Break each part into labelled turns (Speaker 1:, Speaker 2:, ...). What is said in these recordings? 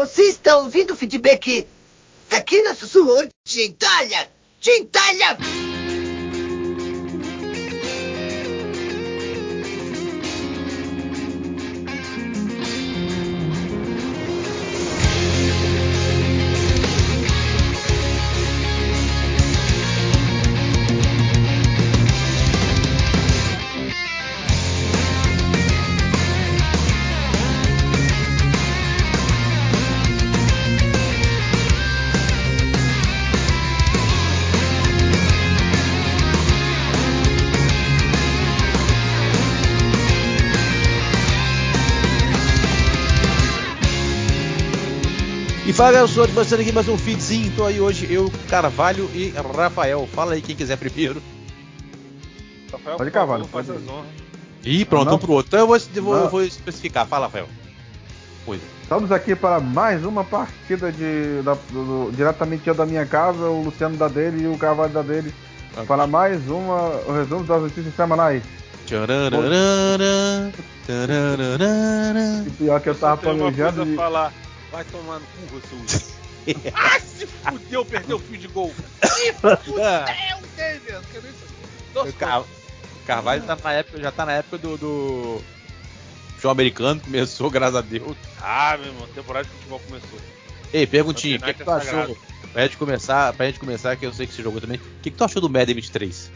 Speaker 1: Você está ouvindo o feedback aqui na Sussurro Gentalha! Gentalha!
Speaker 2: Fala galera, eu sou começando aqui mais um feedzinho. Então aí hoje eu, Carvalho e Rafael. Fala aí quem quiser primeiro.
Speaker 3: Rafael, pode Carvalho, faz as honras.
Speaker 2: Ih, pronto, não. um pro outro. Então eu vou, vou, eu vou especificar. Fala, Rafael.
Speaker 4: Pois. Estamos aqui para mais uma partida de, da, do, diretamente da minha casa, o Luciano da dele e o Carvalho da dele. Okay. Para mais uma, o resumo das notícias semanais.
Speaker 2: Tcharararara,
Speaker 4: e pior que eu tava planejando.
Speaker 3: De... falar. Vai tomar no cu, Russell ah, se fudeu, perdeu o fio de gol. Se fudeu, Davis.
Speaker 2: O Car... Carvalho tá na época, já tá na época do, do João Americano, começou, graças a Deus.
Speaker 3: Ah, meu irmão, a temporada de futebol começou.
Speaker 2: Ei, perguntinha, o que, que tu achou? Pra gente começar, pra gente começar, que eu sei que você jogou também. O que, que tu achou do Madden 23?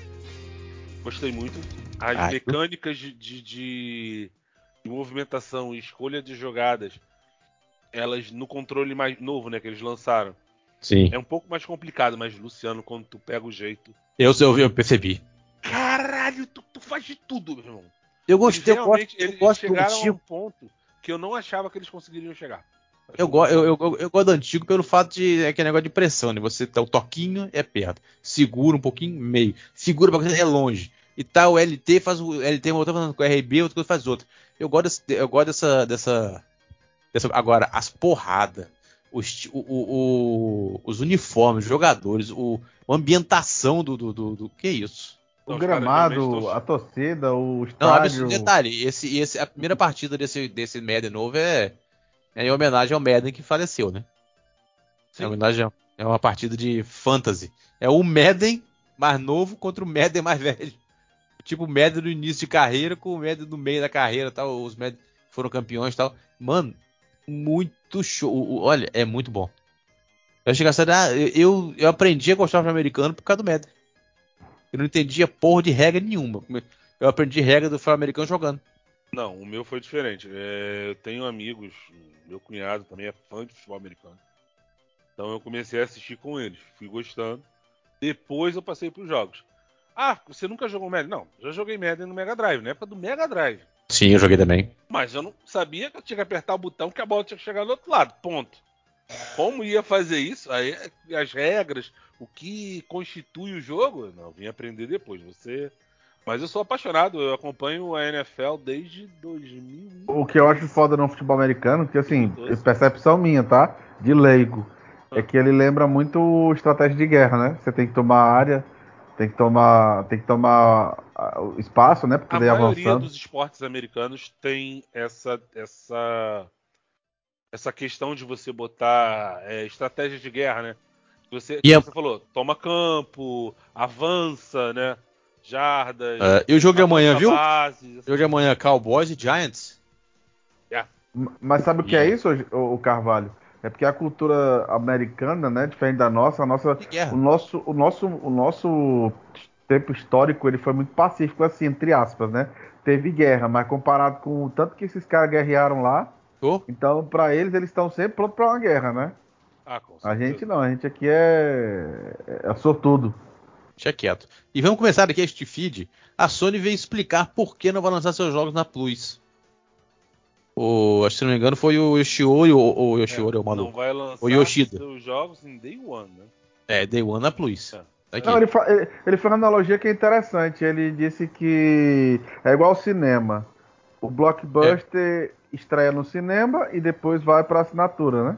Speaker 3: Gostei muito. As Ai, mecânicas de, de, de, movimentação e escolha de jogadas elas no controle mais novo, né, que eles lançaram.
Speaker 2: Sim.
Speaker 3: É um pouco mais complicado, mas Luciano, quando tu pega o jeito.
Speaker 2: Eu, eu, eu percebi.
Speaker 3: Caralho, tu, tu faz de tudo, meu irmão.
Speaker 2: Eu gostei, eu gosto, eu gosto
Speaker 3: chegaram a um ponto que eu não achava que eles conseguiriam chegar.
Speaker 2: Eu, go, eu, eu, eu, gosto do antigo pelo fato de é aquele negócio de pressão, né? Você tá o toquinho é perto, segura um pouquinho, meio, segura pra é longe. E tá o LT faz o LT voltando com o RB, outra coisa faz outra. Eu gosto, eu gosto dessa, dessa Agora, as porradas, os, o, o, os uniformes, os jogadores, o, a ambientação do, do, do, do que é isso?
Speaker 4: O gramado, a torcida, o estádio.
Speaker 2: Não, detalhe, esse, esse, a primeira partida desse, desse Madden novo é, é em homenagem ao Madden que faleceu, né? Sim. É, homenagem, é uma partida de fantasy. É o Madden mais novo contra o Madden mais velho. Tipo o Madden no início de carreira com o Madden no meio da carreira tal. Os Madden foram campeões e tal. Mano, muito show. Olha, é muito bom. Eu cheguei a saber, ah, eu, eu aprendi a gostar de americano por causa do Madden. Eu não entendia porra de regra nenhuma. Eu aprendi regra do futebol americano jogando.
Speaker 3: Não, o meu foi diferente. É, eu tenho amigos, meu cunhado também é fã de futebol americano. Então eu comecei a assistir com eles, fui gostando. Depois eu passei para os jogos. Ah, você nunca jogou Madden? Não, já joguei Madden no Mega Drive, na época do Mega Drive.
Speaker 2: Sim, eu joguei também.
Speaker 3: Mas eu não sabia que eu tinha que apertar o botão que a bola tinha que chegar do outro lado. Ponto. Como ia fazer isso? Aí as regras, o que constitui o jogo, não, eu vim aprender depois. Você mas eu sou apaixonado, eu acompanho a NFL desde 2000.
Speaker 4: O que eu acho foda no futebol americano, que assim, percepção minha, tá? De leigo, é que ele lembra muito estratégia de guerra, né? Você tem que tomar área, tem que tomar, tem que tomar espaço, né?
Speaker 3: Avançar. A maioria avançando. dos esportes americanos tem essa essa essa questão de você botar é, estratégias de guerra, né? Você,
Speaker 2: e
Speaker 3: você falou, toma campo, avança, né? Jardas.
Speaker 2: Uh, e o jogo de amanhã, viu? Bases, assim. jogo de amanhã, Cowboys e Giants.
Speaker 4: Yeah. Mas sabe o que yeah. é isso, o Carvalho? É porque a cultura americana, né, diferente da nossa, a nossa, o nosso, o nosso, o nosso tempo histórico ele foi muito pacífico assim, entre aspas, né? Teve guerra, mas comparado com o tanto que esses caras guerrearam lá, oh. então para eles eles estão sempre prontos para uma guerra, né? Ah, a gente não, a gente aqui é, é sortudo.
Speaker 2: Deixa quieto. E vamos começar aqui este feed. A Sony veio explicar por que não vai lançar seus jogos na Plus. O, acho que se não me engano foi o Yoshiori ou o Yoshiori, é, o maluco.
Speaker 3: Não vai lançar
Speaker 2: o Yoshida.
Speaker 3: seus jogos em Day One, né?
Speaker 2: É, Day One na Plus. É.
Speaker 4: Tá não, ele, ele, ele fez uma analogia que é interessante. Ele disse que é igual ao cinema. O blockbuster é. estreia no cinema e depois vai para assinatura, né?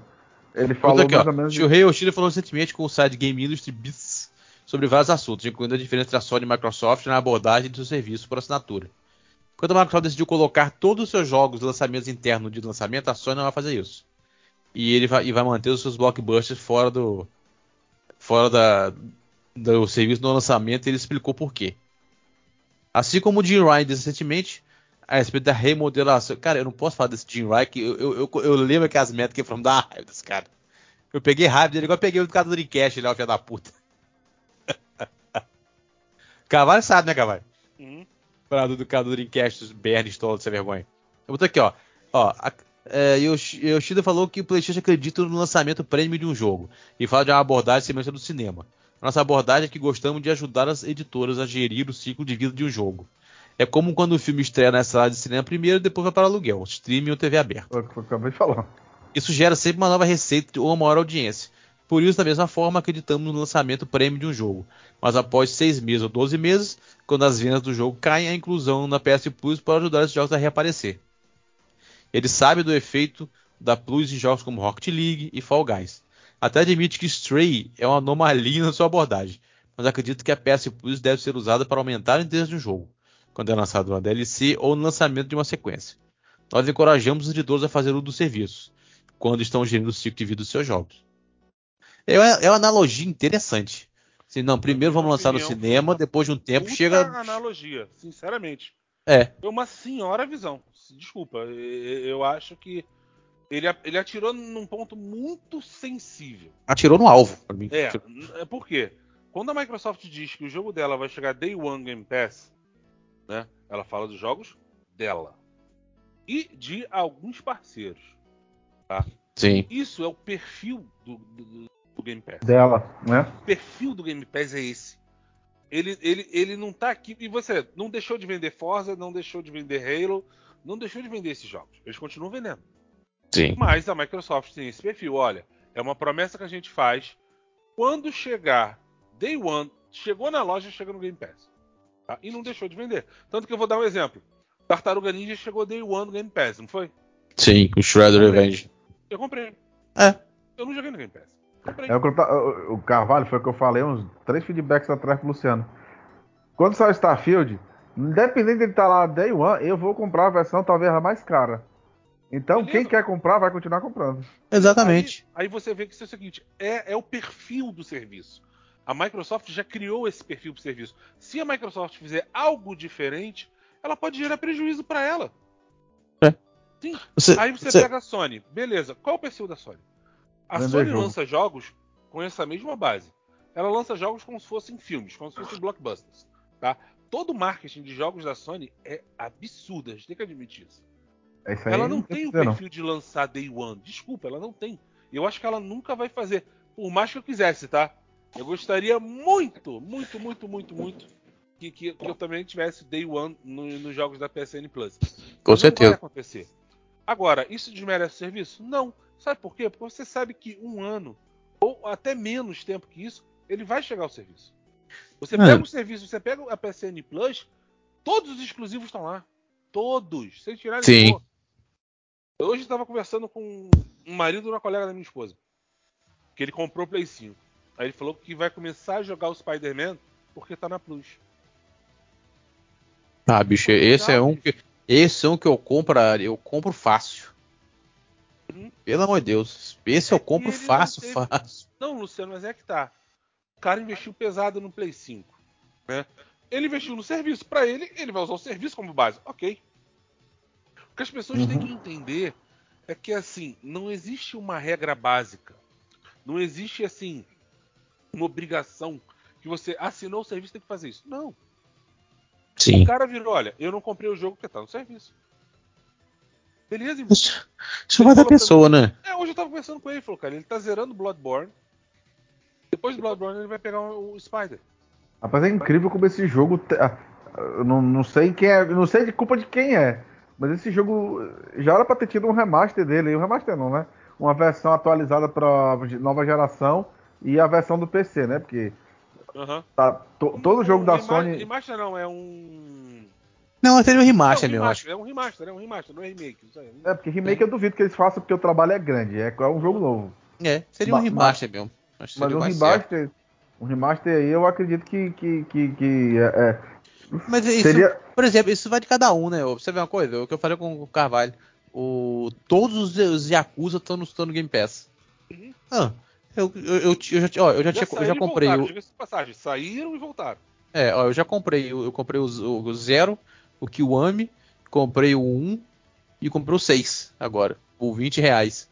Speaker 2: Ele falou aqui, mais ó, ou menos. Shuhei Yoshida falou recentemente com o site Game Industry Biz sobre vários assuntos, incluindo a diferença entre a Sony e a Microsoft na abordagem do seu serviço por assinatura. Quando a Microsoft decidiu colocar todos os seus jogos lançamentos internos de lançamento, a Sony não vai fazer isso. e ele vai, e vai manter os seus blockbusters fora do fora da, do serviço no lançamento. E ele explicou por quê. Assim como o Jim Ryan recentemente a respeito da remodelação. Cara, eu não posso falar desse Jim Ryan, que eu, eu, eu, eu lembro que as métricas foram da raiva desse cara. Eu peguei raiva dele, igual eu peguei o cara do Dreamcast lá, o filho da puta. Cavalho sabe, né, Cavalho? Uhum. Parado do cara do Dreamcast, os Bernie Stoll, sem vergonha. Eu boto aqui, ó. Ó, a, é, Yoshida falou que o PlayStation acredita no lançamento prêmio de um jogo e fala de uma abordagem semelhante do cinema. Nossa abordagem é que gostamos de ajudar as editoras a gerir o ciclo de vida de um jogo. É como quando o filme estreia na sala de cinema primeiro e depois vai para aluguel, streaming ou TV aberta.
Speaker 4: Que eu acabei de falar.
Speaker 2: Isso gera sempre uma nova receita ou uma maior audiência. Por isso, da mesma forma, acreditamos no lançamento prêmio de um jogo. Mas após 6 meses ou 12 meses, quando as vendas do jogo caem, a inclusão na PS Plus pode ajudar esses jogos a reaparecer. Ele sabe do efeito da Plus em jogos como Rocket League e Fall Guys. Até admite que Stray é uma anomalia na sua abordagem, mas acredito que a PS Plus deve ser usada para aumentar o interesse um jogo, quando é lançado uma DLC ou no lançamento de uma sequência. Nós encorajamos os editores a fazer uso dos serviços, quando estão gerindo o ciclo de vida dos seus jogos. É, é uma analogia interessante. Assim, não, primeiro vamos lançar no cinema, depois de um tempo chega.
Speaker 3: analogia, sinceramente.
Speaker 2: É.
Speaker 3: Foi uma senhora visão. Desculpa, eu acho que ele, ele atirou num ponto muito sensível.
Speaker 2: Atirou no alvo, pra mim.
Speaker 3: É, é por quê? Quando a Microsoft diz que o jogo dela vai chegar Day One Game Pass, né? Ela fala dos jogos dela e de alguns parceiros, tá?
Speaker 2: Sim.
Speaker 3: Isso é o perfil do, do, do Game Pass.
Speaker 4: Dela, né?
Speaker 3: O perfil do Game Pass é esse. Ele, ele, ele não tá aqui. E você não deixou de vender Forza, não deixou de vender Halo, não deixou de vender esses jogos. Eles continuam vendendo.
Speaker 2: Sim.
Speaker 3: Mas a Microsoft tem esse perfil. Olha, é uma promessa que a gente faz. Quando chegar Day One, chegou na loja, chega no Game Pass. Tá? E não deixou de vender. Tanto que eu vou dar um exemplo. Tartaruga Ninja chegou Day One no Game Pass, não foi?
Speaker 2: Sim, o Shredder Revenge.
Speaker 3: Eu comprei.
Speaker 2: É.
Speaker 3: Eu não joguei no Game Pass.
Speaker 4: É o, o Carvalho foi o que eu falei uns três feedbacks atrás pro Luciano. Quando sai o Starfield, independente de ele estar tá lá Day One, eu vou comprar a versão talvez a mais cara. Então, Beleza. quem quer comprar vai continuar comprando.
Speaker 2: Exatamente.
Speaker 3: Aí, aí você vê que isso é o seguinte: é, é, o perfil do serviço. A Microsoft já criou esse perfil para o serviço. Se a Microsoft fizer algo diferente, ela pode gerar prejuízo para ela.
Speaker 2: É.
Speaker 3: Sim. Você, aí você, você, pega a Sony. Beleza. Qual é o perfil da Sony? A Sony jogo. lança jogos com essa mesma base. Ela lança jogos como se fossem filmes, como se fossem blockbusters. Tá? Todo o marketing de jogos da Sony é absurdo, a gente tem que admitir isso.
Speaker 4: É
Speaker 3: ela não tem o perfil não. de lançar Day One. Desculpa, ela não tem. Eu acho que ela nunca vai fazer. Por mais que eu quisesse, tá? Eu gostaria muito, muito, muito, muito, muito que, que, que eu também tivesse Day One no, nos jogos da PSN Plus.
Speaker 2: Com não certeza.
Speaker 3: Vai acontecer. Agora, isso desmerece o serviço? Não. Sabe por quê? Porque você sabe que um ano, ou até menos tempo que isso, ele vai chegar ao serviço. Você pega o serviço, você pega a PSN Plus, todos os exclusivos estão lá. Todos, sem tirar
Speaker 2: Sim.
Speaker 3: Eu hoje estava conversando com um marido de uma colega da minha esposa. Que ele comprou o Play 5. Aí ele falou que vai começar a jogar o Spider-Man porque tá na Plus.
Speaker 2: Ah, bicho, esse é um que. Esse é um que eu compro, eu compro fácil. Pelo amor de Deus. Esse é eu compro fácil, teve... fácil.
Speaker 3: Não, Luciano, mas é que tá. O cara investiu pesado no Play 5. Né? Ele investiu no serviço. Para ele, ele vai usar o serviço como base. Ok. O que as pessoas uhum. têm que entender é que assim, não existe uma regra básica. Não existe assim uma obrigação que você assinou o serviço tem que fazer isso. Não.
Speaker 2: Sim.
Speaker 3: O cara virou, olha, eu não comprei o jogo porque tá no serviço. Beleza, irmão?
Speaker 2: Isso, isso vai da pessoa, mim, né?
Speaker 3: É, hoje eu tava conversando com ele, falou, cara, ele tá zerando Bloodborne. Depois do Bloodborne ele vai pegar o Spider.
Speaker 4: Rapaz, é incrível como esse jogo. Ah, eu não, não sei quem é. Não sei de culpa de quem é. Mas esse jogo já era pra ter tido um remaster dele. Um remaster não, né? Uma versão atualizada pra nova geração e a versão do PC, né? Porque.
Speaker 3: Uhum.
Speaker 4: Tá, to, todo um, jogo um da
Speaker 3: remaster,
Speaker 4: Sony.
Speaker 3: Remaster não, é um.
Speaker 2: Não, seria um remaster,
Speaker 3: é
Speaker 2: um
Speaker 3: remaster, É um remaster, é um remaster, não é remake.
Speaker 4: É, porque remake eu duvido que eles façam porque o trabalho é grande. É, é um jogo novo.
Speaker 2: É, seria um remaster mesmo.
Speaker 4: Mas, mas um remaster. Um remaster aí eu acredito que. que, que, que é, é
Speaker 2: mas isso, seria... por exemplo, isso vai de cada um, né? Você vê uma coisa, o que eu falei com o Carvalho. o, todos os Yakuza estão no, no Game Pass. Uhum. Ah, eu, eu, eu, eu, já, ó, eu já, já tinha, eu já comprei
Speaker 3: voltaram, o. Passagem, saíram e voltaram.
Speaker 2: É, ó, eu já comprei, eu, eu comprei o, o Zero, o Kiwami, comprei o 1 e comprei o 6 agora, por 20 reais.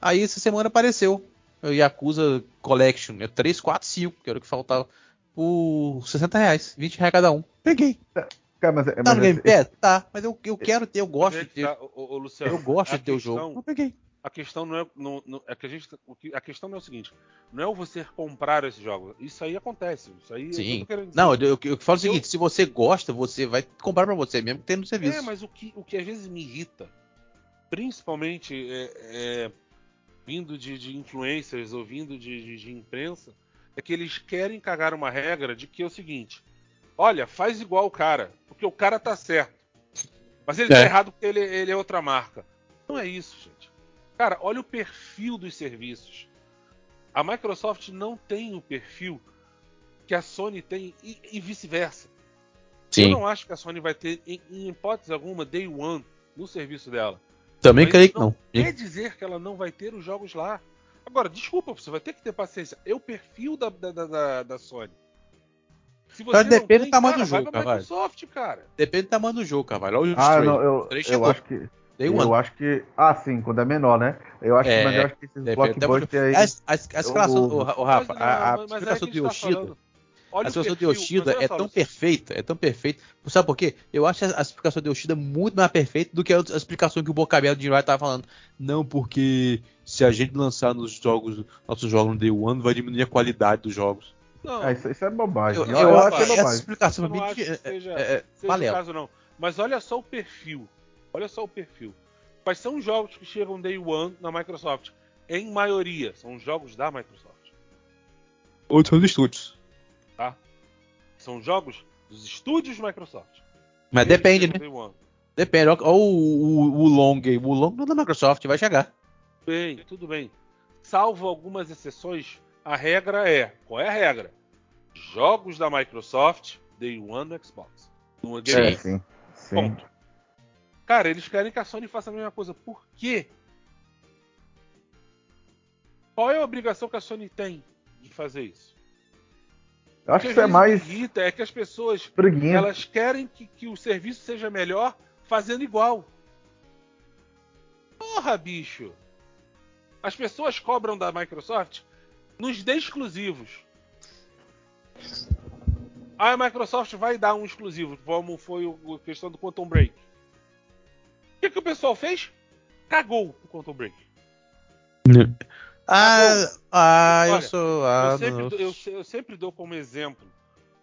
Speaker 2: Aí essa semana apareceu o Yakuza Collection, é 3, 4, 5, que era o que faltava, por 60 reais, 20 reais cada um. Peguei. Cara, mas, tá no Game Pass? Tá, mas eu, eu quero ter, eu gosto de ter. Tá,
Speaker 3: ô, ô, Luciano,
Speaker 2: eu gosto de ter questão, o jogo. Eu peguei.
Speaker 3: A questão não é, não, não, é que a gente, a questão não é o seguinte, não é o você comprar esse jogo. Isso aí acontece. Isso aí
Speaker 2: Sim. Eu não, eu, eu, falo o seguinte, eu... se você gosta, você vai comprar para você mesmo tendo serviço.
Speaker 3: É, mas o que, o que às vezes me irrita, principalmente é, é, vindo de, de, influencers ou vindo de, de, de imprensa, é que eles querem cagar uma regra de que é o seguinte: olha, faz igual o cara, porque o cara tá certo. Mas ele tá é. tá errado porque ele, ele, é outra marca. Não é isso, gente. Cara, olha o perfil dos serviços. A Microsoft não tem o perfil que a Sony tem e, e vice-versa. Eu não acho que a Sony vai ter, em, em, hipótese alguma, Day One no serviço dela.
Speaker 2: Também Mas creio que não.
Speaker 3: Quer dizer que ela não vai ter os jogos lá. Agora, desculpa, você vai ter que ter paciência. É o perfil da, da, da, da Sony.
Speaker 2: Se você depende tem, do tamanho cara, do jogo,
Speaker 3: Carvalho. Microsoft, cara.
Speaker 2: Depende do tamanho do jogo, Carvalho. Olha
Speaker 4: o ah, não, eu, eu acho que. Eu acho que. Ah, sim, quando é menor, né? Eu acho, é, mas eu acho que esses blockbusters aí. As,
Speaker 2: as, as o, o, Rafa, a, a, a explicação do Yoshida. Tá a explicação do Yoshida é tão perfeita, é tão perfeita. Sabe por quê? Eu acho a explicação do Yoshida muito mais perfeita do que a explicação que o Bocabelo de Wright estava falando. Não, porque se a gente lançar nos jogos, nossos jogos no Day One, vai diminuir a qualidade dos jogos.
Speaker 4: Não. É, isso, isso, é bobagem.
Speaker 2: Eu, eu, eu acho que é bobagem. Essa explicação
Speaker 3: não acho que seja, é, é, seja caso, não. Mas olha só o perfil. Olha só o perfil. Quais são os jogos que chegam Day One na Microsoft? Em maioria, são jogos da Microsoft.
Speaker 2: Outros são dos estúdios.
Speaker 3: Tá? São jogos dos estúdios Microsoft.
Speaker 2: Mas depende, né? Depende. Olha o, o, o Long aí. O Long não é da Microsoft, vai chegar.
Speaker 3: Bem, tudo bem. Salvo algumas exceções, a regra é. Qual é a regra? Jogos da Microsoft, Day One no Xbox.
Speaker 4: No Game sim, sim, sim.
Speaker 3: Ponto. Cara, eles querem que a Sony faça a mesma coisa. Por quê? Qual é a obrigação que a Sony tem de fazer isso?
Speaker 4: Eu acho que isso é mais.
Speaker 3: irrita é que as pessoas Preguinha. elas querem que, que o serviço seja melhor fazendo igual. Porra, bicho! As pessoas cobram da Microsoft nos dê exclusivos. Aí a Microsoft vai dar um exclusivo, como foi a questão do Quantum Break. O que, que o pessoal fez? Cagou o Quantum Break.
Speaker 2: Ah, ah Olha, eu sou. Ah,
Speaker 3: eu, sempre, dou, eu, eu, sempre dou como exemplo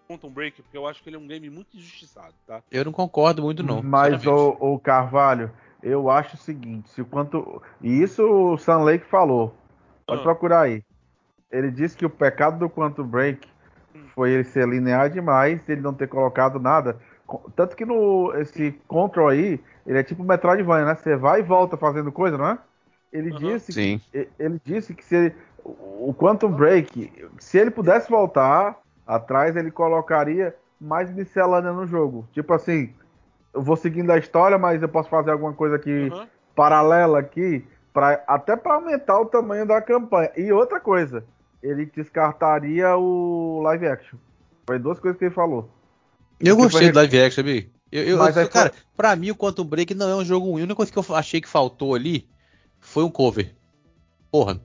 Speaker 3: Quantum Break, porque eu acho que ele é um game muito injustiçado, tá?
Speaker 2: Eu não concordo muito, não.
Speaker 4: Mas, o, o Carvalho, eu acho o seguinte: se o quanto. E isso o Sam Lake falou. Pode ah. procurar aí ele disse que o pecado do Quantum Break foi ele ser linear demais, ele não ter colocado nada. Tanto que no esse Control aí, ele é tipo Metroidvania, né? Você vai e volta fazendo coisa, não é? Ele uhum. disse
Speaker 2: Sim.
Speaker 4: que ele disse que se ele, o Quantum Break, se ele pudesse voltar atrás, ele colocaria mais miscelânea no jogo. Tipo assim, eu vou seguindo a história, mas eu posso fazer alguma coisa aqui uhum. paralela aqui, pra, até para aumentar o tamanho da campanha. E outra coisa, ele descartaria o live action. Foi duas coisas que ele falou.
Speaker 2: Eu gostei do live action, sabe? Eu, eu, Mas eu, cara, foi... pra mim o Quantum Break não é um jogo ruim. A única coisa que eu achei que faltou ali foi um cover. Porra,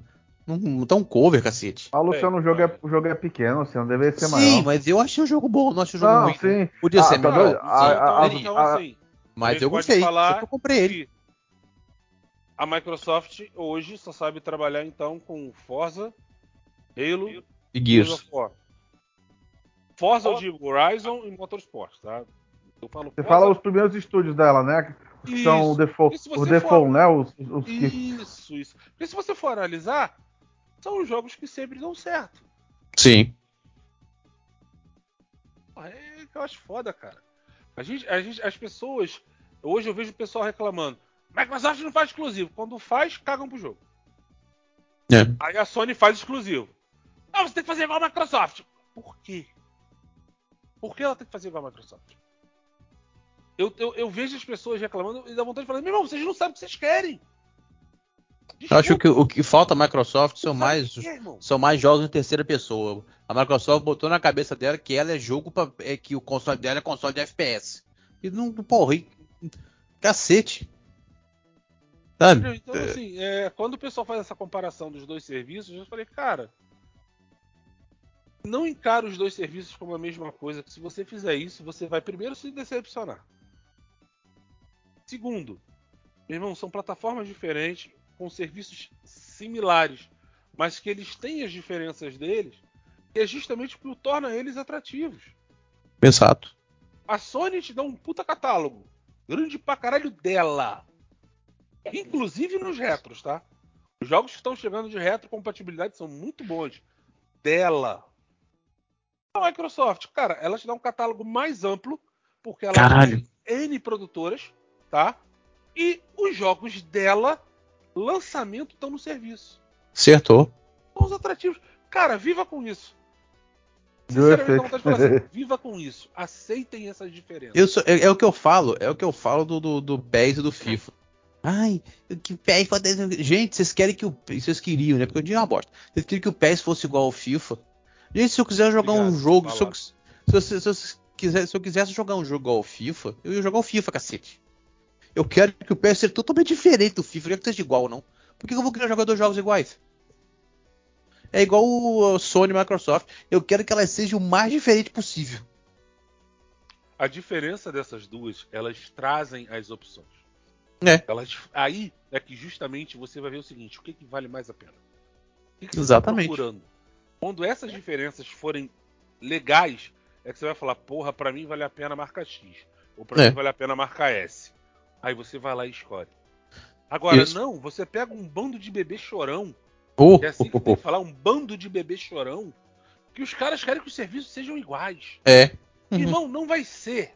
Speaker 2: não tá um cover, cacete.
Speaker 4: Ah, Luciano, é, o, jogo é, o jogo é pequeno, você não deveria ser
Speaker 2: sim,
Speaker 4: maior.
Speaker 2: Sim, mas eu achei o jogo bom, não achei o jogo não, ruim. Sim. Podia ah, ser tá melhor. A, a, a, então, assim, mas eu gostei, falar eu comprei ele.
Speaker 3: A Microsoft hoje só sabe trabalhar então com Forza Halo
Speaker 2: e Gears.
Speaker 3: Forza, eu digo Horizon e Motorsport, tá?
Speaker 4: Eu falo Você Forza... fala os primeiros estúdios dela, né? Que isso. são o default, o default for... né? Os, os
Speaker 3: que... Isso, isso. Porque se você for analisar, são os jogos que sempre dão certo.
Speaker 2: Sim.
Speaker 3: É que eu acho foda, cara. A gente, a gente, as pessoas. Hoje eu vejo o pessoal reclamando. Microsoft não faz exclusivo. Quando faz, cagam pro jogo.
Speaker 2: É.
Speaker 3: Aí a Sony faz exclusivo. Ah, você tem que fazer igual a Microsoft. Por quê? Por que ela tem que fazer igual a Microsoft? Eu, eu, eu, vejo as pessoas reclamando e dá vontade de falar, meu irmão, vocês não sabem o que vocês querem.
Speaker 2: Desculpa. Eu acho que o que falta a Microsoft são mais, é, são mais jogos em terceira pessoa. A Microsoft botou na cabeça dela que ela é jogo pra, é que o console dela é console de FPS. E não, porra, e, cacete.
Speaker 3: Sabe? Então, assim, é, quando o pessoal faz essa comparação dos dois serviços, eu falei, cara, não encara os dois serviços como a mesma coisa, que se você fizer isso, você vai primeiro se decepcionar. Segundo, meu irmão, são plataformas diferentes, com serviços similares, mas que eles têm as diferenças deles, que é justamente o que torna eles atrativos.
Speaker 2: Exato.
Speaker 3: A Sony te dá um puta catálogo, grande pra caralho dela. Inclusive nos retros, tá? Os jogos que estão chegando de retrocompatibilidade são muito bons. Dela. A Microsoft, cara, ela te dá um catálogo mais amplo, porque ela
Speaker 2: Caralho.
Speaker 3: tem N produtoras, tá? E os jogos dela lançamento estão no serviço.
Speaker 2: Acertou.
Speaker 3: São os atrativos. Cara, viva com isso. Sinceramente, assim, viva com isso. Aceitem essas diferenças.
Speaker 2: Sou, é, é, o que eu falo, é o que eu falo do, do, do PES e do FIFA. Ai, que o PES pode... Gente, vocês querem que o. Vocês queriam, né? Porque eu dinheiro é uma bosta. Vocês queriam que o PES fosse igual ao FIFA? Gente, se eu quiser jogar Obrigado, um jogo. Se eu, se, eu, se, eu, quiser, se eu quisesse jogar um jogo ao FIFA, eu ia jogar o FIFA, cacete. Eu quero que o PS seja totalmente diferente do FIFA, não quero que seja igual, não. Por que eu vou querer jogar dois jogos iguais? É igual o Sony e Microsoft. Eu quero que elas sejam o mais diferente possível.
Speaker 3: A diferença dessas duas, elas trazem as opções.
Speaker 2: É.
Speaker 3: Elas, aí é que justamente você vai ver o seguinte: o que, que vale mais a pena?
Speaker 2: O que, que Exatamente. Você tá procurando?
Speaker 3: Quando essas diferenças forem legais, é que você vai falar: porra, para mim vale a pena marcar X. Ou para é. mim vale a pena marcar S. Aí você vai lá e escolhe. Agora, Isso. não, você pega um bando de bebê chorão.
Speaker 2: Oh, que é assim
Speaker 3: que tem que falar, um bando de bebê chorão. Que os caras querem que os serviços sejam iguais.
Speaker 2: É.
Speaker 3: Uhum. Irmão, não vai ser.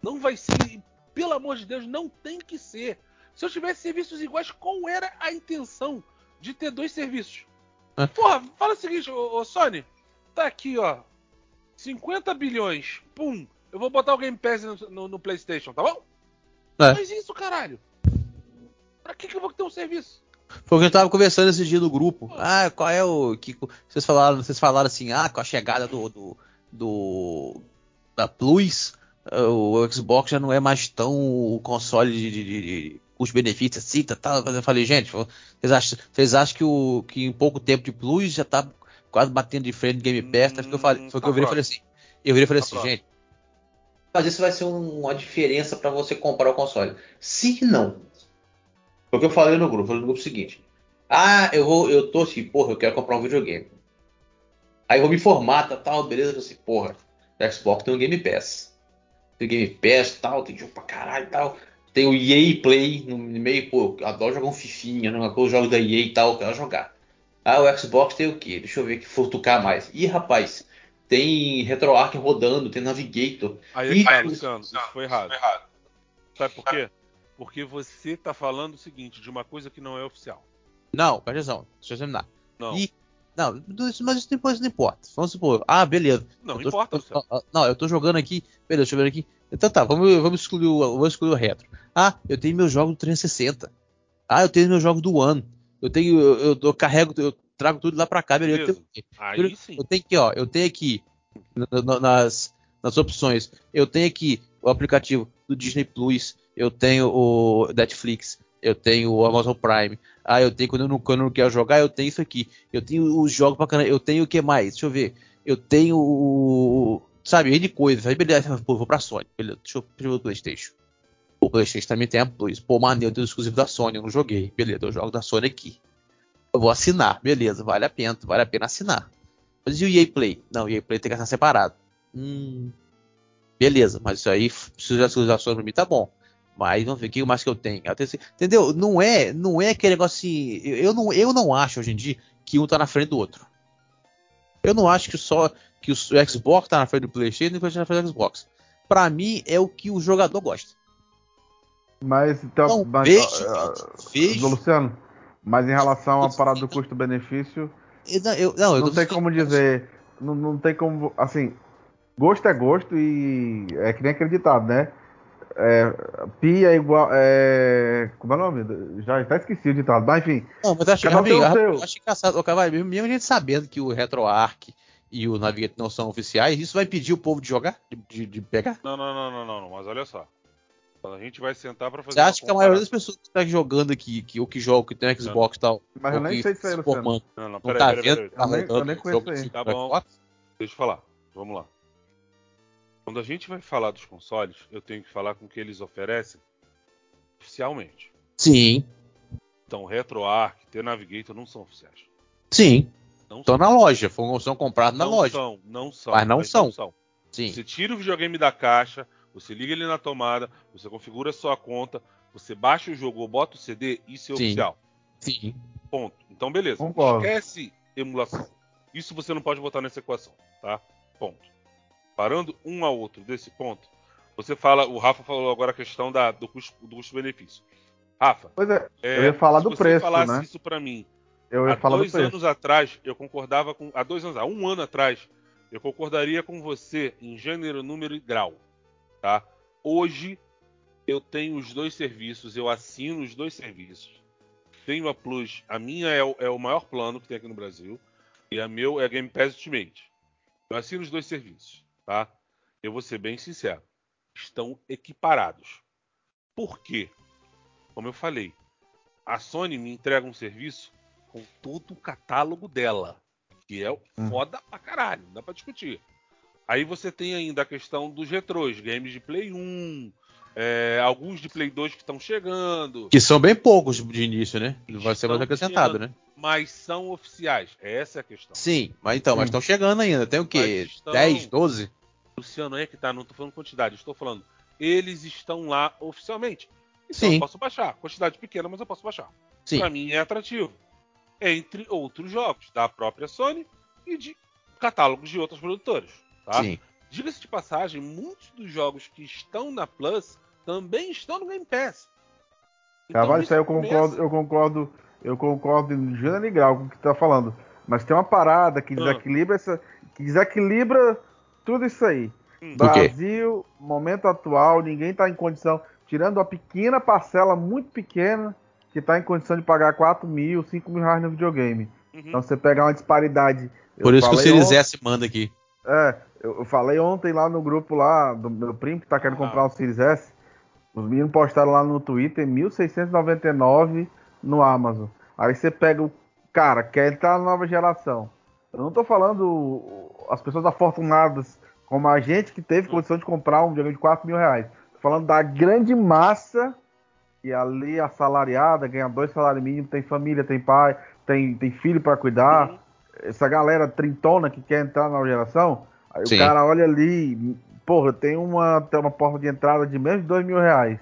Speaker 3: Não vai ser. Pelo amor de Deus, não tem que ser. Se eu tivesse serviços iguais, qual era a intenção de ter dois serviços? É. Porra, fala o seguinte, ô, ô, Sony. Tá aqui, ó. 50 bilhões. Pum. Eu vou botar o Game Pass no, no, no PlayStation, tá bom? É. Faz isso, caralho. Pra que, que eu vou ter um serviço?
Speaker 2: Foi o que eu tava conversando esse dia no grupo. Ah, qual é o. que Vocês falaram, vocês falaram assim, ah, com a chegada do. do, do da Plus, o Xbox já não é mais tão o console de, de, de custo-benefício assim, tá, tá. Eu falei, gente, vocês acham, vocês acham que, o, que em pouco tempo de Plus já tá quase batendo de frente no Game Pass? Hum, foi o que eu falei, foi tá que eu virei e falei assim. Eu virei e falei tá assim, próximo. gente, mas isso vai ser um, uma diferença para você comprar o console. Se não, foi o que eu falei no grupo, falei no grupo seguinte. Ah, eu vou, eu tô assim, porra, eu quero comprar um videogame. Aí eu vou me formar, tá, tal, beleza, assim, porra, o Xbox tem um Game Pass. Tem Game Pass, tal, tem jogo pra caralho e tal. Tem o EA Play no meio, pô, eu adoro jogar um fifinha, não, né, os jogos da EA e tal, eu quero jogar. Ah, o Xbox tem o quê? Deixa eu ver que futucar mais. Ih, rapaz, tem RetroArch rodando, tem Navigator.
Speaker 3: Aí, e... tá, Luciano, isso foi errado. Foi errado. Sabe por quê? Porque você tá falando o seguinte, de uma coisa que não é oficial.
Speaker 2: Não, presta atenção, deixa eu terminar. Não. E, não, mas isso depois não importa. Vamos supor, ah, beleza.
Speaker 3: Não,
Speaker 2: tô,
Speaker 3: importa,
Speaker 2: Luciano. Não, eu tô jogando aqui, beleza, deixa eu ver aqui. Então tá, vamos, vamos, excluir, o, vamos excluir o retro. Ah, eu tenho meu jogo do 360. Ah, eu tenho meu jogo do One. Eu tenho, eu, eu, eu carrego, eu trago tudo lá pra cá, beleza. Eu tenho, Aí sim. Eu tenho aqui, ó, eu tenho aqui nas, nas opções, eu tenho aqui o aplicativo do Disney Plus, eu tenho o Netflix, eu tenho o Amazon Prime. Ah, eu tenho quando eu não, quando eu não quero jogar, eu tenho isso aqui. Eu tenho os jogos bacana, eu tenho o que mais? Deixa eu ver. Eu tenho o. Sabe, N coisas. Aí beleza, pô, vou pra Sony. Beleza, deixa eu, ver o Playstation. O Playstation também tem a Plus. Pô, maneiro, tenho exclusivo da Sony, eu não joguei. Beleza, eu jogo da Sony aqui. Eu vou assinar, beleza, vale a pena, vale a pena assinar. Mas e o EA Play? Não, o EA Play tem que estar separado. Hum, beleza, mas isso aí, se as atualizações pra mim, tá bom. Mas vamos ver o que mais que eu tenho. Entendeu? Não é, não é aquele negócio assim. Eu não, eu não acho hoje em dia que um tá na frente do outro. Eu não acho que só que o Xbox tá na frente do PlayStation e o PlayStation tá na frente do Xbox. Pra mim é o que o jogador gosta.
Speaker 4: Mas então, não, mas, vejo, uh, vejo. Luciano, mas em relação à parada do custo-benefício,
Speaker 2: não, eu, não,
Speaker 4: não tem como dizer. Não, não tem como. Assim, gosto é gosto e é que nem acreditado, né? é, pi é igual. É, como é o nome? Já está esquecido o ditado, mas enfim.
Speaker 2: Não, mas acho, amigo, acho, acho engraçado, o Cavalho, mesmo a gente sabendo que o RetroArch e o Navigate não são oficiais, isso vai impedir o povo de jogar? De, de pegar?
Speaker 3: Não, não, não, não, não, não, mas olha só. A gente vai sentar para fazer.
Speaker 2: Você acha que a maioria das pessoas que está jogando aqui, que, ou que joga, que tem Xbox e tal.
Speaker 4: Mas eu nem sei se é
Speaker 3: Luciano. Não, não, peraí,
Speaker 2: tá
Speaker 3: peraí,
Speaker 2: vendo?
Speaker 3: peraí,
Speaker 2: Tá
Speaker 4: Eu nem- conheço aí.
Speaker 3: Tá bom. Deixa eu falar. Vamos lá. Quando a gente vai falar dos consoles, eu tenho que falar com o que eles oferecem oficialmente.
Speaker 2: Sim,
Speaker 3: Então, RetroArch, T-Navigator não são oficiais.
Speaker 2: sim.
Speaker 3: Não
Speaker 2: Estão na loja, foram, são comprados na
Speaker 3: não
Speaker 2: loja.
Speaker 3: São, não são.
Speaker 2: Mas não são. Sim.
Speaker 3: Você tira o videogame da caixa, você liga ele na tomada, você configura a sua conta, você baixa o jogo ou bota o CD, isso é
Speaker 2: Sim.
Speaker 3: oficial.
Speaker 2: Sim.
Speaker 3: Ponto. Então, beleza.
Speaker 4: Concordo.
Speaker 3: Esquece emulação. Isso você não pode botar nessa equação, tá? Ponto. Parando um ao outro desse ponto, você fala, o Rafa falou agora a questão da, do custo- do custo-benefício. Rafa,
Speaker 4: Pois é,
Speaker 3: é,
Speaker 4: eu ia falar
Speaker 3: se
Speaker 4: do
Speaker 3: você
Speaker 4: preço,
Speaker 3: falasse
Speaker 4: né?
Speaker 3: isso pra mim
Speaker 4: Eu ia
Speaker 3: há
Speaker 4: falar do
Speaker 3: dois anos atrás, eu concordava com. Há dois anos, há um ano atrás, eu concordaria com você em gênero, número e grau. Tá? Hoje, eu tenho os dois serviços, eu assino os dois serviços. Tenho a Plus, a minha é o, é o maior plano que tem aqui no Brasil, e a meu é a Game Pass Ultimate. Eu assino os dois serviços, tá? Eu vou ser bem sincero. Estão equiparados. Por quê? Como eu falei, a Sony me entrega um serviço com todo o catálogo dela, que é
Speaker 4: Hum.
Speaker 3: foda pra caralho, não dá pra discutir. Aí você tem ainda a questão dos retrôs, games de Play 1, é, alguns de Play 2 que estão chegando,
Speaker 2: Que são bem poucos de início, né? Vai ser mais acrescentado,
Speaker 3: chegando.
Speaker 2: né?
Speaker 3: mas são oficiais. Essa é a questão.
Speaker 2: Sim, mas então, mas estão chegando ainda. Tem o quê?
Speaker 3: Mas estão-
Speaker 2: 10, 12?
Speaker 3: Luciano é que tá, não tô falando quantidade, estou falando. Eles estão lá oficialmente. Então
Speaker 2: Sim.
Speaker 3: eu posso baixar. Quantidade pequena, mas eu posso baixar.
Speaker 2: Sim.
Speaker 3: Pra mim é atrativo. Entre outros jogos da própria Sony e de catálogos de outras produtoras. Tá?
Speaker 2: Sim.
Speaker 3: Diga-se de passagem, muitos dos jogos que estão na Plus também estão no Game Pass. Então,
Speaker 4: Carvalho, isso aí eu
Speaker 3: começa-
Speaker 4: concordo, eu concordo, eu concordo em gênero grau com o que tu tá falando. Mas tem uma parada que
Speaker 3: Ah.
Speaker 4: desequilibra essa. Que desequilibra tudo isso aí.
Speaker 3: Hum.
Speaker 4: Brasil, momento atual, ninguém tá em condição, tirando uma pequena parcela muito pequena, que tá em condição de pagar 4 mil, 5 mil reais no videogame.
Speaker 3: Uhum.
Speaker 4: Então você pegar uma disparidade. eu
Speaker 2: Por isso que o Series
Speaker 4: ontem-
Speaker 2: S manda aqui.
Speaker 4: É, eu, eu falei ontem lá no grupo lá do meu primo que tá querendo
Speaker 3: Ah.
Speaker 4: comprar um Series S. Os meninos postaram lá no Twitter 1.699 no Amazon. Aí você pega o cara, quer entrar na nova geração. Eu não tô falando as pessoas afortunadas como a gente que teve condição de comprar um videogame de 4 mil reais. Tô falando da grande massa que ali assalariada, ganha dois salários mínimos, tem família, tem pai, tem, tem filho para cuidar
Speaker 3: Uhum.
Speaker 4: essa galera trintona que quer entrar na geração, aí
Speaker 2: Sim.
Speaker 4: o cara olha ali, porra, tem uma, tem uma porta de entrada de menos de dois mil reais.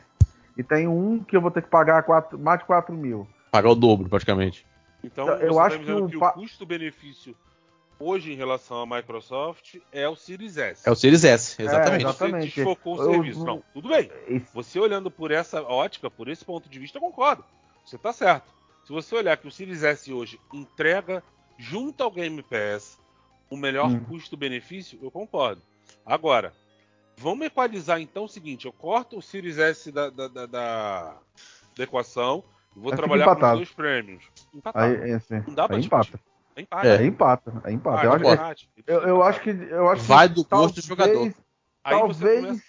Speaker 4: E tem um que eu vou ter que pagar quatro, mais de 4 mil.
Speaker 2: Pagar o dobro, praticamente.
Speaker 3: Então,
Speaker 4: Eu
Speaker 3: tá
Speaker 4: acho que o
Speaker 3: que o custo-benefício hoje em relação à Microsoft é o Series S.
Speaker 2: É o Series S, exatamente.
Speaker 4: É, exatamente.
Speaker 3: Você desfocou o
Speaker 4: Eu-
Speaker 3: serviço. Não, tudo bem. Você olhando por essa ótica, por esse ponto de vista, eu concordo. Você tá certo. Se você olhar que o Series S hoje entrega, junto ao Game Pass, o melhor
Speaker 4: Hum.
Speaker 3: custo-benefício, eu concordo. Agora, vamos equalizar então o seguinte: eu corto o Series S da, da, da, da- da equação e vou
Speaker 4: fica
Speaker 3: trabalhar com os dois prêmios. Empatado.
Speaker 4: Aí, esse,
Speaker 3: Não dá pra
Speaker 4: aí
Speaker 3: discutir.
Speaker 4: Empata.
Speaker 3: É
Speaker 4: empata. Aí empata.
Speaker 3: Ah,
Speaker 4: eu, acho,
Speaker 3: empate.
Speaker 4: eu, eu acho que. Eu acho
Speaker 2: Vai
Speaker 4: que
Speaker 2: do gosto do jogador.
Speaker 4: Talvez
Speaker 3: começa-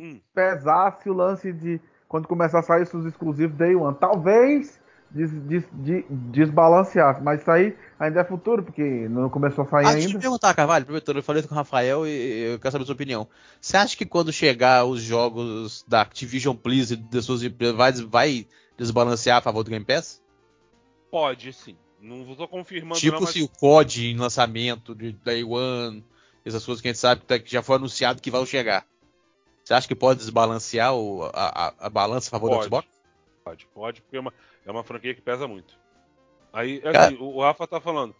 Speaker 3: Hum.
Speaker 4: pesasse o lance de quando começar a sair os exclusivos Day One. Talvez des, des, de- desbalanceasse, mas isso aí ainda é futuro, porque não começou a sair
Speaker 2: Ah, deixa eu te
Speaker 4: ainda.
Speaker 2: perguntar, Carvalho, aproveitando, eu falei com o Rafael e eu quero saber a sua opinião. Você acha que quando chegar os jogos da Activision Blizzard e das suas empresas, vai, vai desbalancear a favor do Game Pass?
Speaker 3: Pode sim. Não estou confirmando
Speaker 2: tipo
Speaker 3: não, mas
Speaker 2: se o COD em lançamento de Day One, essas coisas que a gente sabe que tá- que já foi anunciado que vão chegar. Você acha que pode desbalancear o- a, a- a balança a favor do
Speaker 3: Pode.
Speaker 2: Xbox?
Speaker 3: Pode, pode, porque é uma, é uma franquia que pesa muito. Aí,
Speaker 2: Cara-
Speaker 3: assim, o, o Rafa tá falando,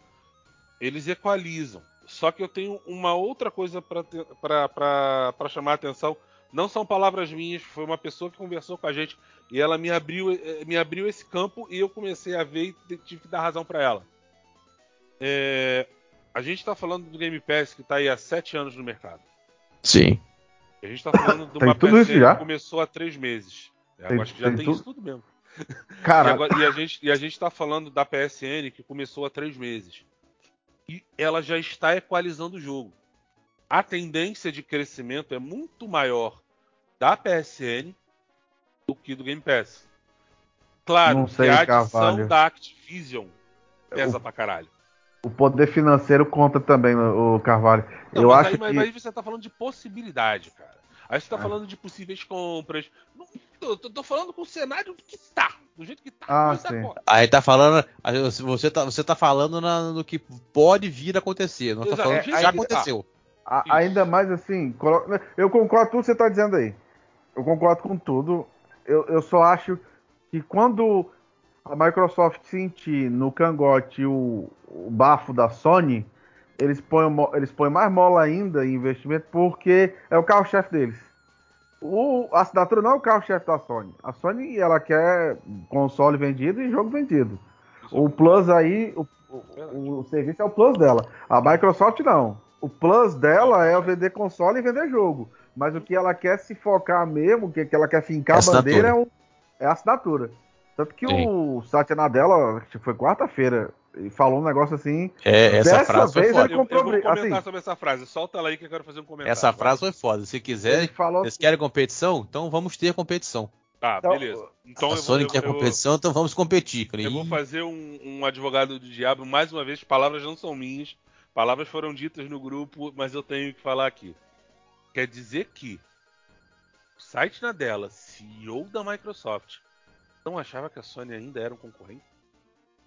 Speaker 3: eles equalizam. Só que eu tenho uma outra coisa para chamar a atenção. Não são palavras minhas, foi uma pessoa que conversou com a gente e ela me abriu, eh, me abriu esse campo e eu comecei a ver e tive que dar razão para ela. É, a gente tá falando do Game Pass que tá aí há sete anos no mercado.
Speaker 2: Sim.
Speaker 3: A gente tá falando de uma
Speaker 4: já?
Speaker 3: que começou há três meses. Eu
Speaker 4: Tem-
Speaker 3: acho que já
Speaker 4: tem
Speaker 3: tem,
Speaker 4: tudo?
Speaker 3: isso tudo mesmo. E,
Speaker 4: Cara,
Speaker 3: agora- e a gente, e a gente tá falando da PSN que começou há três meses. E ela já está equalizando o jogo. A tendência de crescimento é muito maior da PSN do que do Game Pass. Claro
Speaker 4: sei,
Speaker 3: que a adição
Speaker 4: Carvalho.
Speaker 3: da Activision pesa pra caralho.
Speaker 4: o poder financeiro conta também, o Carvalho.
Speaker 3: Não,
Speaker 4: eu
Speaker 3: mas,
Speaker 4: acho
Speaker 3: aí, mas
Speaker 4: que.
Speaker 3: aí você tá falando de possibilidade, cara. Aí você tá
Speaker 4: Ah.
Speaker 3: falando de possíveis compras. Não, eu tô, tô falando com o cenário que tá. Do jeito que tá.
Speaker 4: Ah.
Speaker 2: Aí tá falando. Você tá, você tá falando na- no que pode vir a acontecer. Não tá
Speaker 3: Exato,
Speaker 2: falando
Speaker 3: é,
Speaker 2: que
Speaker 3: aí
Speaker 2: já
Speaker 3: que tá.
Speaker 4: A- ainda mais assim, eu concordo com tudo que você está dizendo aí. Eu concordo com tudo. Eu, eu só acho que quando a Microsoft sentir no cangote o, o bafo da Sony, eles põem, eles põem mais mola ainda em investimento porque é o carro-chefe deles. O, a assinatura não é o carro-chefe da Sony. A Sony ela quer console vendido e jogo vendido. O Plus aí, o, o- o serviço é o Plus dela. A Microsoft não. O Plus dela é vender console e vender jogo. Mas o que ela quer se focar mesmo, o que, que ela quer fincar
Speaker 2: É
Speaker 4: a bandeira é, o- é a assinatura. Tanto que
Speaker 2: Sim.
Speaker 4: o Satya Nadella, acho que foi quarta-feira, e falou um negócio assim.
Speaker 2: É, essa
Speaker 4: Dessa
Speaker 2: frase foi
Speaker 4: vez
Speaker 2: foda.
Speaker 4: ele
Speaker 3: Eu, eu
Speaker 4: comprou
Speaker 3: vou comentar
Speaker 4: assim.
Speaker 3: sobre essa frase. Solta ela aí que eu quero fazer um comentário.
Speaker 2: Essa
Speaker 3: vai.
Speaker 2: frase foi foda. Se quiser,
Speaker 4: falou
Speaker 2: vocês querem competição? Então vamos ter competição.
Speaker 3: Tá,
Speaker 4: Então,
Speaker 3: beleza. Então
Speaker 2: a
Speaker 3: eu
Speaker 2: Sony
Speaker 3: eu,
Speaker 2: quer
Speaker 3: eu-
Speaker 2: competição, então vamos competir. Falei,
Speaker 3: eu vou
Speaker 2: "Ih,
Speaker 3: fazer um, um advogado do diabo. Mais uma vez, palavras não são minhas. Palavras foram ditas no grupo, mas eu tenho que falar aqui. Quer dizer que o site na dela, CEO da Microsoft, não achava que a Sony ainda era um concorrente?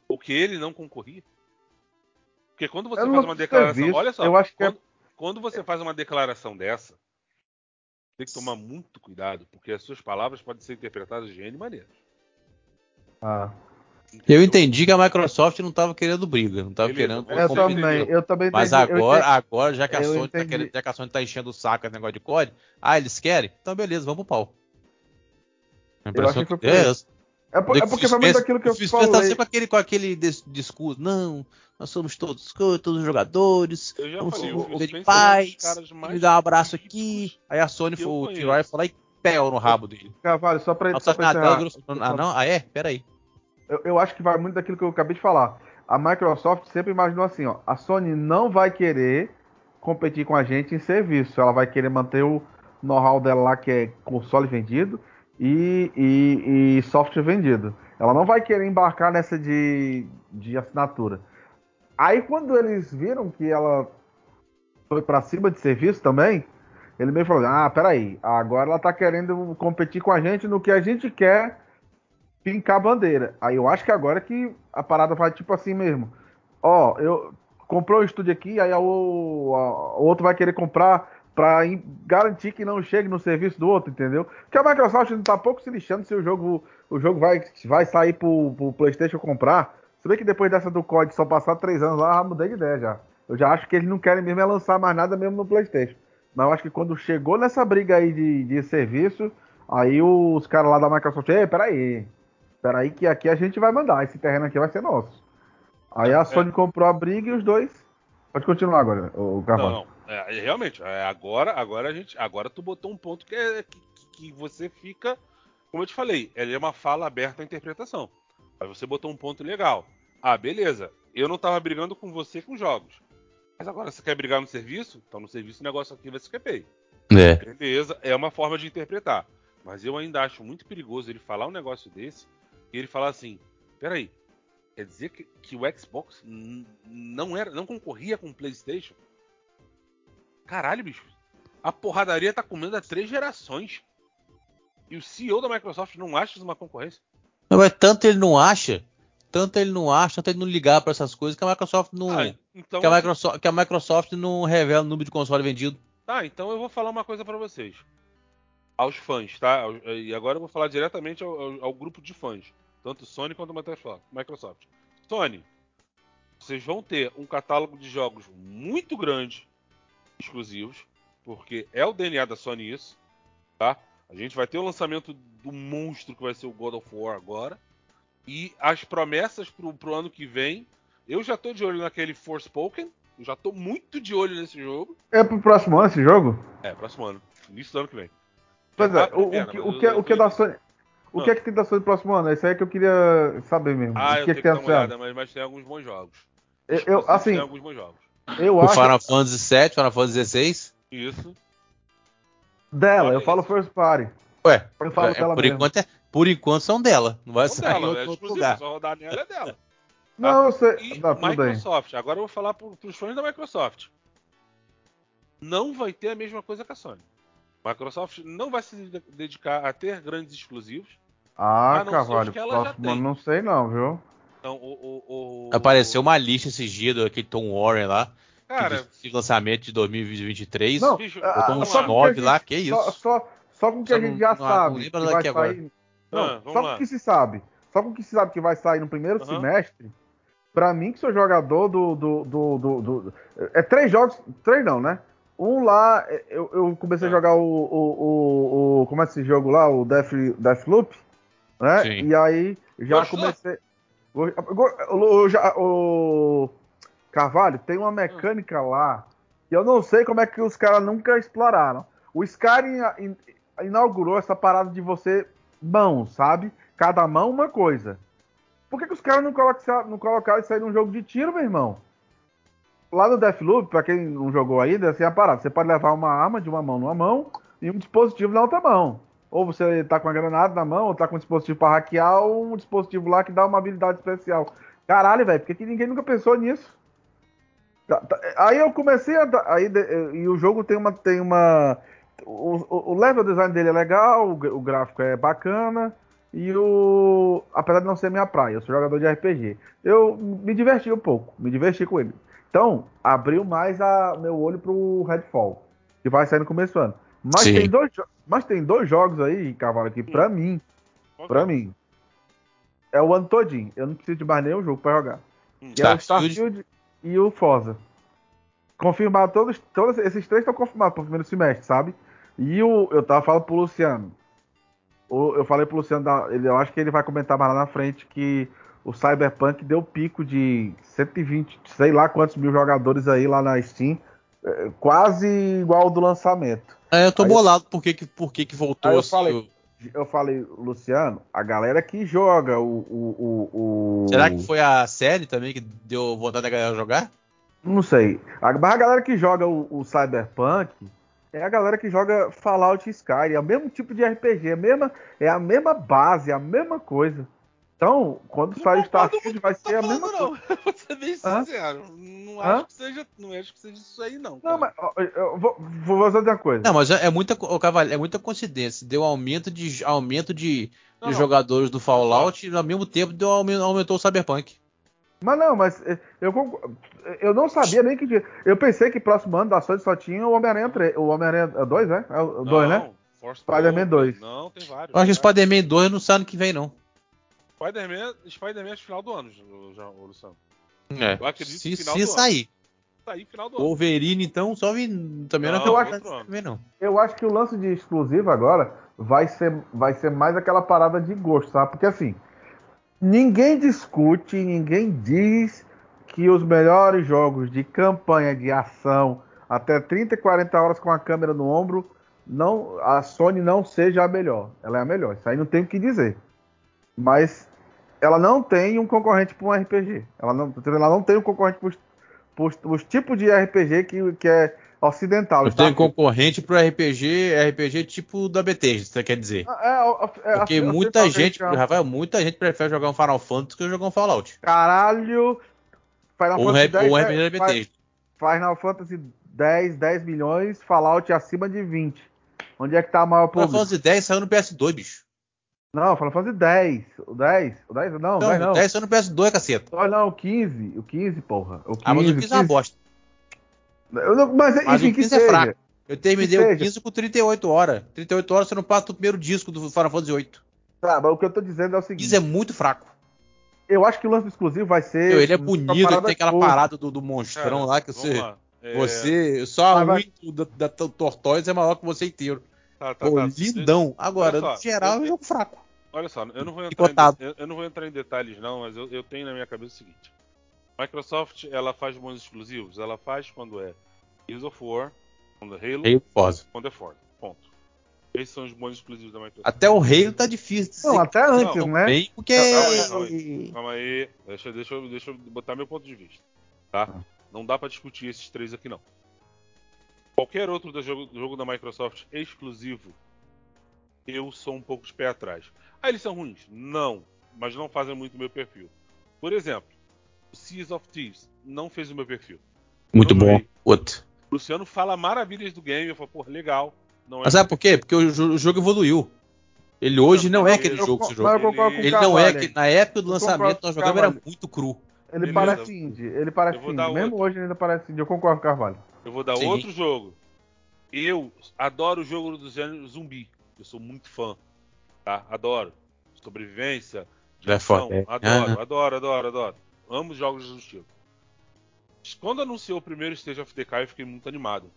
Speaker 3: Ou que ele não concorria? Porque quando você
Speaker 4: Eu
Speaker 3: faz uma declaração. Olha só,
Speaker 4: eu acho que é-
Speaker 3: quando, quando você faz uma declaração dessa, tem que tomar muito cuidado, porque as suas palavras podem ser interpretadas de N maneiras.
Speaker 4: Ah,
Speaker 2: Eu entendi que a Microsoft não tava querendo briga, não tava
Speaker 3: Beleza,
Speaker 2: querendo
Speaker 4: eu também, eu também
Speaker 2: Mas
Speaker 4: entendi, eu
Speaker 2: agora,
Speaker 4: entendi.
Speaker 2: agora já que a
Speaker 4: eu
Speaker 2: Sony tá querendo, já que a Sony tá enchendo o saco esse negócio de COD, ah, eles querem? Então beleza, vamos pro pau. A impressão
Speaker 4: achei que
Speaker 2: é,
Speaker 4: isso. É, por- é porque foi muito daquilo que eu
Speaker 2: fiz
Speaker 4: falei.
Speaker 2: sempre com aquele, com aquele dis- discurso, não, nós somos todos, todos os jogadores,
Speaker 3: Eu já
Speaker 2: vamos
Speaker 3: falei, o
Speaker 2: de
Speaker 3: é
Speaker 2: paz, me dá um abraço aqui, aí a Sony
Speaker 3: eu
Speaker 2: foi, tirou e foi lá e pé no rabo dele.
Speaker 4: Carvalho, só pra,
Speaker 2: Nossa,
Speaker 4: só pra
Speaker 2: Natal,
Speaker 4: encerrar.
Speaker 2: ah não, ah é? Peraí.
Speaker 4: Eu, eu acho que vai muito daquilo que eu acabei de falar. A Microsoft sempre imaginou assim, ó, a Sony não vai querer competir com a gente em serviço, ela vai querer manter o know-how dela lá que é console vendido e, e- e software vendido. Ela não vai querer embarcar nessa de, de assinatura. Aí quando eles viram que ela foi pra cima de serviço também, ele meio falou: Ah, peraí, agora ela tá querendo competir com a gente no que a gente quer pincar a bandeira. Aí eu acho que agora que a parada vai tipo assim mesmo. Ó, eu comprou um estúdio aqui, aí o, o outro vai querer comprar pra em- garantir que não chegue no serviço do outro, entendeu? Porque a Microsoft não tá pouco se lixando se o jogo, o jogo vai, vai sair pro, pro PlayStation comprar. Você vê que depois dessa do COD só passar três anos lá, mudei de ideia já. Eu já acho que eles não querem mesmo é lançar mais nada mesmo no PlayStation. Mas eu acho que quando chegou nessa briga aí de, de serviço, aí os caras lá da Microsoft, ei, peraí, peraí que aqui a gente vai mandar, esse terreno aqui vai ser nosso. Aí a Sony comprou a briga e os dois. Pode continuar agora, o Carvalho.
Speaker 3: Não, não. É, realmente, é, agora, agora a gente, agora tu botou um ponto que, é, que, que você fica, como eu te falei, ele é uma fala aberta à interpretação. Aí você botou um ponto legal. Ah, beleza. Eu não tava brigando com você com jogos. Mas agora você quer brigar no serviço? Então no serviço o negócio aqui vai se pay.
Speaker 2: É.
Speaker 3: Beleza, é uma forma de interpretar. Mas eu ainda acho muito perigoso ele falar um negócio desse e ele falar assim: peraí, quer dizer que, que o Xbox não era, não concorria com o PlayStation? Caralho, bicho. A porradaria tá comendo há três gerações. E o CEO da Microsoft não acha isso uma concorrência?
Speaker 2: Não, mas tanto ele não acha, tanto ele não acha, tanto ele não ligar pra essas coisas que a Microsoft não.
Speaker 3: Ah, então,
Speaker 2: que, a Microsoft, que a Microsoft não revela o número de console vendido.
Speaker 3: Tá, então eu vou falar uma coisa pra vocês. Aos fãs, tá? E agora eu vou falar diretamente ao, ao- ao grupo de fãs. Tanto Sony quanto Microsoft. Microsoft. Sony, vocês vão ter um catálogo de jogos muito grande, exclusivos, porque é o DNA da Sony isso, tá? A gente vai ter o lançamento do monstro que vai ser o God of War agora. E as promessas pro, pro ano que vem. Eu já tô de olho naquele Forspoken. Eu já tô muito de olho nesse jogo.
Speaker 4: É pro próximo ano esse jogo?
Speaker 3: É, próximo ano. início do ano que vem.
Speaker 4: Pois é, o, o, que, o, que, é, o que é da Sony. O que é que tem da Sony no próximo ano? Isso aí é que eu queria saber mesmo.
Speaker 3: Ah,
Speaker 4: o
Speaker 3: eu
Speaker 4: que é
Speaker 3: tenho
Speaker 4: que
Speaker 3: que dar uma olhada, mas, mas tem alguns bons jogos.
Speaker 4: Eu, eu-
Speaker 3: Exclusivos,
Speaker 4: assim,
Speaker 3: Tem alguns bons jogos.
Speaker 4: eu
Speaker 2: O
Speaker 4: acho
Speaker 2: Final Fantasy VII, Final Fantasy XVI.
Speaker 3: Isso.
Speaker 4: dela, eu
Speaker 3: Olha
Speaker 4: falo
Speaker 3: isso.
Speaker 4: first party.
Speaker 2: Ué,
Speaker 4: Eu falo
Speaker 2: é,
Speaker 4: dela
Speaker 2: por,
Speaker 4: mesmo.
Speaker 2: enquanto é, por enquanto são dela. Não vai
Speaker 3: Não
Speaker 2: sair em
Speaker 3: dela,
Speaker 2: outro,
Speaker 3: é
Speaker 2: outro lugar.
Speaker 3: só rodar nela é dela.
Speaker 4: Não, eu sei.
Speaker 3: E
Speaker 4: Tá, tudo bem.
Speaker 3: Microsoft, agora eu vou falar para os fãs da Microsoft. Não vai ter a mesma coisa que a Sony. Microsoft não vai se de- dedicar a ter grandes exclusivos.
Speaker 4: Ah,
Speaker 3: não
Speaker 4: Carvalho,
Speaker 3: já
Speaker 4: próximo ano não sei não, viu?
Speaker 3: Então, o, o, o-
Speaker 2: Apareceu uma lista esses dias do aquele Tom Warren lá.
Speaker 3: Cara,
Speaker 2: que lançamento de 2023.
Speaker 4: Não,
Speaker 3: bicho,
Speaker 4: ah,
Speaker 2: botou uns
Speaker 3: vamos lá.
Speaker 4: só com
Speaker 2: nove
Speaker 4: que a
Speaker 2: lá,
Speaker 4: gente-
Speaker 2: que isso.
Speaker 4: Só, só, só com o que
Speaker 2: Só
Speaker 4: a gente
Speaker 2: não-
Speaker 4: já
Speaker 2: não- não
Speaker 4: sabe que
Speaker 2: daqui
Speaker 4: vai sair.
Speaker 3: Ah,
Speaker 4: Não, só
Speaker 3: lá.
Speaker 4: com o que se sabe. Só com o que se sabe que vai sair no primeiro semestre. Pra mim, que sou jogador do, do, do, do- do- É três jogos. Três não, né? Um lá, eu, eu comecei
Speaker 3: Ah.
Speaker 4: a jogar o, o, o, o- Como é esse jogo lá? O Death, Deathloop. Né?
Speaker 2: Sim.
Speaker 4: E aí já
Speaker 3: Gostou?
Speaker 4: comecei. O, o- o Carvalho, tem uma mecânica lá que eu não sei como é que os caras nunca exploraram. O Skyrim in- inaugurou essa parada de você mão, sabe? Cada mão uma coisa. Por que, que os caras não, colocam- não colocaram isso aí num jogo de tiro, meu irmão? Lá no Deathloop, pra quem não jogou ainda, assim é a parada. Você pode levar uma arma de uma mão numa mão e um dispositivo na outra mão. Ou você tá com a granada na mão, ou tá com um dispositivo pra hackear, ou um dispositivo lá que dá uma habilidade especial. Caralho, velho, por que, que ninguém nunca pensou nisso? Tá- tá- Aí eu comecei a. Aí, e o jogo tem uma. Tem uma o, o- level design dele é legal, o, o gráfico é bacana. E o. Apesar de não ser minha praia, eu sou jogador de RPG. Eu me diverti um pouco, me diverti com ele. Então, abriu mais a, meu olho pro Redfall, que vai sair no começo do ano. Mas
Speaker 2: Sim.
Speaker 4: tem, dois, mas tem dois jogos aí, Cavalo, que pra mim, pra mim, é o ano todinho. Eu não preciso de mais nenhum jogo pra jogar.
Speaker 3: Hum.
Speaker 4: Que é o
Speaker 2: Starfield.
Speaker 4: Starfield e o Forza. Confirmado, todos, todos esses três estão confirmados pro primeiro semestre, sabe? E o, eu tava falando pro Luciano. O- eu falei pro Luciano, da- ele, eu acho que ele vai comentar mais lá na frente que o Cyberpunk deu pico de 120, sei lá quantos mil jogadores aí lá na Steam. É, Quase igual ao do lançamento.
Speaker 2: É, eu tô
Speaker 4: Aí-
Speaker 2: bolado por que, por que, que voltou
Speaker 4: eu
Speaker 2: assim,
Speaker 4: falei, Eu falei, Luciano, a galera que joga o. o, o, o-
Speaker 2: Será que foi a série também que deu vontade da galera jogar?
Speaker 4: Não sei. A, mas a galera que joga o, o Cyberpunk é a galera que joga Fallout Skyrim. É o mesmo tipo de RPG, é a mesma, é a mesma base, é a mesma coisa. Então, quando sair o Starfield, vai ser a mesma coisa.
Speaker 3: não. Vou ser bem
Speaker 4: Hã?
Speaker 3: sincero. Não
Speaker 4: Hã?
Speaker 3: acho, que seja, não acho que seja isso aí, não.
Speaker 4: Não, mas eu vou, vou fazer uma coisa.
Speaker 2: Não, mas é é muita, ô, Cavalho, é muita coincidência. Deu aumento de, aumento de,
Speaker 3: Não,
Speaker 2: de
Speaker 3: não.
Speaker 2: jogadores do Fallout e ao mesmo tempo deu, aumen- aumentou o Cyberpunk.
Speaker 4: Mas não, mas eh, eu, eu não sabia nem que. dia- Eu pensei que próximo ano da Sony só tinha o Homem-Aranha 3. O Homem-Aranha 2, né? É o 2, né? Spider-Man
Speaker 3: Pro,
Speaker 4: 2.
Speaker 3: Não, tem vários.
Speaker 2: Eu acho que
Speaker 3: vários.
Speaker 2: Spider-Man 2 não sai ano que vem, não.
Speaker 3: Spider-Man, Spider-Man é final do ano, Luciano.
Speaker 2: É.
Speaker 3: Eu acredito
Speaker 2: se
Speaker 3: que final
Speaker 2: se
Speaker 3: do ano.
Speaker 2: sair.
Speaker 3: Tá aí, final do ano.
Speaker 2: Wolverine, então, só vi. Também não,
Speaker 3: Não,
Speaker 2: não,
Speaker 3: outro ano.
Speaker 2: também não.
Speaker 4: Eu acho que o lance de exclusivo agora vai ser, vai ser mais aquela parada de gosto, sabe? Porque assim, ninguém discute, ninguém diz que os melhores jogos de campanha de ação até 30 e 40 horas com a câmera no ombro, não, a Sony não seja a melhor. Ela é a melhor, isso aí não tem o que dizer. Mas ela não tem um concorrente para um RPG. Ela não, ela não tem um concorrente para os tipos de RPG que, que é ocidental.
Speaker 2: Eu tenho
Speaker 4: Starfield.
Speaker 2: concorrente pro RPG, RPG tipo da Bethesda, você quer dizer?
Speaker 4: É, é, é,
Speaker 2: Porque
Speaker 4: é,
Speaker 2: muita gente,
Speaker 4: chama.
Speaker 2: Rafael, muita gente prefere jogar um Final Fantasy que jogar um Fallout.
Speaker 4: Caralho! Final
Speaker 2: um,
Speaker 4: Fantasy
Speaker 2: rap- ou um
Speaker 4: 10,
Speaker 2: RPG da
Speaker 4: né?
Speaker 2: Bethesda.
Speaker 4: Final Fantasy 10, 10 milhões, Fallout acima de 20. Onde é que tá a maior
Speaker 2: Final
Speaker 4: público?
Speaker 2: Fantasy 10 saiu no PS2, bicho.
Speaker 4: Não, Final Fantasy 10. O 10? O 10? Não,
Speaker 2: Então,
Speaker 4: 10 não.
Speaker 2: 10 saiu no PS2, caceta.
Speaker 4: Não, não, o 15. O 15, porra. O 15,
Speaker 2: Ah, mas o 15 é uma bosta.
Speaker 4: Eu não- Mas,
Speaker 2: Mas
Speaker 4: enfim,
Speaker 2: o
Speaker 4: que
Speaker 2: 15 é
Speaker 4: seja.
Speaker 2: fraco. Eu terminei
Speaker 4: Que
Speaker 2: o
Speaker 4: seja.
Speaker 2: 15 com 38 horas. 38 horas você não passa o primeiro disco do Final Fantasy 8.
Speaker 4: Tá, mas o que eu tô dizendo é o
Speaker 2: O
Speaker 4: seguinte.
Speaker 2: 15 é muito fraco.
Speaker 4: Eu acho que o lance exclusivo vai ser...
Speaker 2: Meu, ele é bonito, ele tem aquela
Speaker 4: curta.
Speaker 2: parada do, do monstrão
Speaker 3: Cara,
Speaker 2: lá que você.
Speaker 3: lá. É,
Speaker 2: Você. Só a
Speaker 4: vai-
Speaker 2: da, da Tortoise é maior que você inteiro.
Speaker 3: tá, tá,
Speaker 2: Pô,
Speaker 3: tá.
Speaker 2: lindão. Agora,
Speaker 3: Olha só,
Speaker 2: no geral, é um jogo fraco.
Speaker 3: Olha só, eu não vou entrar, em, eu, eu não vou entrar em detalhes não, mas eu, eu tenho na minha cabeça o seguinte. Microsoft, ela faz bons exclusivos, ela faz quando é Gears of War, quando é Halo,
Speaker 2: Rei Forza.
Speaker 3: quando é Forza. Ponto. Esses são os bons exclusivos da Microsoft.
Speaker 2: Até o Halo tá difícil.
Speaker 4: Não, até antes,
Speaker 3: não,
Speaker 4: né?
Speaker 2: Bem, porque.
Speaker 3: Calma aí, calma aí. Deixa, deixa, eu- deixa eu botar meu ponto de vista. Tá?
Speaker 4: Ah.
Speaker 3: Não dá pra discutir esses três aqui, não. Qualquer outro do jogo, do jogo da Microsoft exclusivo, eu sou um pouco de pé atrás. Ah, eles são ruins? Não. Mas não fazem muito o meu perfil. Por exemplo, Seas of Thieves não fez o meu perfil.
Speaker 2: Muito
Speaker 3: não
Speaker 2: bom. Outro.
Speaker 3: O Luciano fala maravilhas do game. Eu falo, pô, legal. Não é
Speaker 2: Mas sabe por quê? Porque o, jo- o jogo evoluiu. Ele hoje não, é aquele
Speaker 3: eu-
Speaker 2: jogo
Speaker 4: eu
Speaker 2: jogou.
Speaker 4: concordo com o
Speaker 2: Ele não é
Speaker 4: Carvalho.
Speaker 2: que na época do
Speaker 4: Eu
Speaker 2: lançamento nós jogamos era
Speaker 4: Carvalho.
Speaker 2: muito cru.
Speaker 4: Ele
Speaker 3: Beleza.
Speaker 4: parece indie. Ele parece
Speaker 3: Eu
Speaker 4: indie. Mesmo
Speaker 3: outro.
Speaker 4: hoje ele ainda parece indie. Eu concordo com o Carvalho.
Speaker 3: Eu vou dar
Speaker 2: Sim.
Speaker 3: outro jogo. Eu adoro o jogo do gênero zumbi. Eu sou muito fã. Tá? Adoro. Sobrevivência. ação,
Speaker 2: 4 Dead.
Speaker 3: Adoro,
Speaker 2: Aham.
Speaker 3: adoro, adoro, adoro. Amo os jogos do estilo. Quando anunciou o primeiro Stage of Decay, eu fiquei muito animado.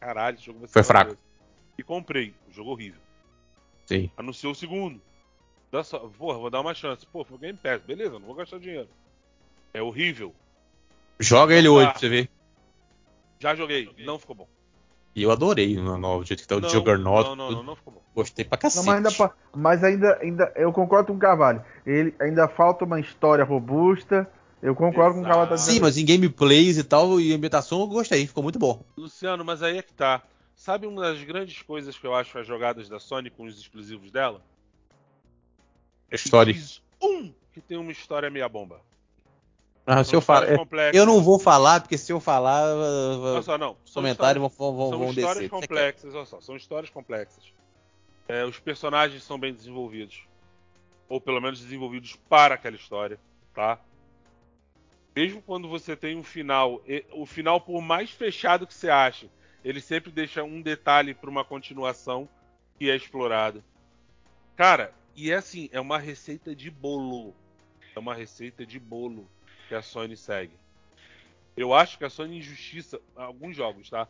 Speaker 3: Caralho, esse jogo vai ser
Speaker 2: Foi fraco.
Speaker 3: E comprei. O jogo horrível.
Speaker 2: Sim.
Speaker 3: Anunciou o segundo. Dá só, porra, vou dar uma chance. Pô, foi Game Pass. Beleza, não vou gastar dinheiro. É horrível.
Speaker 2: Joga ele hoje pra você ver.
Speaker 3: Já joguei. Não ficou bom.
Speaker 2: E eu adorei o novo jeito que tá o
Speaker 3: não,
Speaker 2: Juggernaut.
Speaker 3: não, não, não, não ficou bom.
Speaker 2: Gostei pra
Speaker 4: Não,
Speaker 2: cacete.
Speaker 4: mas ainda, mas ainda, ainda, eu concordo com o Carvalho. Ele ainda falta uma história robusta. Eu concordo com o Carvalho tá
Speaker 3: Exato.
Speaker 2: Sim, mas em gameplays e tal, e ambientação eu gostei, ficou muito bom.
Speaker 3: Luciano, mas aí é que tá. Sabe uma das grandes coisas que eu acho as jogadas da Sony com os exclusivos dela?
Speaker 2: História.
Speaker 3: Um que tem uma história meia bomba.
Speaker 2: Ah, se eu
Speaker 3: histórias
Speaker 2: é. Eu não vou falar, porque se eu falar,
Speaker 3: só, não.
Speaker 2: os
Speaker 3: São
Speaker 2: comentários
Speaker 3: histórias-
Speaker 2: vão, vão,
Speaker 3: são
Speaker 2: vão
Speaker 3: histórias
Speaker 2: descer.
Speaker 3: complexas, olha só, são histórias complexas. É, os personagens são bem desenvolvidos. Ou pelo menos desenvolvidos para aquela história, tá? Mesmo quando você tem um final, o final, por mais fechado que você ache, ele sempre deixa um detalhe para uma continuação que é explorado. Cara, e é assim, é uma receita de bolo. É uma receita de bolo que a Sony segue. Eu acho que a Sony injustiça alguns jogos, tá?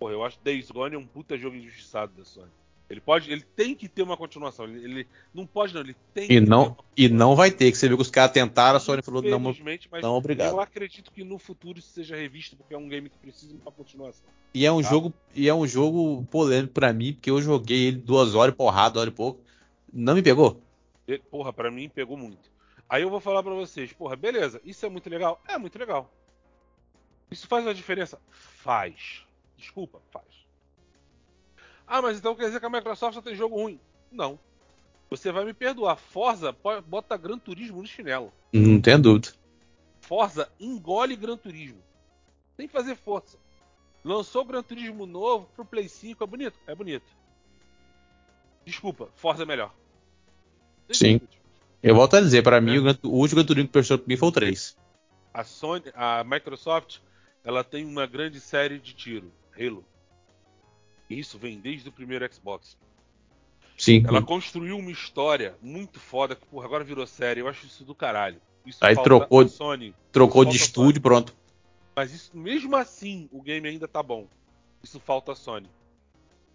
Speaker 3: Porra, eu acho que Days Gone é um puta jogo injustiçado da Sony. Ele pode, ele tem que ter uma continuação. Ele, ele não pode não, ele tem
Speaker 2: E não, e não vai ter, que você viu que os caras tentaram, a Sony falou, não,
Speaker 3: mas
Speaker 2: não, obrigado.
Speaker 3: eu acredito que no futuro isso seja revisto porque é um game que precisa de uma continuação.
Speaker 2: E é um
Speaker 3: Tá.
Speaker 2: jogo, e é um jogo polêmico pra mim, porque eu joguei ele duas horas, porrada, horas e pouco. Não me pegou.
Speaker 3: Porra, pra mim pegou muito. Aí eu vou falar pra vocês, porra, beleza, isso é muito legal? É muito legal. Isso faz uma diferença? Faz. Desculpa, faz. Ah, mas então quer dizer que a Microsoft só tem jogo ruim? Não. Você vai me perdoar. Forza bota Gran Turismo no chinelo.
Speaker 2: Não tenho dúvida.
Speaker 3: Forza engole Gran Turismo. Sem fazer força. Lançou Gran Turismo novo pro Play 5. É bonito? É bonito. Desculpa, Forza é melhor.
Speaker 2: Sim. Eu volto a dizer, pra mim, o, Gran- o último Gran Turismo que prestou pra mim foi o 3.
Speaker 3: A Sony, a Microsoft, ela tem uma grande série de tiro, Halo. Isso vem desde o primeiro Xbox.
Speaker 2: Sim.
Speaker 3: Ela construiu uma história muito foda que, porra, agora virou série. Eu acho isso do caralho. Isso
Speaker 2: Aí trocou-
Speaker 3: Sony.
Speaker 2: Trocou de estúdio, pronto.
Speaker 3: Mas isso, mesmo assim, o game ainda tá bom. Isso falta a Sony.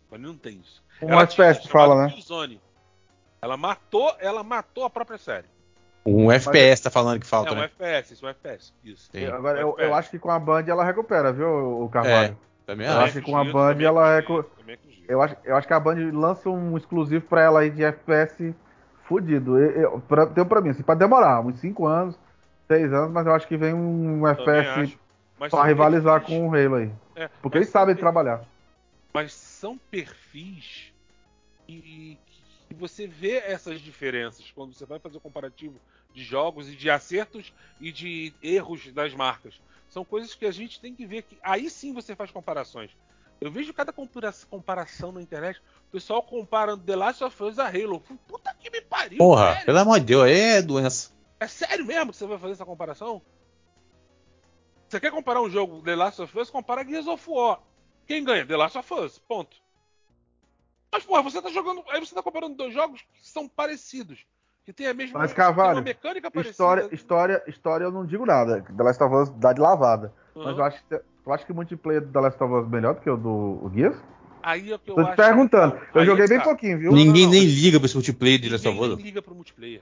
Speaker 3: A Sony não tem isso.
Speaker 4: Um
Speaker 3: Ela tinha
Speaker 4: FPS, fala, né?
Speaker 3: Killzone. Ela matou, ela matou a própria série.
Speaker 2: Um FPS tá falando que falta,
Speaker 3: é um
Speaker 2: né?
Speaker 3: FPS, isso é um FPS. Isso.
Speaker 2: Sim.
Speaker 4: Agora,
Speaker 3: Um
Speaker 4: eu,
Speaker 3: FPS.
Speaker 4: eu acho que com a Band ela recupera, viu, o Carvalho?
Speaker 2: Também
Speaker 4: Eu
Speaker 2: acho.
Speaker 4: acho que com a Band
Speaker 3: também
Speaker 4: ela é
Speaker 3: acredito.
Speaker 4: Eu acho, eu acho que a Band lança um exclusivo pra ela aí de FPS fudido. Eu, eu, pra, deu pra mim, assim, pode demorar, uns 5 anos, 6 anos, mas eu acho que vem um
Speaker 3: Também
Speaker 4: FPS.
Speaker 3: Mas
Speaker 4: pra rivalizar
Speaker 3: perfis-
Speaker 4: com o Halo aí.
Speaker 3: é,
Speaker 4: Porque
Speaker 3: mas
Speaker 4: eles sabem
Speaker 3: perfis-
Speaker 4: trabalhar.
Speaker 3: Mas são perfis que, que você vê essas diferenças quando você vai fazer o comparativo de jogos e de acertos e de erros das marcas. São coisas que a gente tem que ver que aí sim você faz comparações. Eu vejo cada compara- comparação na internet, o pessoal comparando The Last of Us a Halo. Puta que me pariu,
Speaker 2: Porra,
Speaker 3: sério?
Speaker 2: pelo amor de Deus, é doença.
Speaker 3: É sério mesmo que você vai fazer essa comparação? Você quer comparar um jogo The Last of Us, compara Gears of War. Quem ganha? The Last of Us. Ponto. Mas, porra, você tá jogando. Aí você tá comparando dois jogos que são parecidos. Que tem a mesma
Speaker 4: Mas,
Speaker 3: tem
Speaker 4: Carvalho,
Speaker 3: uma mecânica parecida.
Speaker 4: História, história, história eu não digo nada. The Last of Us dá de lavada.
Speaker 3: Uhum.
Speaker 4: Mas eu acho, que, eu acho que o multiplayer do The Last of Us é melhor do que o do Gears.
Speaker 3: Aí é que eu
Speaker 4: Tô te
Speaker 3: acho
Speaker 4: perguntando.
Speaker 3: que-
Speaker 4: Eu
Speaker 3: aí
Speaker 4: joguei
Speaker 3: é
Speaker 4: bem
Speaker 3: tá.
Speaker 4: pouquinho, viu?
Speaker 3: Não,
Speaker 2: Ninguém
Speaker 3: não.
Speaker 2: nem liga pra esse multiplayer de Last of
Speaker 3: Ninguém
Speaker 2: Us.
Speaker 3: nem liga pro multiplayer.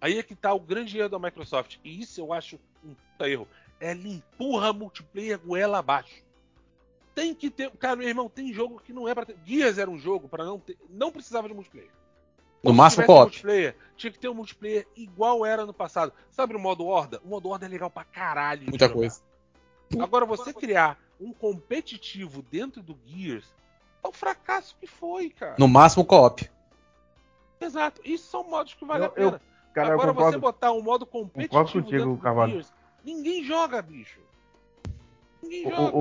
Speaker 3: Aí é que tá o grande erro da Microsoft. E isso eu acho um puta erro. Ela empurra multiplayer goela abaixo. Tem que ter. Cara, meu irmão, tem jogo que não é pra ter. Gears era um jogo para não ter. Não precisava de multiplayer.
Speaker 2: No máximo co-op.
Speaker 3: Multiplayer, tinha que ter um multiplayer igual era no passado. Sabe o modo Horda? O modo Horda é legal pra caralho.
Speaker 2: Muita coisa.
Speaker 3: Agora, você criar um competitivo dentro do Gears é o fracasso que foi, cara.
Speaker 2: No máximo co-op.
Speaker 3: Exato. Isso são modos que vale
Speaker 4: Eu-
Speaker 3: a pena.
Speaker 4: Cara,
Speaker 3: Agora
Speaker 4: eu
Speaker 3: você botar um modo competitivo
Speaker 4: contigo,
Speaker 3: dentro do
Speaker 4: Carvalho.
Speaker 3: Gears, ninguém joga, bicho.
Speaker 4: O,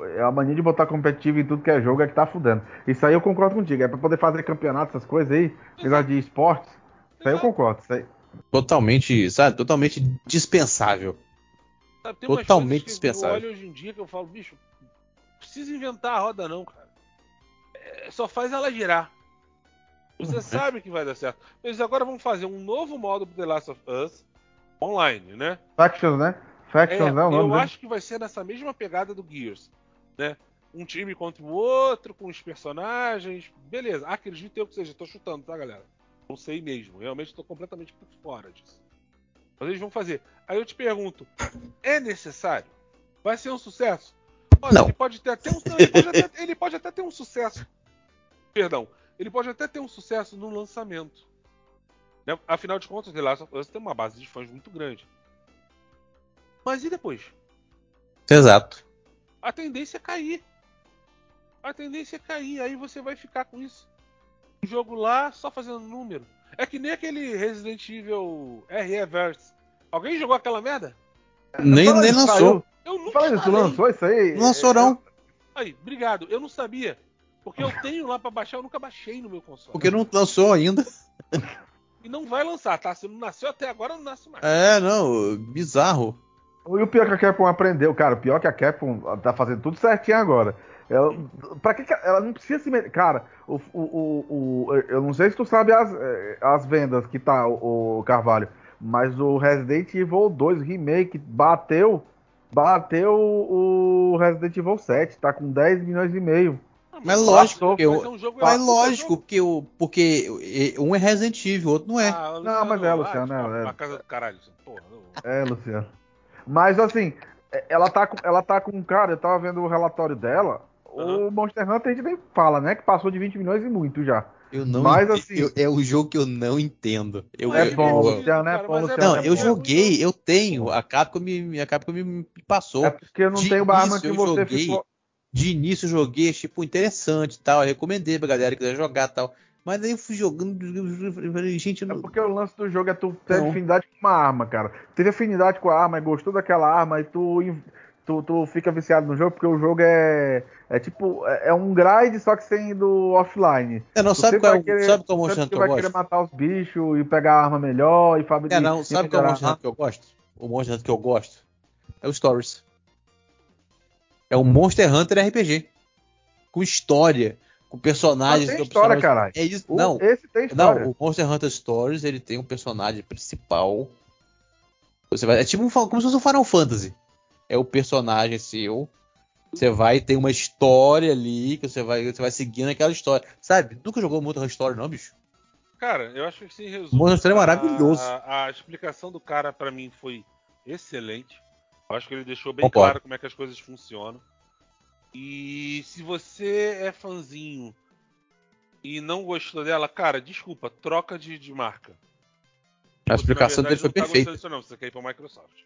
Speaker 4: o- é a mania de botar competitivo em tudo que é jogo é que tá fudendo. Isso aí eu concordo contigo. É pra poder fazer campeonato, essas coisas aí, apesar de esportes. Isso aí eu concordo. Isso aí.
Speaker 2: Totalmente, sabe? Totalmente dispensável.
Speaker 3: Sabe,
Speaker 2: Totalmente
Speaker 3: que eu
Speaker 2: dispensável.
Speaker 3: olho hoje em dia que eu falo, bicho, não precisa inventar a roda não, cara. É, só faz ela girar. Você
Speaker 2: Uhum.
Speaker 3: sabe que vai dar certo. Mas agora vamos fazer um novo modo pro The Last of Us online, né?
Speaker 4: Factions, né? Factions,
Speaker 3: É,
Speaker 4: né? O nome
Speaker 3: eu
Speaker 4: dele.
Speaker 3: acho que vai ser nessa mesma pegada do Gears, né? Um time contra o outro, com os personagens. Beleza, acredito eu que seja. Tô chutando, tá, galera? Não sei mesmo. Realmente tô completamente por fora disso. Mas eles vão fazer. Aí eu te pergunto: é necessário? Vai ser um sucesso? Olha,
Speaker 2: Não.
Speaker 3: ele pode ter até um. não, ele, pode até, ele pode até ter um sucesso. Perdão. Ele pode até ter um sucesso no lançamento. Né? Afinal de contas, The Last of Us tem uma base de fãs muito grande. Mas e depois?
Speaker 2: Exato.
Speaker 3: a tendência é cair. A tendência é cair, aí você vai ficar com isso. Um jogo lá só fazendo número. É que nem aquele Resident Evil RE-Verse. Alguém jogou aquela merda?
Speaker 2: Nem, nem lançou.
Speaker 3: Eu nunca
Speaker 4: Fala isso, tu lançou isso aí?
Speaker 2: Não lançou, não.
Speaker 3: Aí, obrigado. Eu não sabia. Porque eu tenho lá pra baixar, eu nunca baixei no meu console.
Speaker 2: Porque não lançou ainda.
Speaker 3: E não vai lançar, tá? Se não nasceu até agora, não nasce mais.
Speaker 2: É, não. Bizarro.
Speaker 4: E o pior que a Capcom aprendeu, cara, o pior é que a Capcom tá fazendo tudo certinho agora. Ela, pra que, que ela não precisa se meter? Cara, o, o, o, o- eu não sei se tu sabe as, eh, as vendas que tá, o, o Carvalho, mas o Resident Evil 2 Remake bateu, bateu o Resident Evil 7, tá com 10 milhões e meio.
Speaker 3: Ah,
Speaker 2: Mas lógico
Speaker 3: ser-
Speaker 2: que eu-
Speaker 3: vai ser um jogo-
Speaker 2: Mas
Speaker 3: um
Speaker 2: lógico, porque, o, porque um é Resident Evil, o outro não é.
Speaker 3: Ah,
Speaker 4: Não, mas é, Luciano,
Speaker 3: vai,
Speaker 4: é, é.
Speaker 3: Pra casa do caralho. Porra, não.
Speaker 4: É, Luciano. Mas assim, é- ela tá com, ela tá com, cara, eu tava vendo o relatório dela, o Monster Hunter a gente nem fala, né, que passou de 20 milhões e muito já.
Speaker 2: Eu não
Speaker 4: Mas, assim-
Speaker 2: eu- é o jogo que eu não entendo. Eu,
Speaker 4: É bom,
Speaker 2: eu-
Speaker 4: Luciano, é
Speaker 3: cara,
Speaker 4: bom,
Speaker 3: mas
Speaker 4: Luciano.
Speaker 2: Não,
Speaker 4: é
Speaker 2: eu
Speaker 4: bom.
Speaker 2: joguei, eu tenho. A Capcom me, a Capcom me, passou.
Speaker 4: É porque eu não
Speaker 2: De
Speaker 4: tenho
Speaker 2: início
Speaker 4: que
Speaker 2: eu
Speaker 4: você
Speaker 2: joguei.
Speaker 4: ficou.
Speaker 2: De início eu joguei, tipo, interessante e tal. Eu recomendei pra galera que quiser jogar e tal. Mas aí eu fui jogando. eu falei, Gente,
Speaker 4: É
Speaker 2: não.
Speaker 4: porque o lance do jogo é tu ter
Speaker 2: Não.
Speaker 4: afinidade com uma arma, cara. Teve afinidade com a arma e gostou daquela arma e tu, tu, tu fica viciado no jogo porque o jogo é. É tipo. É, é um grind, só que sendo offline.
Speaker 2: É, não, sabe qual, é
Speaker 4: vai
Speaker 2: o-
Speaker 4: querer-
Speaker 2: sabe qual é o Monster Hunter que eu
Speaker 4: vai
Speaker 2: gosto?
Speaker 4: querer matar os bichos e pegar a arma melhor e fabricar.
Speaker 2: É, não, sabe qual é o Monster Hunter que eu gosto? O Monster Hunter que eu gosto é o Stories. É o Monster Hunter RPG. Com história, com personagens.
Speaker 4: Mas tem história,
Speaker 2: personagens-
Speaker 4: caralho.
Speaker 2: É isso.
Speaker 4: O-
Speaker 2: Não,
Speaker 4: Esse tem história.
Speaker 2: não, o Monster Hunter Stories ele tem um personagem principal. Você vai, é tipo um, como se fosse um Final Fantasy. É o personagem seu. Você vai ter uma história ali que você vai, você vai seguindo aquela história. Sabe? Nunca jogou Monster Hunter Story, não, bicho?
Speaker 3: Cara, eu acho que sim, resumo.
Speaker 2: O Monster Hunter é maravilhoso.
Speaker 3: A, a explicação do cara pra mim foi excelente. Eu acho que ele deixou bem
Speaker 2: Concordo.
Speaker 3: claro como é que as coisas funcionam. E se você é fãzinho e não gostou dela, cara, desculpa, troca de, de marca.
Speaker 2: A explicação dele foi
Speaker 3: não tá
Speaker 2: perfeita.
Speaker 3: disso, não, você quer ir pra Microsoft.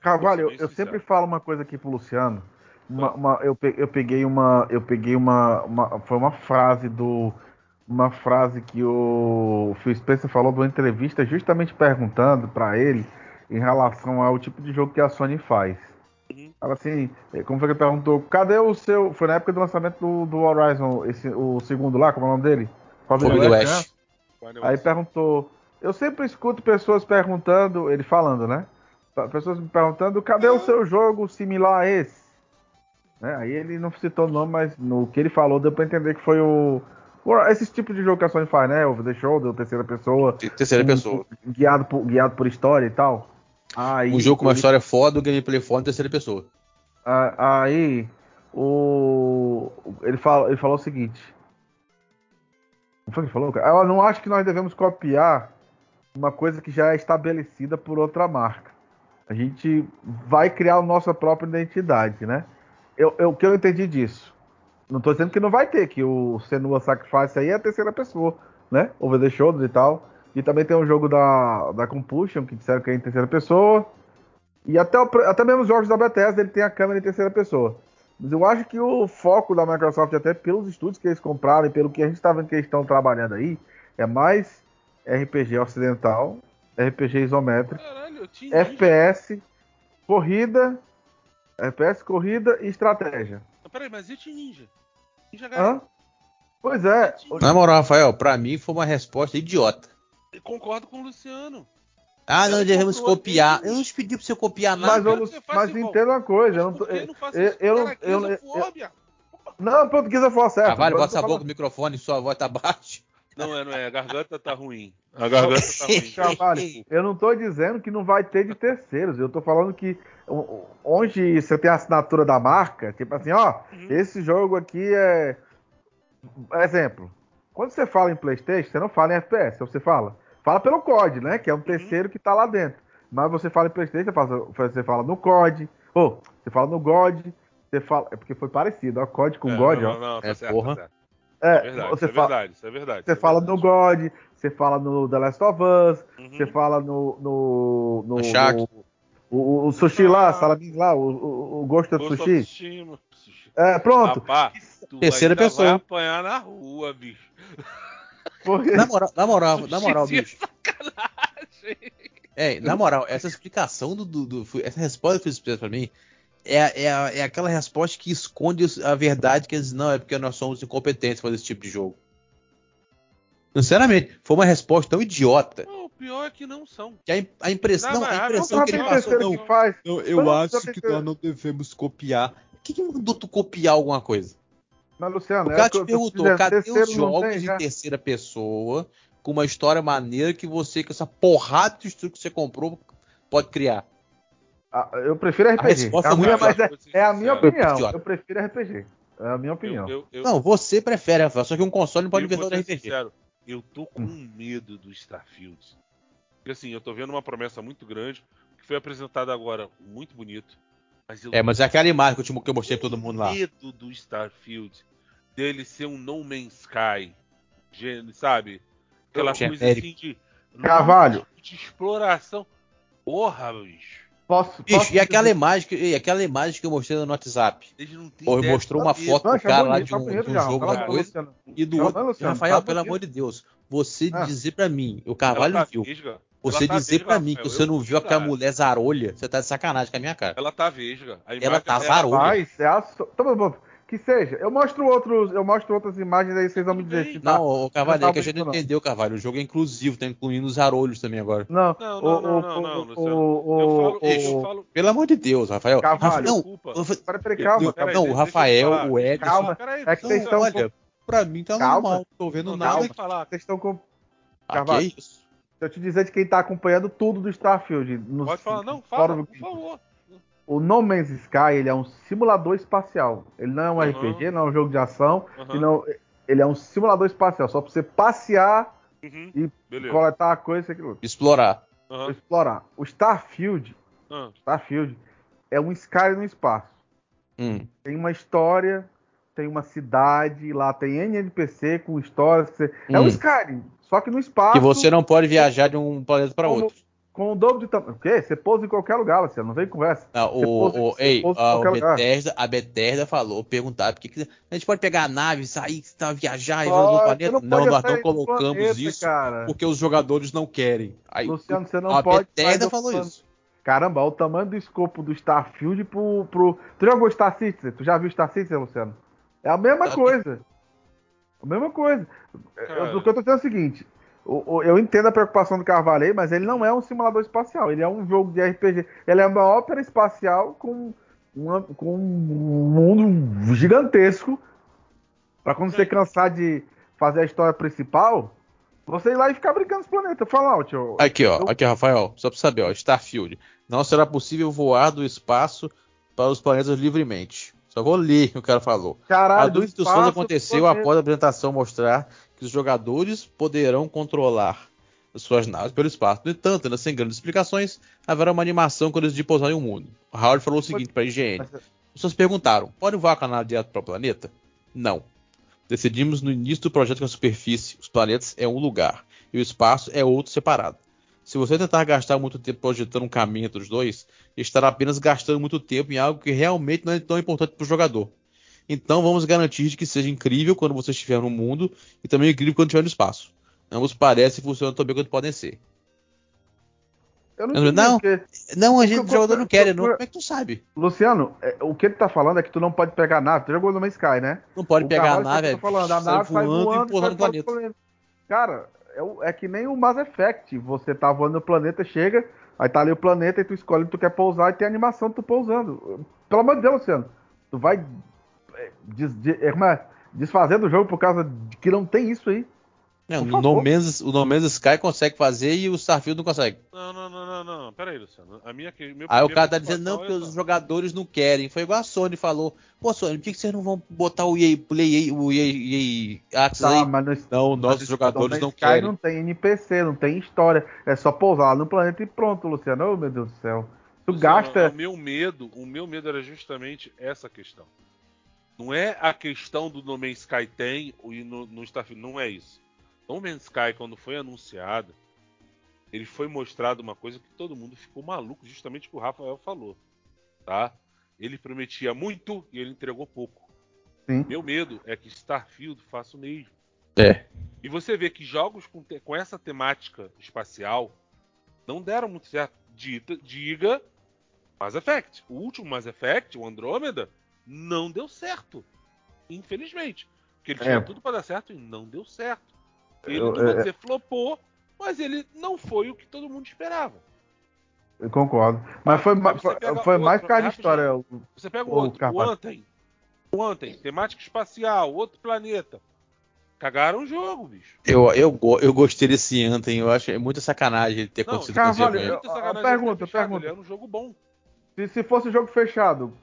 Speaker 4: Carvalho,
Speaker 3: Vou
Speaker 4: eu, eu sempre falo uma coisa aqui pro Luciano. Uma- uma- eu, pe- eu peguei uma. Eu peguei uma, uma- Foi uma frase do. Uma frase que o Phil Spencer falou numa entrevista, justamente perguntando pra ele em relação ao tipo de jogo que a Sony faz. Fala assim, eh, como foi que ele perguntou? Cadê o seu. Foi na época do lançamento do, do Horizon, esse, o segundo lá, como é o nome dele?
Speaker 2: Forbidden
Speaker 4: West,
Speaker 2: West.
Speaker 4: né? Aí perguntou. Eu sempre escuto pessoas perguntando, ele falando, né? Pessoas me perguntando, cadê o seu jogo similar a esse? Né? Aí ele não citou o nome, mas no que ele falou deu pra entender que foi o. o- Esse tipo de jogo que a Sony faz, né? O The Shoulder, terceira pessoa.
Speaker 2: Terceira
Speaker 4: um-
Speaker 2: pessoa.
Speaker 4: Guiado por, guiado por história e tal. Aí,
Speaker 2: Um jogo com uma história foda, o gameplay foda em terceira pessoa.
Speaker 4: Aí o. Ele, fala, ele falou o seguinte. Não foi que falou, cara? Eu não acho que nós devemos copiar uma coisa que já é estabelecida por outra marca. A gente vai criar a nossa própria identidade, né? eu, eu, o que eu entendi disso? Não tô dizendo que não vai ter, que o Senua Sacrifice aí é a terceira pessoa, né? Over the Shoulders e tal. E também tem um jogo da, da Compulsion, que disseram que é em terceira pessoa. E até, até mesmo os jogos da Bethesda, ele tem a câmera em terceira pessoa. Mas eu acho que o foco da Microsoft, até pelos estudos que eles compraram e pelo que a gente está vendo que eles estão trabalhando aí, é mais RPG ocidental, RPG isométrico, Caralho, FPS, corrida, FPS, corrida e estratégia.
Speaker 3: peraí, mas e o Ninja?
Speaker 4: Ninja Hã? Pois é.
Speaker 2: Na moral, Rafael, pra mim foi uma resposta idiota.
Speaker 3: Concordo com o Luciano.
Speaker 2: Ah, não devemos copiar. Eu não te pedi pra você copiar nada.
Speaker 4: Mas, eu, mas entenda uma coisa. eu não, tô, eu, não faço eu, eu, eu, eu, eu, Não, portuguesa for certo.
Speaker 2: Carvalho, bota essa boca no microfone, sua voz tá baixa.
Speaker 3: Não é, não é. A garganta tá ruim. A garganta tá ruim.
Speaker 4: Carvalho, eu não tô dizendo que não vai ter de terceiros. Eu tô falando que onde você tem a assinatura da marca, tipo assim, ó, uhum. esse jogo aqui é. Exemplo. Quando você fala em PlayStation, você não fala em FPS, você fala Fala pelo COD, né? Que é um uhum. terceiro que tá lá dentro. Mas você fala em PlayStation, você fala, no COD, ou você fala no God, você fala. É porque foi parecido, ó. COD com é, God,
Speaker 3: não,
Speaker 4: ó.
Speaker 3: Não,
Speaker 4: tá
Speaker 3: é, certo, porra. Tá certo. É, é, verdade,
Speaker 4: você
Speaker 3: é fala, verdade, isso é verdade.
Speaker 4: Você
Speaker 3: é
Speaker 4: fala
Speaker 3: verdade.
Speaker 4: no God, você fala no The Last of Us, uhum. você fala no. no, no, no o, o, sushi ah. lá, salamin lá, o, o, o gosto do sushi. É, pronto.
Speaker 3: Rapaz, Terceira pessoa. vai apanhar na rua, bicho.
Speaker 2: Porque... Na moral, na moral, na moral, bicho. Sacanagem. É, na moral, essa explicação do, do, do essa resposta que você pra mim é, é, é, aquela resposta que esconde a verdade que eles não é porque nós somos incompetentes para esse tipo de jogo. Sinceramente, foi uma resposta tão idiota.
Speaker 3: Não, o pior é que não são.
Speaker 2: Que a, a impressão, não, a impressão que ele passou, não, que faz. não eu acho que nós não devemos copiar. O que, que mandou tu copiar alguma coisa?
Speaker 4: Mas, Luciano,
Speaker 2: o cara é te perguntou, cadê os jogos tem, em terceira pessoa com uma história maneira que você, com essa porrada de estudo que você comprou, pode criar?
Speaker 4: Ah, eu prefiro RPG. A, a minha, mas é, é, a minha opinião. Eu prefiro RPG. É a minha opinião. Eu,
Speaker 2: eu, não, você prefere, Rafael. Só que um console não pode ver todo RPG. Sincero,
Speaker 3: eu tô com hum. medo do Starfield. Porque assim, eu tô vendo uma promessa muito grande, que foi apresentada agora, muito bonito.
Speaker 2: Mas é, mas é aquela imagem que eu, que eu mostrei pra todo mundo lá.
Speaker 3: medo do Starfield dele ser um No Man's Sky, sabe? Aquela coisa assim de.
Speaker 4: Carvalho.
Speaker 3: De exploração. Porra, bicho.
Speaker 2: Posso, bicho, posso e aquela imagem, que, e aquela imagem que eu mostrei no WhatsApp? Pô, mostrou uma foto do cara lá de um, de um jogo da coisa. E do outro. Rafael, pelo amor de Deus, você ah. dizer pra mim, o Carvalho tá viu. Você tá dizer pra mim que você não viu aquela mulher zarolha, você tá de sacanagem com a minha cara.
Speaker 3: Ela tá vesga.
Speaker 2: Ela tá zarolha. Mas
Speaker 4: é a... Toma, que seja. Eu mostro outros, eu mostro outras imagens aí, vocês vão me dizer.
Speaker 2: Tipo, não, o Carvalho, é que a gente não entendeu, Carvalho. O jogo é inclusivo, tá incluindo os arolhos também agora.
Speaker 4: Não,
Speaker 3: não, não, não, não, não, Luciano.
Speaker 2: Eu falo, Pelo amor de Deus, Rafael.
Speaker 4: Carvalho,
Speaker 2: não,
Speaker 4: peraí, peraí, calma.
Speaker 2: não, o Rafael, o Edson.
Speaker 4: Calma, é que vocês estão.
Speaker 2: Olha, pra mim tá normal, tô vendo nada.
Speaker 4: Vocês estão com. Ah, Carvalho. Que isso? eu te dizer de quem tá acompanhando tudo do Starfield.
Speaker 3: Pode falar, não, fala, por favor
Speaker 4: o No Man's Sky ele é um simulador espacial. Ele não é um uhum. RPG, não é um jogo de ação. Uhum. Não, ele é um simulador espacial, só pra você passear uhum. e Beleza. coletar coisa e
Speaker 2: Explorar.
Speaker 4: Explorar. O Starfield, Starfield é um Sky no espaço.
Speaker 2: Hum.
Speaker 4: Tem uma história, tem uma cidade, lá tem NPC com histórias. Você... Hum. É um hum. Skyrim, só que no espaço.
Speaker 2: Que você não pode viajar de um planeta para outro
Speaker 4: com o dobro de tamanho. O quê? Você pousa em qualquer lugar, você não vem conversa.
Speaker 2: Não, o, o, ei, a, o Bethesda, a Bethesda falou, perguntaram, por que a gente pode pegar a nave, sair, tá, viajar e no planeta? Não, não nós não colocamos planeta, isso cara. porque os jogadores não querem.
Speaker 4: Aí, Luciano, você não a pode.
Speaker 2: A Bethesda falou isso.
Speaker 4: Caramba, o tamanho do escopo do Starfield pro. pro... Tu já gostou Star Citizen? Tu já viu Star Citizen, Luciano? É a mesma tá coisa. A mesma coisa. Eu, o que eu tô dizendo é o seguinte: eu entendo a preocupação do Carvalho mas ele não é um simulador espacial, ele é um jogo de RPG. Ele é uma ópera espacial com, uma, com um mundo gigantesco. Para quando você cansar de fazer a história principal, você ir lá e ficar brincando os planetas. Fallout.
Speaker 2: Eu, aqui, ó, eu... aqui, Rafael, só para saber, ó, Starfield. Não será possível voar do espaço para os planetas livremente. Só vou ler o que o cara falou.
Speaker 4: Caralho,
Speaker 2: a dúvida dos fãs aconteceu após a apresentação mostrar que os jogadores poderão controlar suas naves pelo espaço. No entanto, ainda sem grandes explicações, haverá uma animação quando eles de pousar em um mundo. O Howard falou o seguinte para a IGN: Pessoas perguntaram: pode voar com a nave direto para o planeta? Não. Decidimos no início do projeto que a superfície, os planetas, é um lugar e o espaço é outro separado. Se você tentar gastar muito tempo projetando um caminho entre os dois, estará apenas gastando muito tempo em algo que realmente não é tão importante para o jogador. Então vamos garantir que seja incrível quando você estiver no mundo e também incrível quando estiver no espaço. Ambos parecem e funcionam tão bem quanto podem ser.
Speaker 4: Eu não,
Speaker 2: Não, não, a gente,
Speaker 4: Eu-
Speaker 2: o jogador não quer,
Speaker 4: eu-
Speaker 2: não. Como é que tu sabe?
Speaker 4: Luciano, é, o que ele tá falando é que tu não pode pegar a nave. Tu jogou no Sky, né?
Speaker 2: Não pode
Speaker 4: O
Speaker 2: pegar a nave,
Speaker 4: tá
Speaker 2: é,
Speaker 4: falando, a nave sai
Speaker 2: voando,
Speaker 4: voando
Speaker 2: e pousando no
Speaker 4: sai fora do
Speaker 2: planeta.
Speaker 4: Cara, é, o- é que nem o Mass Effect. Você tá voando no planeta, chega, aí tá ali o planeta e tu escolhe onde tu quer pousar e tem a animação de tu pousando. Pelo amor de Deus, Luciano. Tu vai des- de- é, como é? desfazer do jogo por causa de que não tem isso aí.
Speaker 2: Não, o no, Man's, o No Man's Sky consegue fazer e o Starfield não consegue.
Speaker 3: Não, não, não, não, não. Pera aí, Luciano. A minha, meu
Speaker 2: Aí o cara tá dizendo, não,
Speaker 3: preocupação
Speaker 2: porque
Speaker 3: é
Speaker 2: os
Speaker 3: só-
Speaker 2: jogadores não querem. Foi igual a Sony falou. Pô, Sony, por que, que vocês não vão botar o EA Play, o EA, EA Access
Speaker 4: Tá,
Speaker 2: aí?
Speaker 4: mas
Speaker 2: Não,
Speaker 4: mas
Speaker 2: nossos
Speaker 4: no
Speaker 2: jogadores não
Speaker 4: Sky
Speaker 2: querem.
Speaker 4: não tem NPC, não tem história. É só pousar lá no planeta e pronto, Luciano. Oh, meu Deus do céu. Tu
Speaker 3: Luciano,
Speaker 4: gasta.
Speaker 3: O meu medo, o meu medo era justamente essa questão. Não é a questão do No Man's Sky tem e no, no Starfield, não é isso. No Man's Sky, quando foi anunciado, ele foi mostrado uma coisa que todo mundo ficou maluco, justamente o que o Rafael falou, tá? Ele prometia muito e ele entregou pouco.
Speaker 4: Sim.
Speaker 3: Meu medo é que Starfield faça o mesmo.
Speaker 2: É.
Speaker 3: E você vê que jogos com, te- com essa temática espacial não deram muito certo. Dita, diga Mass Effect. O último Mass Effect, o Andrômeda, não deu certo. Infelizmente. Porque ele
Speaker 4: É.
Speaker 3: tinha tudo para dar certo e não deu certo. Ele,
Speaker 4: Eu-
Speaker 3: não vou
Speaker 4: é-
Speaker 3: dizer flopou, mas ele não foi o que todo mundo esperava.
Speaker 4: Eu concordo. Mas foi, ma-
Speaker 3: você
Speaker 4: foi mais
Speaker 3: outro,
Speaker 4: por causa de história. o-
Speaker 3: Você pega o
Speaker 4: Ô,
Speaker 3: outro, o
Speaker 4: Carvalho.
Speaker 3: Anthem. O Anthem, temática espacial, outro planeta. Cagaram o jogo, bicho.
Speaker 2: Eu, eu, eu gostei desse Anthem, eu acho é muita sacanagem ele ter
Speaker 3: Não,
Speaker 2: acontecido
Speaker 4: Carvalho,
Speaker 3: sacanagem
Speaker 4: pergunta, pergunta.
Speaker 3: Ele era um jogo bom.
Speaker 4: Se, se fosse um jogo fechado,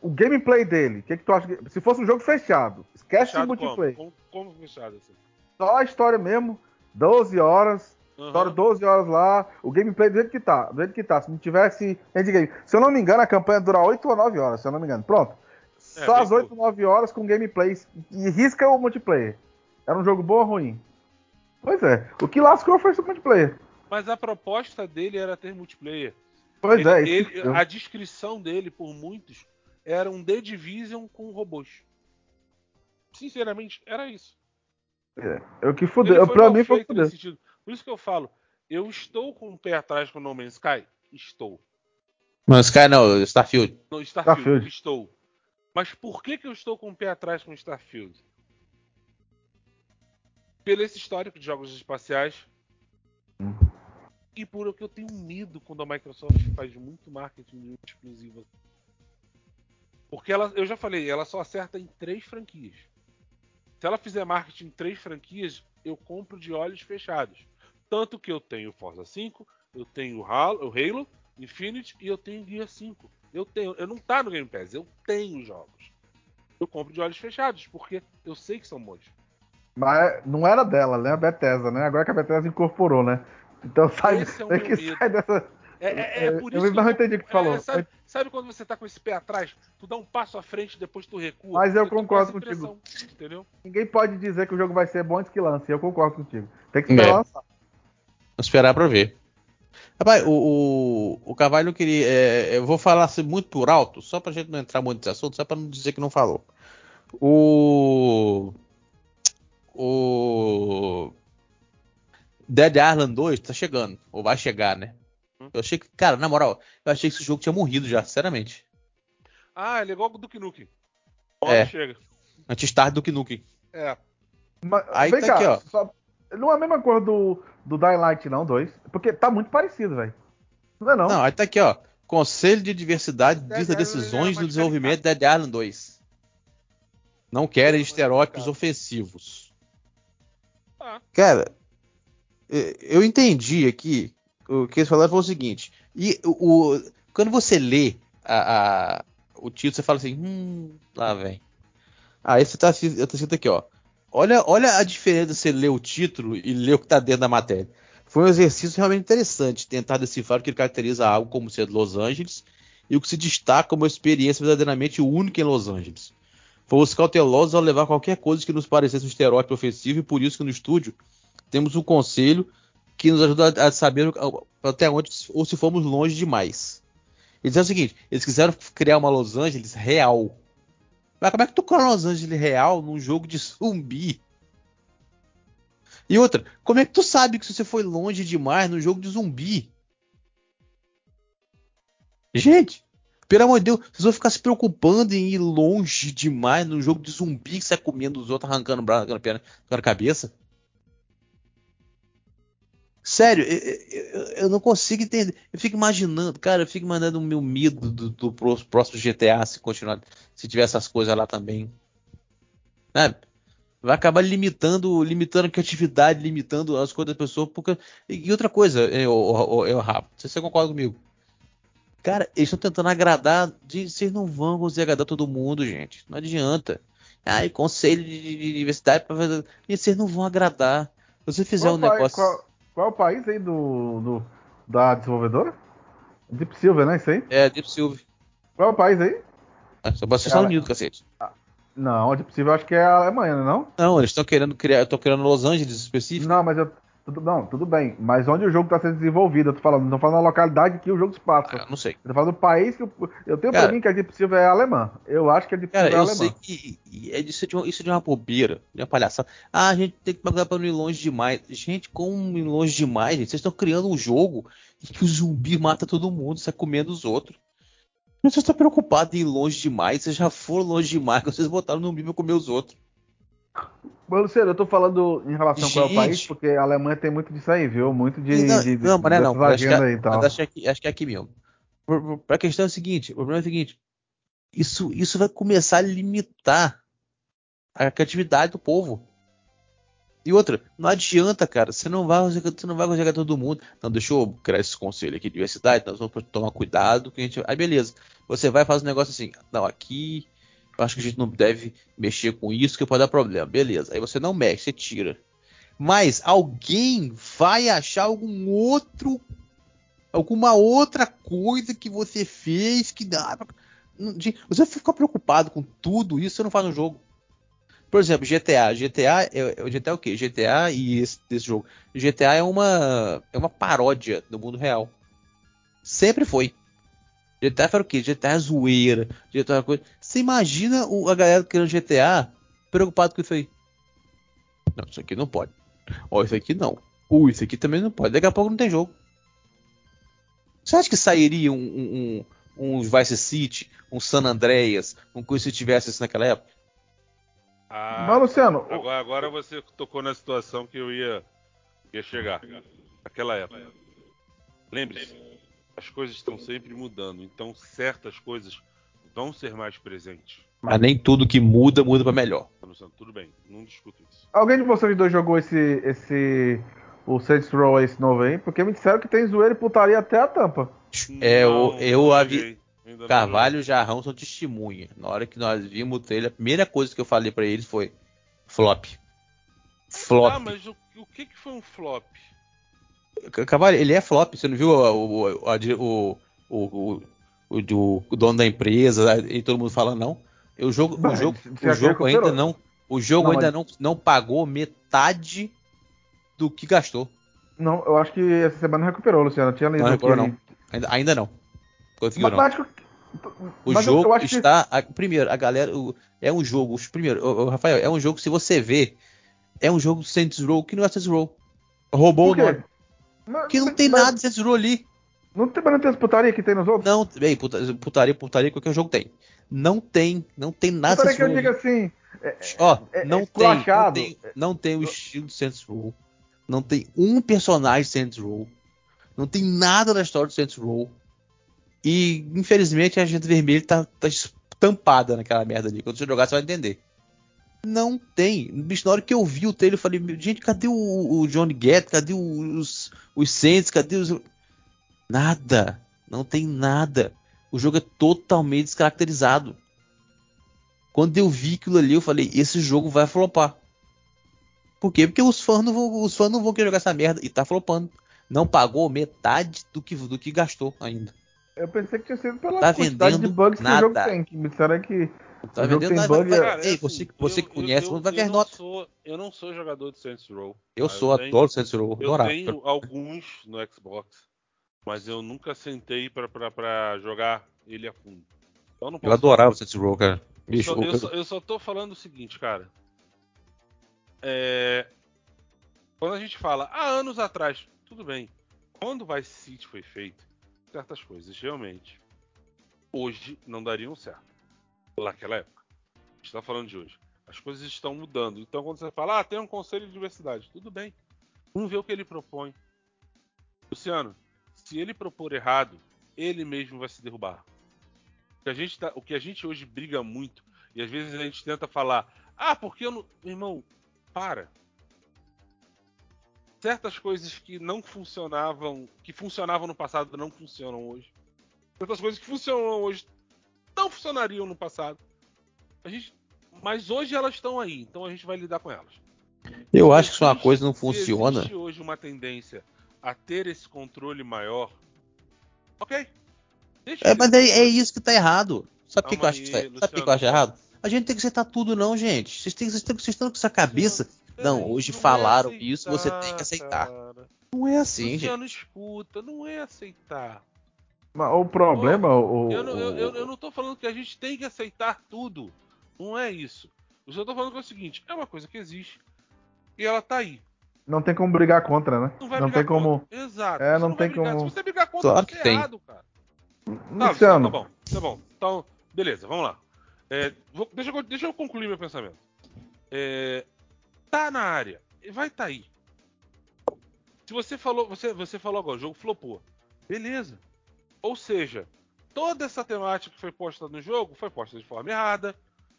Speaker 4: o gameplay dele, o que, que tu acha? que- Se fosse um jogo fechado, esquece
Speaker 3: Fechado
Speaker 4: o multiplayer.
Speaker 3: Como? Como, como fechado assim?
Speaker 4: Só a história mesmo, 12 horas, história 12 horas lá, o gameplay do jeito que tá, do jeito que tá. Se não tivesse endgame. Se eu não me engano, a campanha dura 8 ou 9 horas, se eu não me engano. Pronto.
Speaker 3: É,
Speaker 4: Só as 8
Speaker 3: curto.
Speaker 4: ou 9 horas com gameplay e risca o multiplayer. Era um jogo bom ou ruim? Pois é. O que lascou foi o multiplayer.
Speaker 3: Mas a proposta dele era ter multiplayer.
Speaker 4: Pois
Speaker 3: Ele-
Speaker 4: é,
Speaker 3: ele- a descrição dele, por muitos, era um The Division com robôs. Sinceramente, era isso.
Speaker 4: é o que fudeu.
Speaker 3: foi
Speaker 4: Pra mim foi fudeu.
Speaker 3: Por isso que eu falo, eu estou com o pé atrás com o No Man's Sky? Estou.
Speaker 2: Não, Sky não, Starfield.
Speaker 3: No Starfield,
Speaker 4: Starfield.
Speaker 3: estou. Mas por que, que eu estou com o pé atrás com o Starfield? Pelo esse histórico de jogos espaciais.
Speaker 4: Hum.
Speaker 3: E por o que eu tenho medo quando a Microsoft faz muito marketing exclusivo. Porque ela, eu já falei, ela só acerta em três franquias. Se ela fizer marketing em três franquias, eu compro de olhos fechados. Tanto que eu tenho Forza 5, eu tenho o Halo, o Halo Infinite e eu tenho Gear 5. Eu tenho, eu não tá no Game Pass, eu tenho jogos. Eu compro de olhos fechados, porque eu sei que são bons.
Speaker 4: Mas não era dela, né? A Bethesda, né? Agora que a Bethesda incorporou, né? Então sai,
Speaker 3: Esse é
Speaker 4: que
Speaker 3: medo.
Speaker 4: sai dessa.
Speaker 3: É, é- é
Speaker 4: É,
Speaker 3: por
Speaker 4: eu
Speaker 3: isso que
Speaker 4: não entendi o que tu
Speaker 3: é,
Speaker 4: falou.
Speaker 3: sabe, sabe quando você tá com esse pé atrás? Tu dá um passo à frente, depois tu recua.
Speaker 4: Mas eu concordo contigo.
Speaker 3: Entendeu?
Speaker 4: Ninguém pode dizer que o jogo vai ser bom antes que lance. Eu concordo contigo. Tem que esperar
Speaker 2: É.
Speaker 4: lançar.
Speaker 2: Esperar pra ver. Rapaz, o, o, o Carvalho queria. é, eu vou falar assim, muito por alto, só pra gente não entrar muito nesse assunto, só pra não dizer que não falou. O. O. Dead Island 2 tá chegando, ou vai chegar, né?
Speaker 3: Hum.
Speaker 2: Eu achei que, cara, na moral, eu achei que esse jogo tinha morrido já, sinceramente.
Speaker 3: Ah, ele é igual o Duke Nukem.
Speaker 2: É.
Speaker 3: Chega.
Speaker 2: Antes tarde do nunca.
Speaker 3: É.
Speaker 4: Mas,
Speaker 2: Aí
Speaker 4: vem
Speaker 2: tá
Speaker 4: cá,
Speaker 2: aqui, ó.
Speaker 4: só- não é a mesma coisa do, do Dying Light, não, dois. Porque tá muito parecido, velho. Não é não?
Speaker 2: Não, aí tá aqui, ó. Conselho de Diversidade
Speaker 3: Dead
Speaker 2: dita
Speaker 3: Island
Speaker 2: decisões
Speaker 3: é
Speaker 2: do
Speaker 3: mais
Speaker 2: desenvolvimento de Dead Island 2. Não querem estereótipos ofensivos.
Speaker 3: Ah.
Speaker 2: Cara, eu entendi aqui. O que eles falaram foi o seguinte. E o, o- quando você lê a- a- o título, você fala assim, hum, lá vem. Aí você tá, eu tô escrito aqui, ó. Olha, olha a diferença de você ler o título e ler o que tá dentro da matéria. Foi um exercício realmente interessante tentar decifrar o que caracteriza algo como ser Los Angeles e o que se destaca como uma experiência verdadeiramente única em Los Angeles. Fomos cautelosos ao levar qualquer coisa que nos parecesse um estereótipo ofensivo e por isso que no estúdio temos um conselho que nos ajuda a saber até onde ou se fomos longe demais. Eles disseram o seguinte: eles quiseram criar uma Los Angeles real. Mas como é que tu cria Los Angeles real num jogo de zumbi? E outra, como é que tu sabe que você foi longe demais no jogo de zumbi? Gente, pelo amor de Deus, vocês vão ficar se preocupando em ir longe demais no jogo de zumbi que você tá comendo os outros, arrancando braço, arrancando perna, arrancando cabeça? Sério, eu, eu, eu, não consigo entender. Eu fico imaginando, cara, eu fico imaginando o meu medo do, do próximo GTA se continuar, se tiver essas coisas lá também. Sabe? Vai acabar limitando, limitando a criatividade, limitando as coisas da pessoa. Porque... E outra coisa, eu, eu, eu, Rafa, se você concorda comigo. Cara, eles estão tentando agradar. De, vocês não vão conseguir agradar todo mundo, gente. Não adianta. Ai, conselho de, de diversidade para fazer. E vocês não vão agradar. Se você fizer qual um negócio.
Speaker 4: Qual qual é o país aí do, do da desenvolvedora? Deep Silver, né? Isso aí?
Speaker 2: É, Deep Silver.
Speaker 4: Qual é o país aí?
Speaker 2: É, só para Estados Unidos, cacete.
Speaker 4: Ah, não, Deep Silver acho que é a Alemanha, não?
Speaker 2: É não, eles estão querendo criar. Estão querendo Los Angeles específico.
Speaker 4: Não, mas eu, tudo, não, tudo bem. Mas onde o jogo está sendo desenvolvido? Eu tô falando, não tô falando da localidade que o jogo se passa.
Speaker 2: Ah, não sei.
Speaker 4: Eu tô falando do país que. Eu, eu tenho cara, pra mim que a Deep Silver é alemã. Eu acho que a Deep
Speaker 2: cara,
Speaker 4: Silver é
Speaker 2: alemã. eu sei que é, isso, é de uma, isso é de uma bobeira, de uma palhaçada. Ah, a gente tem que pagar pra não ir longe demais. Gente, como ir longe demais, gente? Vocês estão criando um jogo em que o zumbi mata todo mundo, sai comendo os outros. Vocês estão preocupados em ir longe demais, vocês já foram longe demais, vocês botaram no zumbi pra comer os outros.
Speaker 4: Mas, Luciano, eu tô falando em relação com o país, porque a Alemanha tem muito disso aí, viu? Muito de. Não, de,
Speaker 2: não, mas não, acho, que, é, mas acho, que, acho que é aqui mesmo. A questão é o seguinte: o problema é o seguinte. Isso, isso vai começar a limitar a criatividade do povo. E outra, não adianta, cara, você não vai, você não vai conseguir todo mundo. Não, deixa eu criar esse conselho aqui de diversidade, nós vamos tomar cuidado que a gente. Aí beleza. Você vai fazer um negócio assim, não, aqui acho que a gente não deve mexer com isso, que pode dar problema. Beleza. Aí você não mexe, você tira. Mas alguém vai achar algum outro. Alguma outra coisa que você fez que dá. Você fica preocupado com tudo isso, você não faz no jogo. Por exemplo, GTA. GTA é, é, GTA é o quê? GTA e esse, esse jogo. GTA é uma, é uma paródia do mundo real. Sempre foi. GTA era o quê? GTA é zoeira. GTA é coisa. Você imagina o, a galera criando GTA preocupado com isso aí? Não, isso aqui não pode. Ó, isso aqui não. Uh, isso aqui também não pode. Daqui a pouco não tem jogo. Você acha que sairia um, um, um, um Vice City, um San Andreas, um coisa se tivesse isso naquela época?
Speaker 3: Ah, Mas, Luciano. Agora, agora, você tocou na situação que eu ia, ia chegar. Naquela época. Lembre-se, as coisas estão sempre mudando, então certas coisas vão ser mais presentes.
Speaker 2: Mas nem tudo que muda, muda para melhor.
Speaker 3: Tudo bem, não discuto isso.
Speaker 4: Alguém de vocês dois jogou esse. esse. o Saints Row esse novo aí? Porque me disseram que tem zoeira e putaria até a tampa.
Speaker 2: É, não, eu, eu avi... Carvalho e Jarrão são testemunha. Na hora que nós vimos o trailer, a primeira coisa que eu falei para eles foi flop.
Speaker 3: Flop. Ah, mas o, o que, que foi um flop?
Speaker 2: Cavalho, ele é flop. Você não viu o, o, o, o, o, dono da empresa e todo mundo fala não? O jogo, o jogo, o jogo ainda não, o jogo ainda não, não pagou metade do que gastou.
Speaker 4: Não, eu acho que essa semana recuperou, Luciano. tinha
Speaker 2: não recuperou, não. Ainda, ainda não. Conseguiu não. O mas jogo está. Que... A, primeiro, a galera. O, é um jogo. Primeiro, o, o, Rafael, é um jogo, se você vê, é um jogo Saints Row que não é Saints Row. Roubou o nome. Mas, que não tem mas, nada de Row ali.
Speaker 4: Não tem, não tem as putaria que tem nos outros?
Speaker 2: Não, bem, putaria, putaria, qualquer jogo tem. Não tem, não tem nada
Speaker 4: Putaria que eu digo assim.
Speaker 2: É, Ó, é, não, é tem, não, tem, não tem o estilo de Saints Row. Não tem um personagem de Saints Row. Não tem nada da história de Saints Row. E, infelizmente, a gente vermelha tá, tá estampada naquela merda ali. Quando você jogar, você vai entender. Não tem. Bicho, na hora que eu vi o trailer, eu falei, gente, cadê o, o Johnny Gat? Cadê os, os Saints? Cadê os. Nada. Não tem nada. O jogo é totalmente descaracterizado. Quando eu vi aquilo ali, eu falei, esse jogo vai flopar. Por quê? Porque os fãs não vão, os fãs não vão querer jogar essa merda. E tá flopando. Não pagou metade do que, do que gastou ainda.
Speaker 4: Eu pensei que tinha sido pela
Speaker 2: Tá
Speaker 4: quantidade de bugs que o jogo
Speaker 2: nada.
Speaker 4: tem. Que me disseram que
Speaker 2: Tá
Speaker 4: o jogo
Speaker 2: vendendo
Speaker 4: tem
Speaker 2: nada,
Speaker 4: bug.
Speaker 2: vai-
Speaker 4: é-
Speaker 2: vai- Ei, você- você que conhece, vai ganhar
Speaker 3: não
Speaker 2: nota.
Speaker 3: Sou, eu não sou jogador de Saints Row.
Speaker 2: Eu sou,
Speaker 3: tenho-
Speaker 2: adoro Saints Row,
Speaker 3: Eu tenho alguns no Xbox, mas eu nunca sentei pra, pra, pra jogar ele a fundo. Então eu não
Speaker 2: Eu adorava Saints Row, cara.
Speaker 3: Eu
Speaker 2: Bicho,
Speaker 3: só,
Speaker 2: o-
Speaker 3: eu, só, eu só tô falando o seguinte, cara. É, Quando a gente fala há anos atrás, tudo bem. Quando o Vice City foi feito, certas coisas realmente hoje não dariam certo. Naquela época. A gente tá falando de hoje. As coisas estão mudando. Então quando você fala, ah, tem um conselho de diversidade, tudo bem. Vamos ver o que ele propõe. Luciano, se ele propor errado, ele mesmo vai se derrubar. O que a gente, tá- o que a gente hoje briga muito, e às vezes a gente tenta falar, ah, porque eu não. Irmão, para. Certas coisas que não funcionavam, que funcionavam no passado, não funcionam hoje. Certas coisas que funcionam hoje não funcionariam no passado. A gente, mas hoje elas estão aí, então a gente vai lidar com elas.
Speaker 2: eu acho que se uma coisa não funciona.
Speaker 3: existe hoje uma tendência a ter esse controle maior, ok. Deixa
Speaker 2: É, mas é, é isso que tá errado. Sabe o que, que eu acho
Speaker 3: aí,
Speaker 2: tá, sabe o que eu acho errado? A gente tem que acertar tudo, não, gente. Vocês, têm, vocês, têm, vocês estão com essa cabeça. Não,
Speaker 3: Peraí,
Speaker 2: hoje
Speaker 3: não é
Speaker 2: falaram isso, você tem que aceitar.
Speaker 3: cara.
Speaker 2: Não é assim, gente.
Speaker 3: Luciano, escuta, não é aceitar.
Speaker 4: Mas o problema, o,
Speaker 3: Eu não, eu, eu-
Speaker 4: o-
Speaker 3: eu não tô falando que a gente tem que aceitar tudo. Não é isso. Eu só tô falando que é o seguinte: é uma coisa que existe e ela tá aí.
Speaker 4: não tem como brigar contra, né?
Speaker 3: Não vai
Speaker 4: Não
Speaker 3: brigar
Speaker 4: tem como.
Speaker 3: contra. Exato.
Speaker 4: É, não
Speaker 3: vai
Speaker 4: tem como-
Speaker 3: Se você brigar contra,
Speaker 2: Claro
Speaker 3: você
Speaker 2: que
Speaker 3: é
Speaker 2: tem.
Speaker 3: errado, cara. Tá,
Speaker 4: Luciano,
Speaker 3: Tá bom, tá bom. Então, beleza, vamos lá. É, vou- deixa, eu, deixa eu concluir meu pensamento. É, tá na área, vai tá aí. Se você falou, você, você falou agora, o jogo flopou. Beleza. Ou seja, toda essa temática que foi posta no jogo foi posta de forma errada.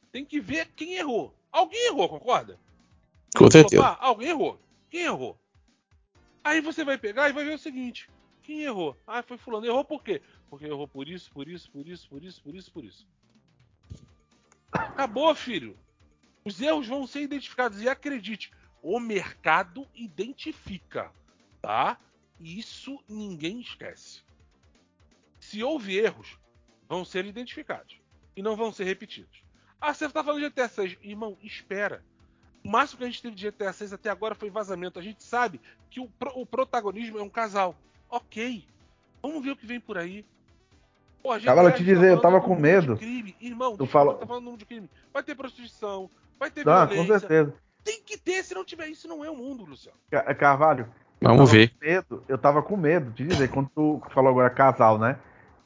Speaker 3: Tem que ver quem errou. Alguém errou, concorda?
Speaker 2: Com certeza.
Speaker 3: Flopar, alguém errou. Quem errou? Aí você vai pegar e vai ver o seguinte: quem errou? Ah, foi fulano. Errou por quê? Porque errou por isso, por isso, por isso, por isso, por isso, por isso. Acabou, filho. Os erros vão ser identificados. E acredite, o mercado identifica. Tá? Isso ninguém esquece. Se houve erros, vão ser identificados. E não vão ser repetidos. Ah, você tá falando de GTA 6. Irmão, espera. O máximo que a gente teve de GTA 6 até agora foi vazamento. A gente sabe que o, pro- o protagonismo é um casal. Ok. Vamos ver o que vem por aí. Pô, a
Speaker 4: eu
Speaker 3: GTA
Speaker 4: te
Speaker 3: tá
Speaker 4: dizer, eu
Speaker 3: falando
Speaker 4: tava com medo.
Speaker 3: Crime. Irmão,
Speaker 4: Tu fala-
Speaker 3: tá falando do mundo de crime. Vai ter prostituição, vai ter
Speaker 4: Tá, com
Speaker 3: violência.
Speaker 4: certeza.
Speaker 3: Tem que ter, se não tiver isso, não é o mundo, Luciano.
Speaker 4: Ca- Carvalho,
Speaker 2: Vamos
Speaker 4: tava
Speaker 2: ver.
Speaker 4: com medo, eu tava com medo, te dizer, quando tu falou agora casal, né?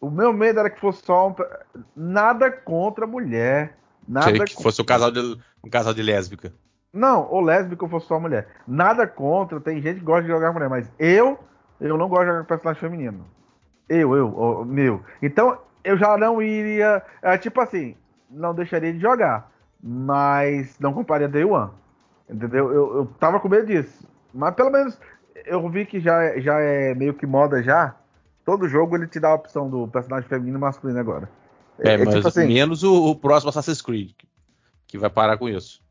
Speaker 4: O meu medo era que fosse só um. Nada contra a mulher. Nada
Speaker 2: que
Speaker 4: contra-
Speaker 2: fosse um casal de, um casal de lésbica.
Speaker 4: Não, ou lésbico ou fosse só mulher. Nada contra, tem gente que gosta de jogar mulher, mas eu, eu não gosto de jogar com personagem feminino. Eu, eu, o- meu. Então, eu já não iria. É, tipo assim, não deixaria de jogar, mas não compraria Day One. Entendeu? Eu, eu tava com medo disso. Mas pelo menos eu vi que já, já é meio que moda já. Todo jogo ele te dá a opção do personagem feminino e masculino agora.
Speaker 2: É, mas
Speaker 4: tipo assim,
Speaker 2: menos o, o próximo Assassin's Creed, que vai parar com isso.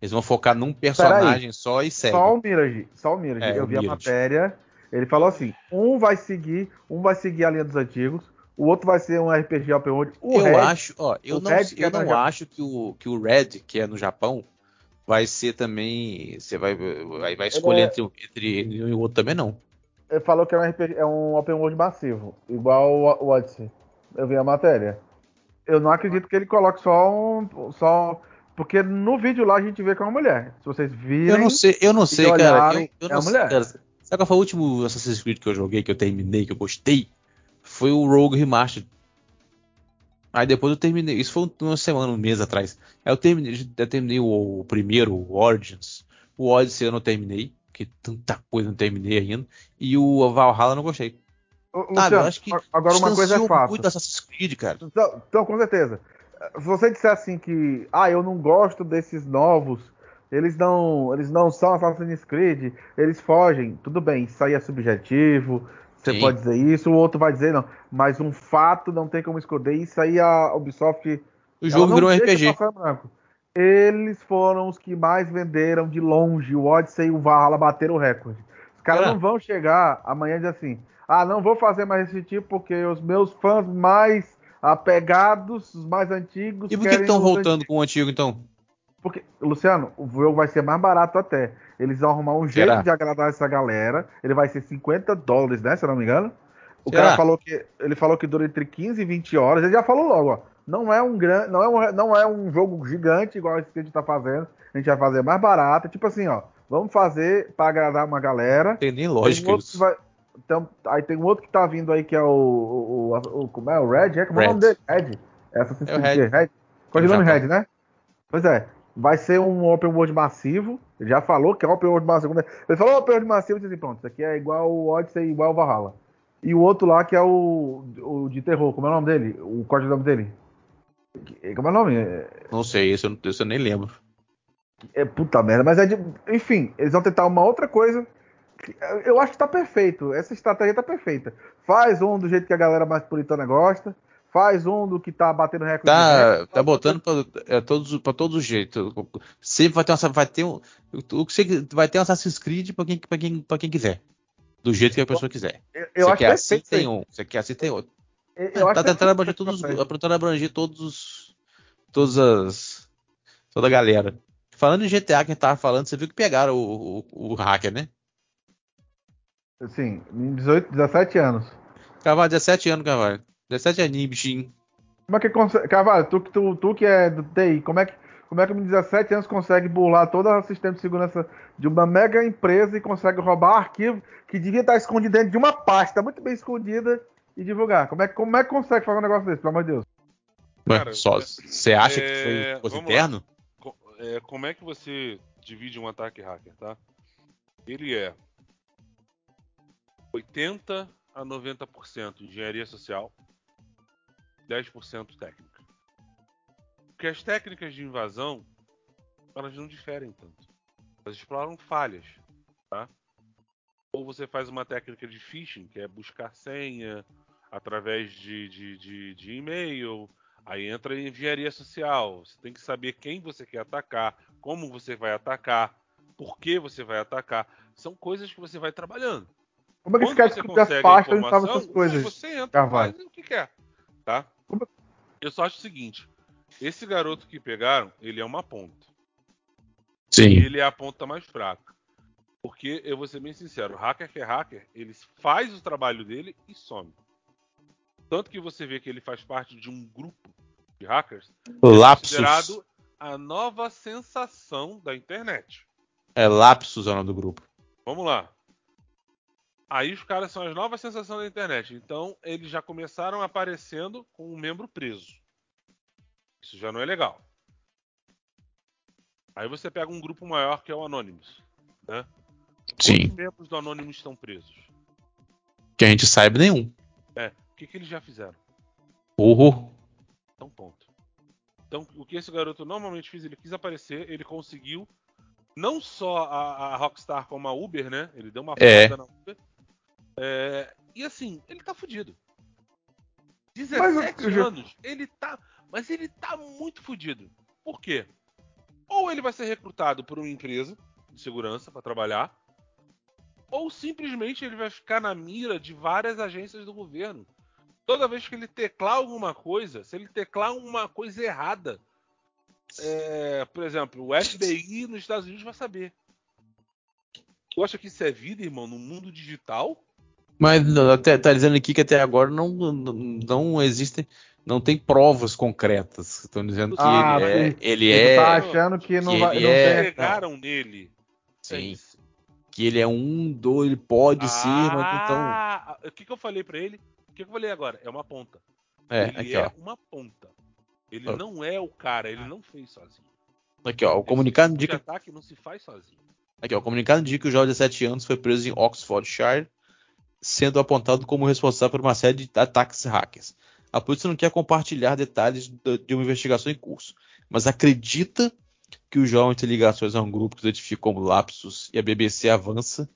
Speaker 2: Eles vão focar num personagem só e segue.
Speaker 4: Só o Mirage, só o Mirage.
Speaker 2: É,
Speaker 4: eu
Speaker 2: o
Speaker 4: vi a
Speaker 2: Mirage.
Speaker 4: matéria. Ele falou assim: um vai seguir, um vai seguir a linha dos antigos, o outro vai ser um RPG Open World. O
Speaker 2: eu
Speaker 4: Red,
Speaker 2: acho, ó, eu não,
Speaker 4: Red
Speaker 2: eu
Speaker 4: é
Speaker 2: não acho que o, que o Red, que é no Japão, vai ser também. Você vai, vai, vai escolher
Speaker 4: é-
Speaker 2: entre, um- entre ele e o outro também, não.
Speaker 4: Ele falou que é um, RPG, é um Open World massivo, igual o o Odyssey. Eu vi a matéria. Eu não acredito que ele coloque só um. Só, porque no vídeo lá a gente vê que é uma mulher. Se vocês virem.
Speaker 2: Eu não sei, eu não sei, cara.
Speaker 4: olharem,
Speaker 2: Eu, eu
Speaker 4: é
Speaker 2: não sei,
Speaker 4: mulher.
Speaker 2: cara. Sabe qual foi o último Assassin's Creed que eu joguei, que eu terminei, que eu gostei? Foi o Rogue Remastered. Aí depois eu terminei. Isso foi uma semana, um mês atrás. Aí eu terminei, eu terminei o, o primeiro, o Origins. O Odyssey eu não terminei, porque tanta coisa não terminei ainda. E o Valhalla não gostei. Sabe,
Speaker 4: Luciano,
Speaker 2: eu acho que
Speaker 4: agora uma coisa é fato.
Speaker 2: muito Assassin's Creed, cara.
Speaker 4: Então, então, com certeza. Se você disser assim que, ah, eu não gosto desses novos, eles não, eles não são Assassin's Creed, eles fogem, tudo bem, isso aí é subjetivo, você
Speaker 2: Sim.
Speaker 4: pode dizer isso, o outro vai dizer não, mas um fato não tem como esconder, isso aí a Ubisoft
Speaker 2: O jogo virou um RPG.
Speaker 4: Eles foram os que mais venderam de longe, o Odyssey e o Valhalla bateram o recorde. Os caras
Speaker 2: É.
Speaker 4: não vão chegar amanhã e dizer assim, Ah, não vou fazer mais esse tipo porque os meus fãs mais apegados, os mais antigos.
Speaker 2: E por que estão voltando com o antigo então?
Speaker 4: Porque, Luciano, o jogo vai ser mais barato até. Eles vão arrumar um jeito Será? de agradar essa galera. Ele vai ser 50 dólares, né? Se eu não me engano. O Será? cara falou que ele falou que dura entre 15 e 20 horas. Ele já falou logo, ó. Não é um grande, não é um, não é um jogo gigante igual esse que a gente tá fazendo. A gente vai fazer mais barato. Tipo assim, ó. Vamos fazer para agradar uma galera.
Speaker 2: Tem nem lógica
Speaker 4: tem um isso. Vai, então, aí tem um outro que tá vindo aí que é o. o, o, o como é? O Red? É? Como é o nome dele? Red. Essa é o Red. Red. Qual é o nome Red, né? Pois é. Vai ser um open world massivo. Ele já falou que é open world massivo. Ele falou open world massivo e disse assim, pronto, isso aqui é igual o Odyssey, igual o Valhalla. E o outro lá que é o, o de terror, como é o nome dele? O código nome dele? Como é o nome?
Speaker 2: Não sei, isso eu, isso eu nem lembro.
Speaker 4: É puta merda, mas é de. Enfim, eles vão tentar uma outra coisa. Eu acho que tá perfeito. Essa estratégia tá perfeita. Faz um do jeito que a galera mais puritana gosta. Faz um do que tá batendo recorde.
Speaker 2: Tá, tá botando pra, é, todos, pra todos os jeitos. Sempre vai ter uma, vai ter um, o que vai ter um Assassin's Creed pra quem, pra quem, pra quem quiser. Do jeito que a pessoa quiser.
Speaker 4: Eu, eu você
Speaker 2: quer assim, tem um. Você quer assim, tem outro. Eu tá tentando abranger todos, tentando abranger todos todas as toda a galera. Falando em GTA que a gente tava falando, você viu que pegaram o, o, o hacker, né?
Speaker 4: Sim, 18, 17 anos.
Speaker 2: Carvalho, 17 anos, Carvalho. 17 aninhos, bichinho.
Speaker 4: Como é que consegue. Carvalho, tu, tu, tu que é do TI, como é que, como é que com 17 anos consegue burlar todo o sistema de segurança de uma mega empresa e consegue roubar arquivo que devia estar escondido dentro de uma pasta muito bem escondida e divulgar? Como é, como é que consegue fazer um negócio desse, pelo amor de Deus?
Speaker 2: Cara, só, você acha é... que foi, foi interno?
Speaker 3: É, como é que você divide um ataque hacker, tá? Ele é 80 a 90% engenharia social, 10% técnica. Porque as técnicas de invasão, elas não diferem tanto. Elas exploram falhas, tá? Ou você faz uma técnica de phishing, que é buscar senha através de, de, de, de e-mail, aí entra em engenharia social. Você tem que saber quem você quer atacar, como você vai atacar, por que você vai atacar. São coisas que você vai trabalhando.
Speaker 4: Como é que esse cara descobre as pastas e sabe essas coisas?
Speaker 3: Você entra, Carvalho. faz o que quer, tá? Como... Eu só acho o seguinte, esse garoto que pegaram, ele é uma ponta.
Speaker 2: Sim.
Speaker 3: Ele é a ponta mais fraca. Porque, eu vou ser bem sincero, hacker que é hacker, ele faz o trabalho dele e some. Tanto que você vê que ele faz parte de um grupo de hackers
Speaker 2: Lapsus.
Speaker 3: É considerado a nova sensação da internet.
Speaker 2: É Lapsus é o nome do grupo.
Speaker 3: Vamos lá. Aí os caras são as novas sensações da internet. Então eles já começaram aparecendo com um membro preso. Isso já não é legal. Aí você pega um grupo maior que é o Anonymous. Né?
Speaker 2: Sim.
Speaker 3: Quantos membros do Anonymous estão presos?
Speaker 2: Que a gente saiba nenhum.
Speaker 3: É. O que, que eles já fizeram?
Speaker 2: Uhum.
Speaker 3: Então, ponto. Então, o que esse garoto normalmente fez, ele quis aparecer, ele conseguiu não só a, a Rockstar como a Uber, né? Ele deu uma
Speaker 2: é. na Uber.
Speaker 3: É, e assim, ele tá fudido. 17 mas, anos, ele tá. Mas ele tá muito fudido. Por quê? Ou ele vai ser recrutado por uma empresa de segurança para trabalhar, ou simplesmente ele vai ficar na mira de várias agências do governo. Toda vez que ele teclar alguma coisa, se ele teclar uma coisa errada, é, por exemplo, o FBI nos Estados Unidos vai saber. Tu acha que isso é vida, irmão, no mundo digital?
Speaker 2: Mas até, tá dizendo aqui que até agora não, não, não existem, não tem provas concretas. Estão dizendo que ah, ele é, ele é.
Speaker 4: Tá achando que não
Speaker 2: que
Speaker 4: vai.
Speaker 2: Ele não é,
Speaker 3: pegaram nele.
Speaker 2: Sim. É que ele é um, do, ele pode ah, ser, mas
Speaker 3: então. O que, que eu falei para ele? O que, eu falei agora? É uma ponta.
Speaker 2: É,
Speaker 3: ele
Speaker 2: aqui,
Speaker 3: é
Speaker 2: ó.
Speaker 3: uma ponta. Ele ó. não é o cara, ele não fez sozinho.
Speaker 2: Aqui, ó, o comunicado
Speaker 3: tipo
Speaker 2: indica.
Speaker 3: ataque não se faz sozinho.
Speaker 2: Aqui, ó, o comunicado indica que o jovem de 7 anos foi preso em Oxfordshire sendo apontado como responsável por uma série de ataques hackers. A polícia não quer compartilhar detalhes de uma investigação em curso, mas acredita que o jovem tem ligações a um grupo que se identifica como Lapsus e a BBC avança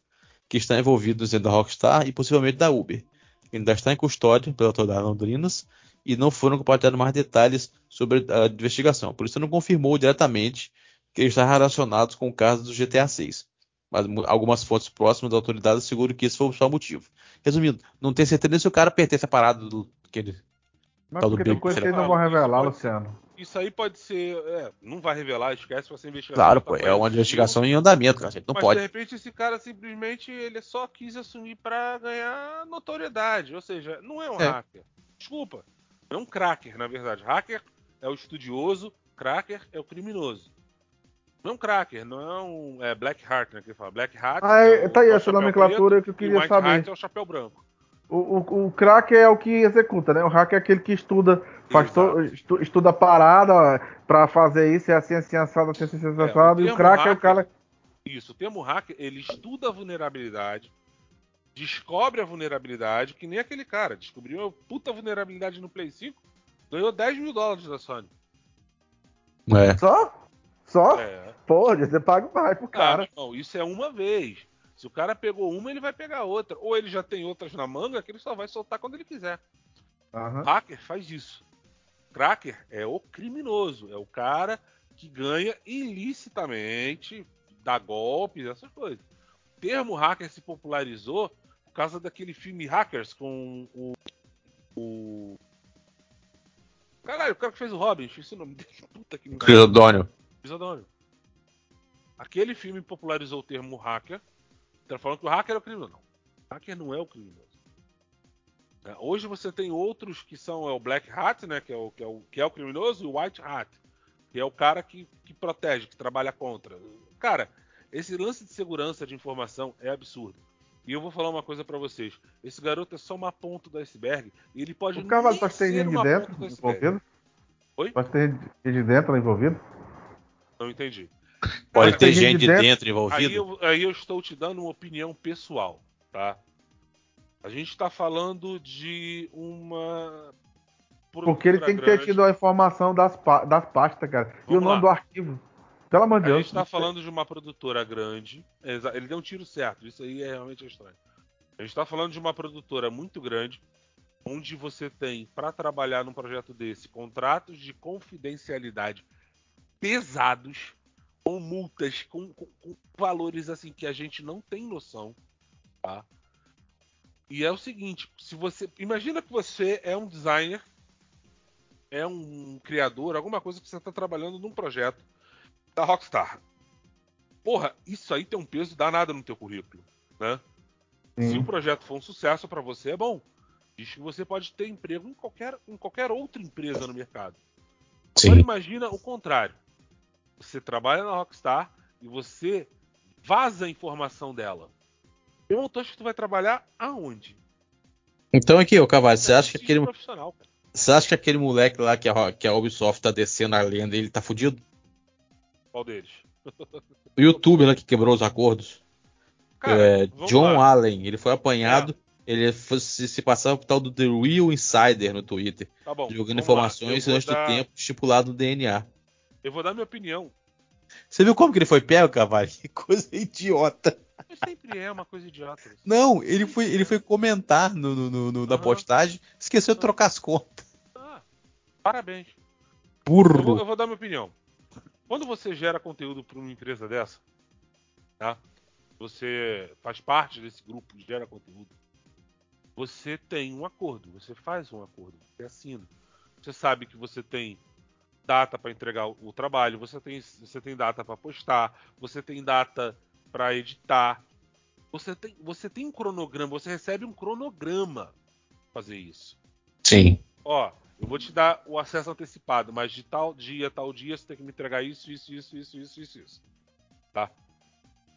Speaker 2: que está envolvido dentro da Rockstar e possivelmente da Uber. Ainda está em custódia pela autoridade londrinas e não foram compartilhados mais detalhes sobre a investigação. Por isso não confirmou diretamente que ele está relacionado com o caso do GTA 6. mas algumas fontes próximas da autoridade asseguram que esse foi o só motivo. Resumindo, não tem certeza se o cara pertence a parada do que ele.
Speaker 4: Mas porque tem coisa que eles não vão revelar, Luciano.
Speaker 3: Isso aí pode ser. É, não vai revelar, esquece pra ser
Speaker 2: investigação. Claro, pô, é uma investigação em andamento, cara. Não
Speaker 3: mas
Speaker 2: pode.
Speaker 3: de repente esse cara simplesmente ele só quis assumir para ganhar notoriedade. Ou seja, não é um é. hacker. Desculpa. É um cracker, na verdade. Hacker é o estudioso, cracker é o criminoso. Não é um cracker, não é um é Black Hat, né? Que fala. Black Hat.
Speaker 4: Ah, é, é tá aí essa nomenclatura preto, que eu queria
Speaker 3: White
Speaker 4: saber.
Speaker 3: Hat é o chapéu branco.
Speaker 4: O, o, o cracker é o que executa, né? O hacker é aquele que estuda, faz to, estu, estuda a parada para fazer isso, é assim, assim, assado, assim, assim, assim, assado, é, e o cracker hacker, é o cara.
Speaker 3: Isso, o termo hacker, ele estuda a vulnerabilidade, descobre a vulnerabilidade, que nem aquele cara, descobriu uma puta vulnerabilidade no Play 5, ganhou 10 mil dólares da Sony.
Speaker 4: É. Só? Só? É. Pô, você paga mais pro ah, cara. Ah,
Speaker 3: não, isso é uma vez. Se o cara pegou uma, ele vai pegar outra. Ou ele já tem outras na manga que ele só vai soltar quando ele quiser. Uhum. Hacker faz isso. Cracker é o criminoso, é o cara que ganha ilicitamente, dá golpes, essas coisas. O termo hacker se popularizou por causa daquele filme Hackers com o. o... Caralho, o cara que fez o Robin, esqueci o nome dele. Puta que me
Speaker 2: Chris O'Donnell.
Speaker 3: Aquele filme popularizou o termo hacker. Tá falando que o hacker é o criminoso. Não. O hacker não é o criminoso. É, hoje você tem outros que são é o Black Hat, né? Que é o, que é o, que é o criminoso, e o White Hat, que é o cara que, que protege, que trabalha contra. Cara, esse lance de segurança de informação é absurdo. E eu vou falar uma coisa para vocês. Esse garoto é só uma ponta do iceberg. E ele pode.
Speaker 4: O cavalo pode ter de dentro envolvido? Oi? Pode ter de dentro envolvido?
Speaker 3: Não entendi.
Speaker 2: Pode ter gente de dentro, dentro envolvida.
Speaker 3: Aí eu, aí eu, estou te dando uma opinião pessoal, tá? A gente está falando de uma.
Speaker 4: Porque ele tem que ter tido a informação das, das pastas, cara. Vamos e o nome lá. do arquivo. Pelo amor de Deus.
Speaker 3: A gente está falando de uma produtora grande. Ele deu um tiro certo. Isso aí é realmente estranho. A gente está falando de uma produtora muito grande, onde você tem, para trabalhar num projeto desse, contratos de confidencialidade pesados, com multas, com, com, com, valores assim que a gente não tem noção, tá? E é o seguinte, se você imagina que você é um designer, é um criador, alguma coisa que você está trabalhando num projeto da Rockstar. Porra, isso aí tem um peso danado no teu currículo, né? Sim. Se o projeto for um sucesso para você, é bom. Diz que você pode ter emprego em qualquer, em qualquer outra empresa no mercado. Sim. Agora imagina o contrário. Você trabalha na Rockstar e você vaza a informação dela. Eu tô acho que tu vai trabalhar aonde?
Speaker 2: Então aqui, ô Cavalo, você acha que aquele. Você acha que aquele moleque lá que a, que a Ubisoft tá descendo a lenda, ele tá fudido?
Speaker 3: Qual deles?
Speaker 2: o youtuber lá que quebrou os acordos. Cara, é, John lá. Allen, ele foi apanhado. É. Ele foi, se, se passava por tal do The Real Insider no Twitter.
Speaker 3: Tá bom,
Speaker 2: jogando informações antes dar... do tempo estipulado no DNA.
Speaker 3: Eu vou dar minha opinião.
Speaker 2: Você viu como que ele foi pego, Cavalo? Que coisa idiota.
Speaker 3: Mas sempre é uma coisa idiota.
Speaker 2: Não, ele foi, ele foi comentar no, no, no, no uhum. na postagem, esqueceu de trocar as contas.
Speaker 3: Ah, parabéns.
Speaker 2: Burro.
Speaker 3: Eu vou, eu vou, dar minha opinião. Quando você gera conteúdo para uma empresa dessa, tá? Você faz parte desse grupo que gera conteúdo. Você tem um acordo, você faz um acordo, você assina. Você sabe que você tem data para entregar o trabalho, você tem, você tem data para postar, você tem data para editar. Você tem, você tem um cronograma, você recebe um cronograma fazer isso.
Speaker 2: Sim.
Speaker 3: Ó, eu vou te dar o acesso antecipado, mas de tal dia, tal dia, você tem que me entregar isso, isso, isso, isso, isso, isso, isso. Tá?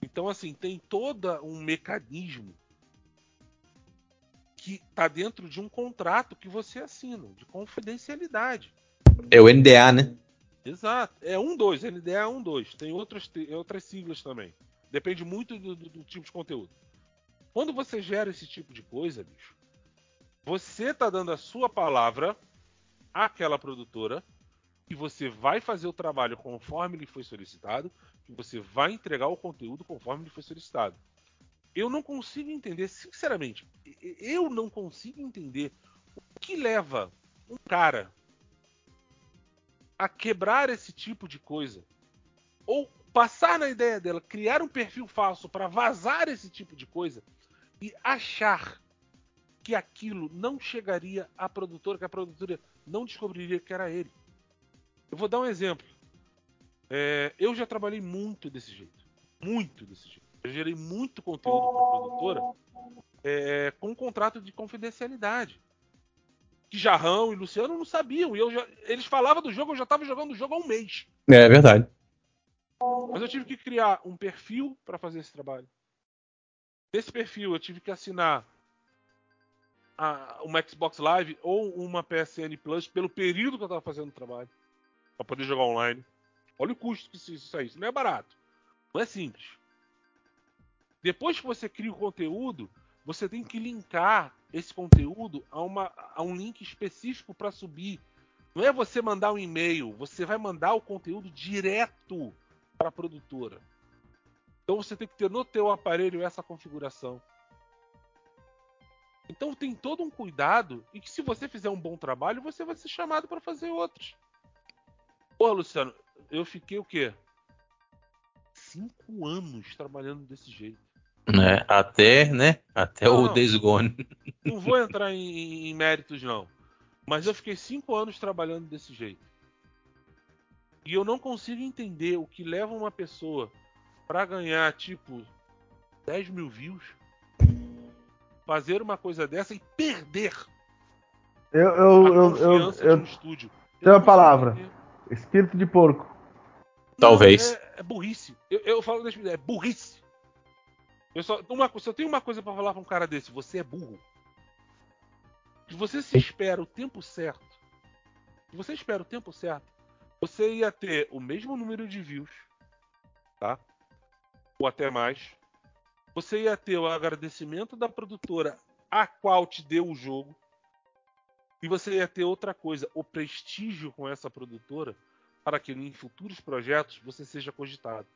Speaker 3: Então, assim, tem todo um mecanismo que está dentro de um contrato que você assina, de confidencialidade.
Speaker 2: É o NDA, né?
Speaker 3: Exato. É um dois. NDA é um dois. Tem outras, outras siglas também. Depende muito do, do, do, tipo de conteúdo. Quando você gera esse tipo de coisa, bicho, você tá dando a sua palavra àquela produtora que você vai fazer o trabalho conforme lhe foi solicitado, que você vai entregar o conteúdo conforme lhe foi solicitado. Eu não consigo entender, sinceramente, eu não consigo entender o que leva um cara a quebrar esse tipo de coisa. ou passar na ideia dela, criar um perfil falso para vazar esse tipo de coisa e achar que aquilo não chegaria à produtora, que a produtora não descobriria que era ele. Eu vou dar um exemplo. É, eu já trabalhei muito desse jeito. Muito desse jeito. Eu gerei muito conteúdo para a produtora é, com um contrato de confidencialidade. Que Jarrão e Luciano não sabiam. E eu já, eles falavam do jogo, eu já estava jogando o jogo há um mês.
Speaker 2: É verdade.
Speaker 3: Mas eu tive que criar um perfil para fazer esse trabalho. Nesse perfil eu tive que assinar a, uma Xbox Live ou uma PSN Plus pelo período que eu estava fazendo o trabalho. Para poder jogar online. Olha o custo que isso, isso aí. Isso não é barato. Não é simples. Depois que você cria o conteúdo, você tem que linkar esse conteúdo a, uma, a um link específico para subir. Não é você mandar um e-mail, você vai mandar o conteúdo direto para a produtora. Então você tem que ter no teu aparelho essa configuração. Então tem todo um cuidado e que se você fizer um bom trabalho, você vai ser chamado para fazer outros. Pô, Luciano, eu fiquei o quê? Cinco anos trabalhando desse jeito.
Speaker 2: É, até, né? Até não, o Days Gone.
Speaker 3: Não vou entrar em, em, méritos, não. Mas eu fiquei cinco anos trabalhando desse jeito. E eu não consigo entender o que leva uma pessoa para ganhar, tipo, 10 mil views, fazer uma coisa dessa e perder
Speaker 4: eu, eu, a eu, eu, eu, de um estúdio. Tem uma palavra. Entender. Espírito de porco.
Speaker 2: Talvez.
Speaker 3: É, é, burrice. Eu, eu falo, deixa é burrice. Eu só, uma, se eu tenho uma coisa para falar pra um cara desse, você é burro. Se você se espera o tempo certo, se você espera o tempo certo, você ia ter o mesmo número de views, tá? Ou até mais. Você ia ter o agradecimento da produtora a qual te deu o jogo. E você ia ter outra coisa, o prestígio com essa produtora para que em futuros projetos você seja cogitado.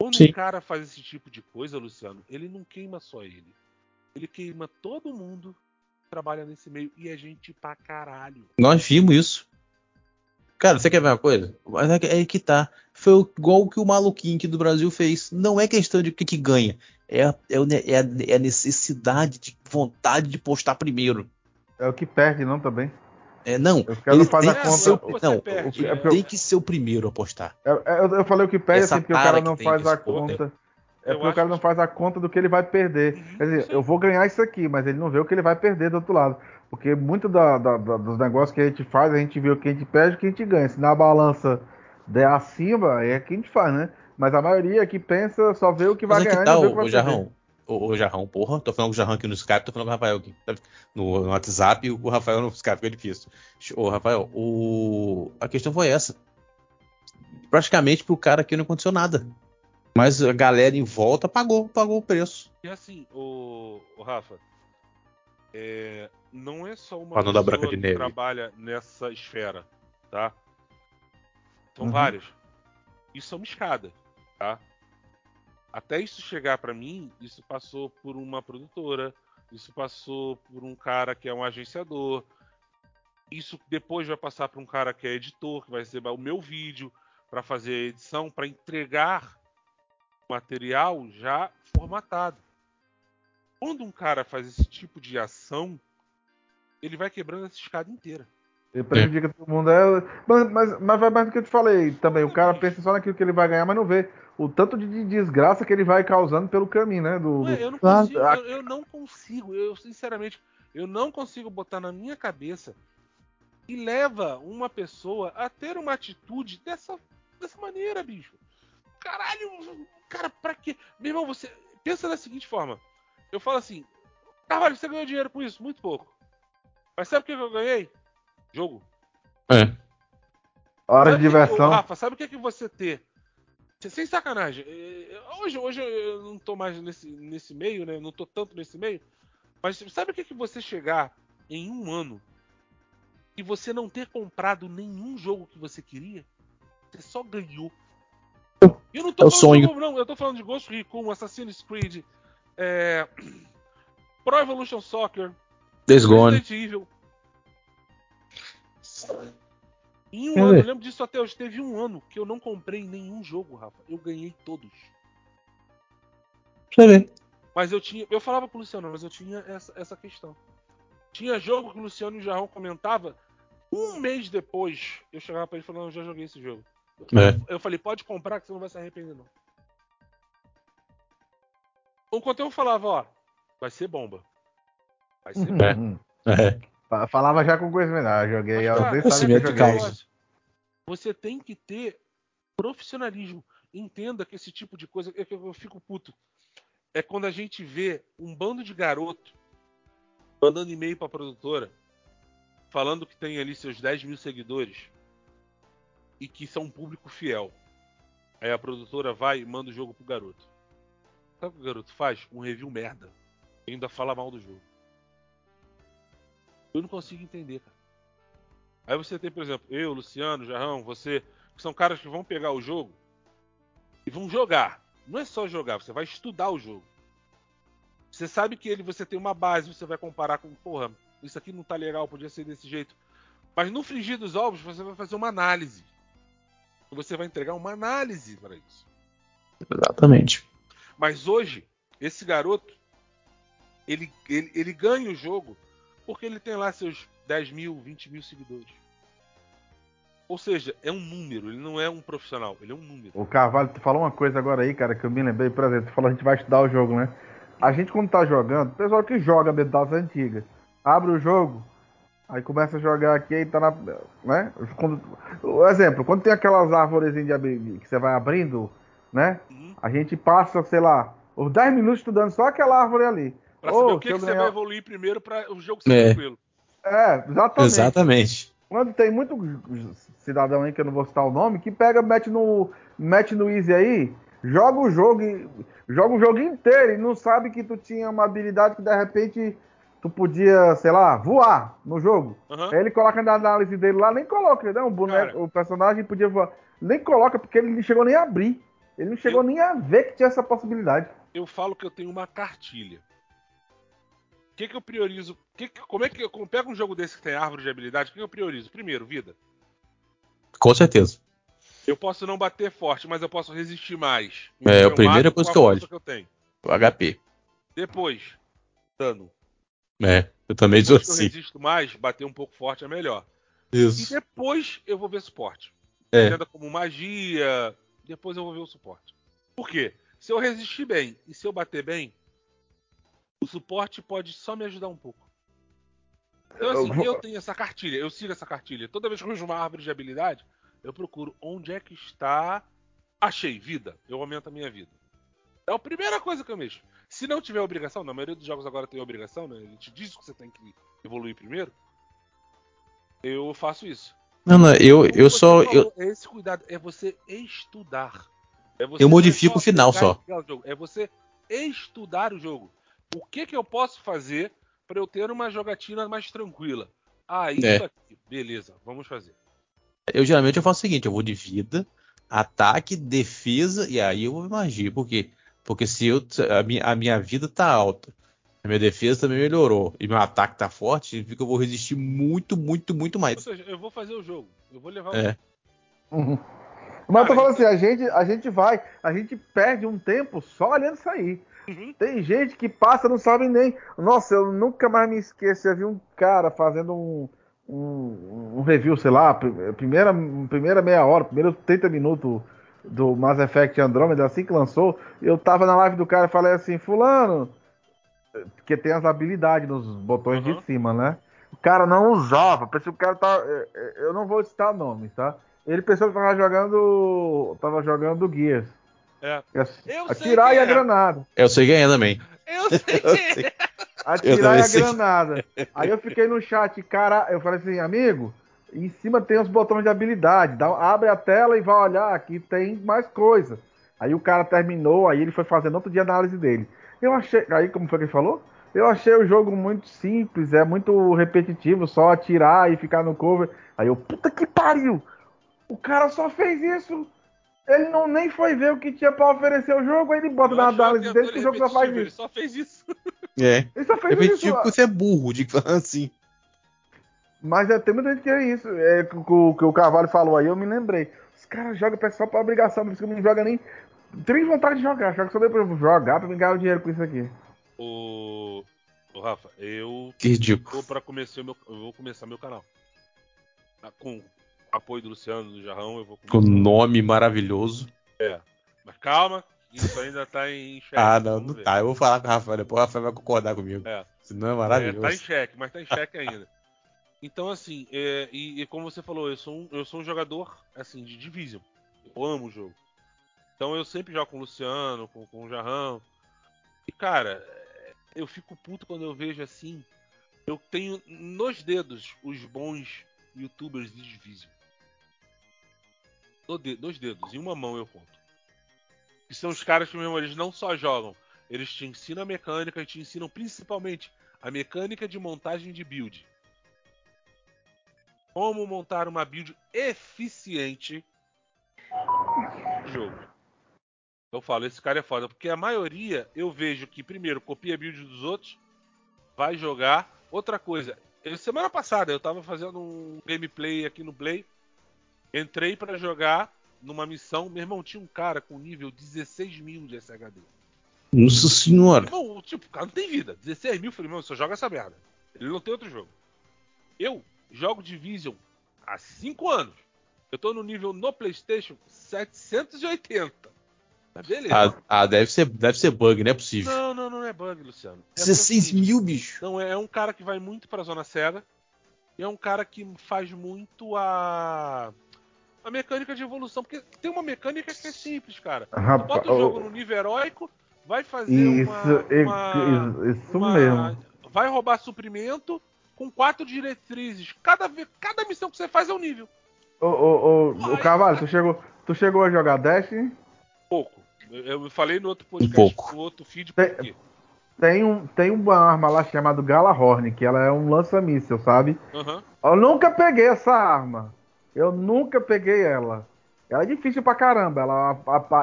Speaker 3: Quando Sim. um cara faz esse tipo de coisa, Luciano, ele não queima só ele. Ele queima todo mundo que trabalha nesse meio e a gente pra caralho.
Speaker 2: Nós vimos isso. Cara, você quer ver uma coisa? Mas é que tá. Foi igual o que o maluquinho aqui do Brasil fez. Não é questão de o que, que ganha. É a, é, é, a, é a necessidade, de vontade de postar primeiro.
Speaker 4: É o que perde, não também.
Speaker 2: É, não,
Speaker 4: ele tem, que
Speaker 2: ser, o, não, ele tem que ser o primeiro a postar.
Speaker 4: Eu, é, eu, eu falei o que perde assim, porque o cara não faz a conta. É porque o cara não faz a conta do que ele vai perder. Uhum, Quer dizer, eu vou ganhar isso aqui, mas ele não vê o que ele vai perder do outro lado. Porque muito da, da, da, dos negócios que a gente faz, a gente vê o que a gente perde e o que a gente ganha. Se na balança der acima, é que a gente faz, né? Mas a maioria que pensa só vê o que vai
Speaker 2: mas
Speaker 4: é ganhar
Speaker 2: que tá,
Speaker 4: e não
Speaker 2: vê o que vai Jarrão, o, o Jarrão, porra, tô falando com o Jarrão aqui no Skype, tô falando com o Rafael aqui. No, no WhatsApp e o Rafael no Skype, fica difícil. Ô, Rafael, o... a questão foi essa. Praticamente pro cara aqui não aconteceu nada. Mas a galera em volta pagou, pagou o preço.
Speaker 3: E assim, o, o Rafa, é, não é só uma
Speaker 2: pessoa Branca de
Speaker 3: que trabalha nessa esfera, tá? São uhum. várias. Isso é uma escada, tá? Até isso chegar para mim, isso passou por uma produtora, isso passou por um cara que é um agenciador, isso depois vai passar para um cara que é editor, que vai receber o meu vídeo para fazer a edição, para entregar material já formatado. Quando um cara faz esse tipo de ação, ele vai quebrando essa escada inteira.
Speaker 4: Ele prejudica é. todo mundo. É, mas, mas, mas vai mais do que eu te falei também. O cara pensa só naquilo que ele vai ganhar, mas não vê o tanto de desgraça que ele vai causando pelo caminho, né? Do,
Speaker 3: Ué, eu não consigo, eu, eu, não consigo, eu sinceramente, eu não consigo botar na minha cabeça e leva uma pessoa a ter uma atitude dessa, dessa maneira, bicho. Caralho, cara, pra quê? Meu irmão, você pensa da seguinte forma. Eu falo assim, Carvalho, você ganhou dinheiro com isso? Muito pouco. Mas sabe o que eu ganhei? Jogo.
Speaker 2: É.
Speaker 4: Hora de diversão.
Speaker 3: Rafa, sabe o que, é que você ter sem sacanagem. É, é, hoje, hoje eu não tô mais nesse, nesse meio, né? Não tô tanto nesse meio. Mas sabe o que é que você chegar em um ano e você não ter comprado nenhum jogo que você queria? Você só ganhou. Eu não tô
Speaker 2: é falando sonho. de
Speaker 3: novo, não. Eu tô falando de Ghost Recon, Assassin's Creed, é... Pro Evolution Soccer,
Speaker 2: Days Gone. Resident
Speaker 3: Evil. Em um ano, eu lembro disso até hoje. Teve um ano que eu não comprei nenhum jogo, Rafa. Eu ganhei todos.
Speaker 2: Você vê.
Speaker 3: Mas eu tinha. Eu falava com o Luciano, mas eu tinha essa, essa questão. Tinha jogo que o Luciano e o Jarrão comentava. Um mês depois, eu chegava pra ele falando, eu já joguei esse jogo.
Speaker 2: É.
Speaker 3: Eu falei, pode comprar que você não vai se arrepender, não. Enquanto eu falava, ó, vai ser bomba. Vai ser bomba.
Speaker 2: É.
Speaker 4: Falava já com conhecimento. Ah, joguei.
Speaker 3: Mas,
Speaker 4: eu
Speaker 3: cara,
Speaker 4: nem
Speaker 3: esse
Speaker 4: sabia que eu joguei.
Speaker 2: causa.
Speaker 3: Você tem que ter profissionalismo. Entenda que esse tipo de coisa. É que eu fico puto. É quando a gente vê um bando de garoto mandando e-mail pra produtora falando que tem ali seus 10 mil seguidores e que são um público fiel. Aí a produtora vai e manda o jogo pro garoto. Sabe o que o garoto faz? Um review merda. E ainda fala mal do jogo. Eu não consigo entender, cara. Aí você tem, por exemplo, eu, Luciano, Jarrão, você, que são caras que vão pegar o jogo e vão jogar. Não é só jogar, você vai estudar o jogo. Você sabe que ele você tem uma base, você vai comparar com, porra, isso aqui não tá legal, podia ser desse jeito. Mas no frigir dos ovos, você vai fazer uma análise. Você vai entregar uma análise para isso.
Speaker 2: Exatamente.
Speaker 3: Mas hoje, esse garoto, ele, ele, ele ganha o jogo porque ele tem lá seus 10 mil, 20 mil seguidores. Ou seja, é um número, ele não é um profissional, ele é um número.
Speaker 4: O Carvalho, tu falou uma coisa agora aí, cara, que eu me lembrei, por exemplo, tu falou a gente vai estudar o jogo, né? A gente quando tá jogando, o pessoal que joga mesmo das antigas, abre o jogo, aí começa a jogar aqui e tá na. né? Quando, o exemplo, quando tem aquelas árvores que você vai abrindo, né?
Speaker 3: Uhum.
Speaker 4: A gente passa, sei lá, os 10 minutos estudando só aquela árvore ali.
Speaker 3: Pra saber o que, que você
Speaker 4: ganhar-
Speaker 3: vai evoluir primeiro para o jogo ser
Speaker 2: É.
Speaker 3: tranquilo.
Speaker 4: É, exatamente.
Speaker 2: Exatamente.
Speaker 4: Quando tem muito cidadão aí que eu não vou citar o nome, que pega, mete no, mete no Easy aí, joga o jogo, e- joga o jogo inteiro e não sabe que tu tinha uma habilidade que de repente tu podia, sei lá, voar no jogo.
Speaker 3: Aham.
Speaker 4: Aí ele coloca na análise dele lá, nem coloca, né? O boneco,
Speaker 3: Cara.
Speaker 4: o personagem podia voar. Nem coloca, porque ele não chegou nem a abrir. Ele não chegou
Speaker 3: Eu-
Speaker 4: nem a ver que tinha essa possibilidade.
Speaker 3: Eu falo que eu tenho uma cartilha. O que, que eu priorizo? Que que- como é que eu eu pego um jogo desse que tem árvore de habilidade? O que, que eu priorizo? Primeiro, vida.
Speaker 2: Com certeza.
Speaker 3: Eu posso não bater forte, mas eu posso resistir mais.
Speaker 2: É, a
Speaker 3: eu
Speaker 2: primeira coisa que eu olho.
Speaker 3: que eu tenho.
Speaker 2: O HP.
Speaker 3: Depois, dano.
Speaker 2: É, eu também sou
Speaker 3: Depois eu
Speaker 2: assim.
Speaker 3: resisto mais, bater um pouco forte é melhor. E
Speaker 2: Isso.
Speaker 3: depois eu vou ver suporte.
Speaker 2: É.
Speaker 3: Entenda como magia. Depois eu vou ver o suporte. Por quê? Se eu resistir bem e se eu bater bem, o suporte pode só me ajudar um pouco. Então, assim,
Speaker 4: Eu
Speaker 3: eu tenho essa cartilha, eu sigo essa cartilha. Toda vez que eu vejo uma árvore de habilidade, eu procuro onde é que está. Achei vida, eu aumento a minha vida. É a primeira coisa que eu mexo. Se não tiver obrigação, na maioria dos jogos agora tem obrigação, né? Ele te diz que você tem que evoluir primeiro. Eu faço isso.
Speaker 2: Não, não, eu, eu
Speaker 3: você
Speaker 2: só.
Speaker 3: falou,
Speaker 2: Eu,
Speaker 3: É esse cuidado, é você estudar. É você
Speaker 2: Eu modifico o final só.
Speaker 3: É você estudar o jogo. O que que eu posso fazer para eu ter uma jogatina mais tranquila? Ah, isso
Speaker 2: É.
Speaker 3: aqui. Beleza, vamos fazer.
Speaker 2: eu geralmente eu faço o seguinte: eu vou de vida, ataque, defesa, e aí eu vou magia. Por quê? Porque se eu, a, minha, a minha vida tá alta, a minha defesa também melhorou, e meu ataque tá forte, significa que eu vou resistir muito, muito, muito
Speaker 3: Ou
Speaker 2: mais.
Speaker 3: seja, eu vou fazer o jogo. Eu vou levar o
Speaker 2: É.
Speaker 4: Uhum. Mas eu tô falando assim, a gente, a gente vai, a gente perde um tempo só olhando isso aí.
Speaker 3: Uhum.
Speaker 4: Tem gente que passa, não sabe nem. Nossa, eu nunca mais me esqueço. Eu vi um cara fazendo um, um, um review, sei lá, pr- primeira, primeira meia hora, primeiros 30 minutos do Mass Effect Andromeda, assim que lançou. Eu tava na live do cara e falei assim: Fulano, porque tem as habilidades nos botões
Speaker 3: Uhum.
Speaker 4: de cima, né? O cara não usava, pensei que o cara tá. Eu não vou citar nomes, tá? Ele pensou que tava jogando. Tava jogando Gears.
Speaker 3: É. Eu sei
Speaker 4: Atirar
Speaker 3: quem
Speaker 4: e a
Speaker 3: é.
Speaker 4: granada.
Speaker 2: Eu sei quem é também.
Speaker 3: Eu sei que é.
Speaker 4: Atirar e a granada. Aí eu fiquei no chat, cara, eu falei assim, amigo, em cima tem os botões de habilidade. Dá, abre a tela e vai olhar, aqui tem mais coisa. Aí o cara terminou, aí ele foi fazendo outro dia a análise dele. Eu achei. Aí, como foi que ele falou? Eu achei o jogo muito simples, é muito repetitivo, só atirar e ficar no cover. Aí eu, puta que pariu! O cara só fez isso. Ele não nem foi ver o que tinha pra oferecer o jogo, aí ele bota
Speaker 3: Eu
Speaker 4: na análise
Speaker 3: que
Speaker 4: dele
Speaker 3: ele
Speaker 4: que o jogo só faz
Speaker 3: repetitivo, Ele
Speaker 4: isso.
Speaker 3: só fez isso.
Speaker 2: É.
Speaker 4: Ele só fez
Speaker 2: Eu
Speaker 4: isso.
Speaker 2: digo que você é burro de falar assim.
Speaker 4: Mas é, tem muita gente que é isso. É, que, o, que o Carvalho falou aí, eu me lembrei. Os caras jogam pessoal pra obrigação, por isso que não joga nem. Tem vontade de jogar, joga só depois jogar pra me ganhar o dinheiro com isso aqui.
Speaker 3: O. o Rafa, eu.
Speaker 2: Que ridículo.
Speaker 3: Vou, pra começar meu, eu vou começar meu canal. Tá, com apoio do Luciano, do Jarrão, eu vou.
Speaker 2: Com nome maravilhoso.
Speaker 3: É. Mas calma, isso ainda tá em xeque.
Speaker 2: ah, não, não tá. Eu vou falar com o Rafael, depois o Rafael vai concordar comigo. É. Senão é maravilhoso.
Speaker 3: É, tá em xeque, mas tá em xeque ainda. Então, assim, é, e, e, como você falou, eu sou, um, eu sou um jogador, assim, de Division. Eu amo o jogo. Então eu sempre jogo com o Luciano, com, com o Jarrão. E, cara, eu fico puto quando eu vejo assim. Eu tenho nos dedos os bons youtubers de Division. Nos dedos, em uma mão eu conto. Que são os caras que mesmo, eles não só jogam, eles te ensinam a mecânica e te ensinam principalmente a mecânica de montagem de build. Como montar uma build eficiente no jogo. Eu falo, esse cara é foda, porque a maioria eu vejo que primeiro copia build dos outros, vai jogar. Outra coisa, semana passada eu tava fazendo um gameplay aqui no Play, entrei para jogar numa missão. Meu irmão, tinha um cara com nível 16 mil de SHD.
Speaker 2: Nossa senhora!
Speaker 3: Irmão, tipo, o cara não tem vida. 16 mil, falei, irmão, só joga essa merda. Ele não tem outro jogo. Eu jogo Division há 5 anos. Eu tô no nível no PlayStation 780. Mas beleza.
Speaker 2: Ah, ah, deve, ser, deve ser bug, não é possível.
Speaker 3: Não, não, não é bug, Luciano. É
Speaker 2: 16 mil, bicho.
Speaker 3: Não, é, é um cara que vai muito pra Zona Cega. E é um cara que faz muito a a mecânica de evolução. Porque tem uma mecânica que é simples, cara.
Speaker 4: Rapaz,
Speaker 3: bota o jogo no nível heróico, vai fazer
Speaker 4: isso,
Speaker 3: uma,
Speaker 4: uma, isso uma, mesmo.
Speaker 3: Vai roubar suprimento com quatro diretrizes. Cada, cada missão que você faz é um nível.
Speaker 4: Ô, ô, ô, o Carvalho, tu chegou, tu chegou a jogar Destiny?
Speaker 3: Pouco. Eu falei no outro podcast, um no outro feed, por quê?
Speaker 4: Tem, um, tem uma arma lá chamada Galahorn, que ela é um lança-míssel, sabe? Uhum. Eu nunca peguei essa arma. Eu nunca peguei ela. Ela é difícil pra caramba. Ela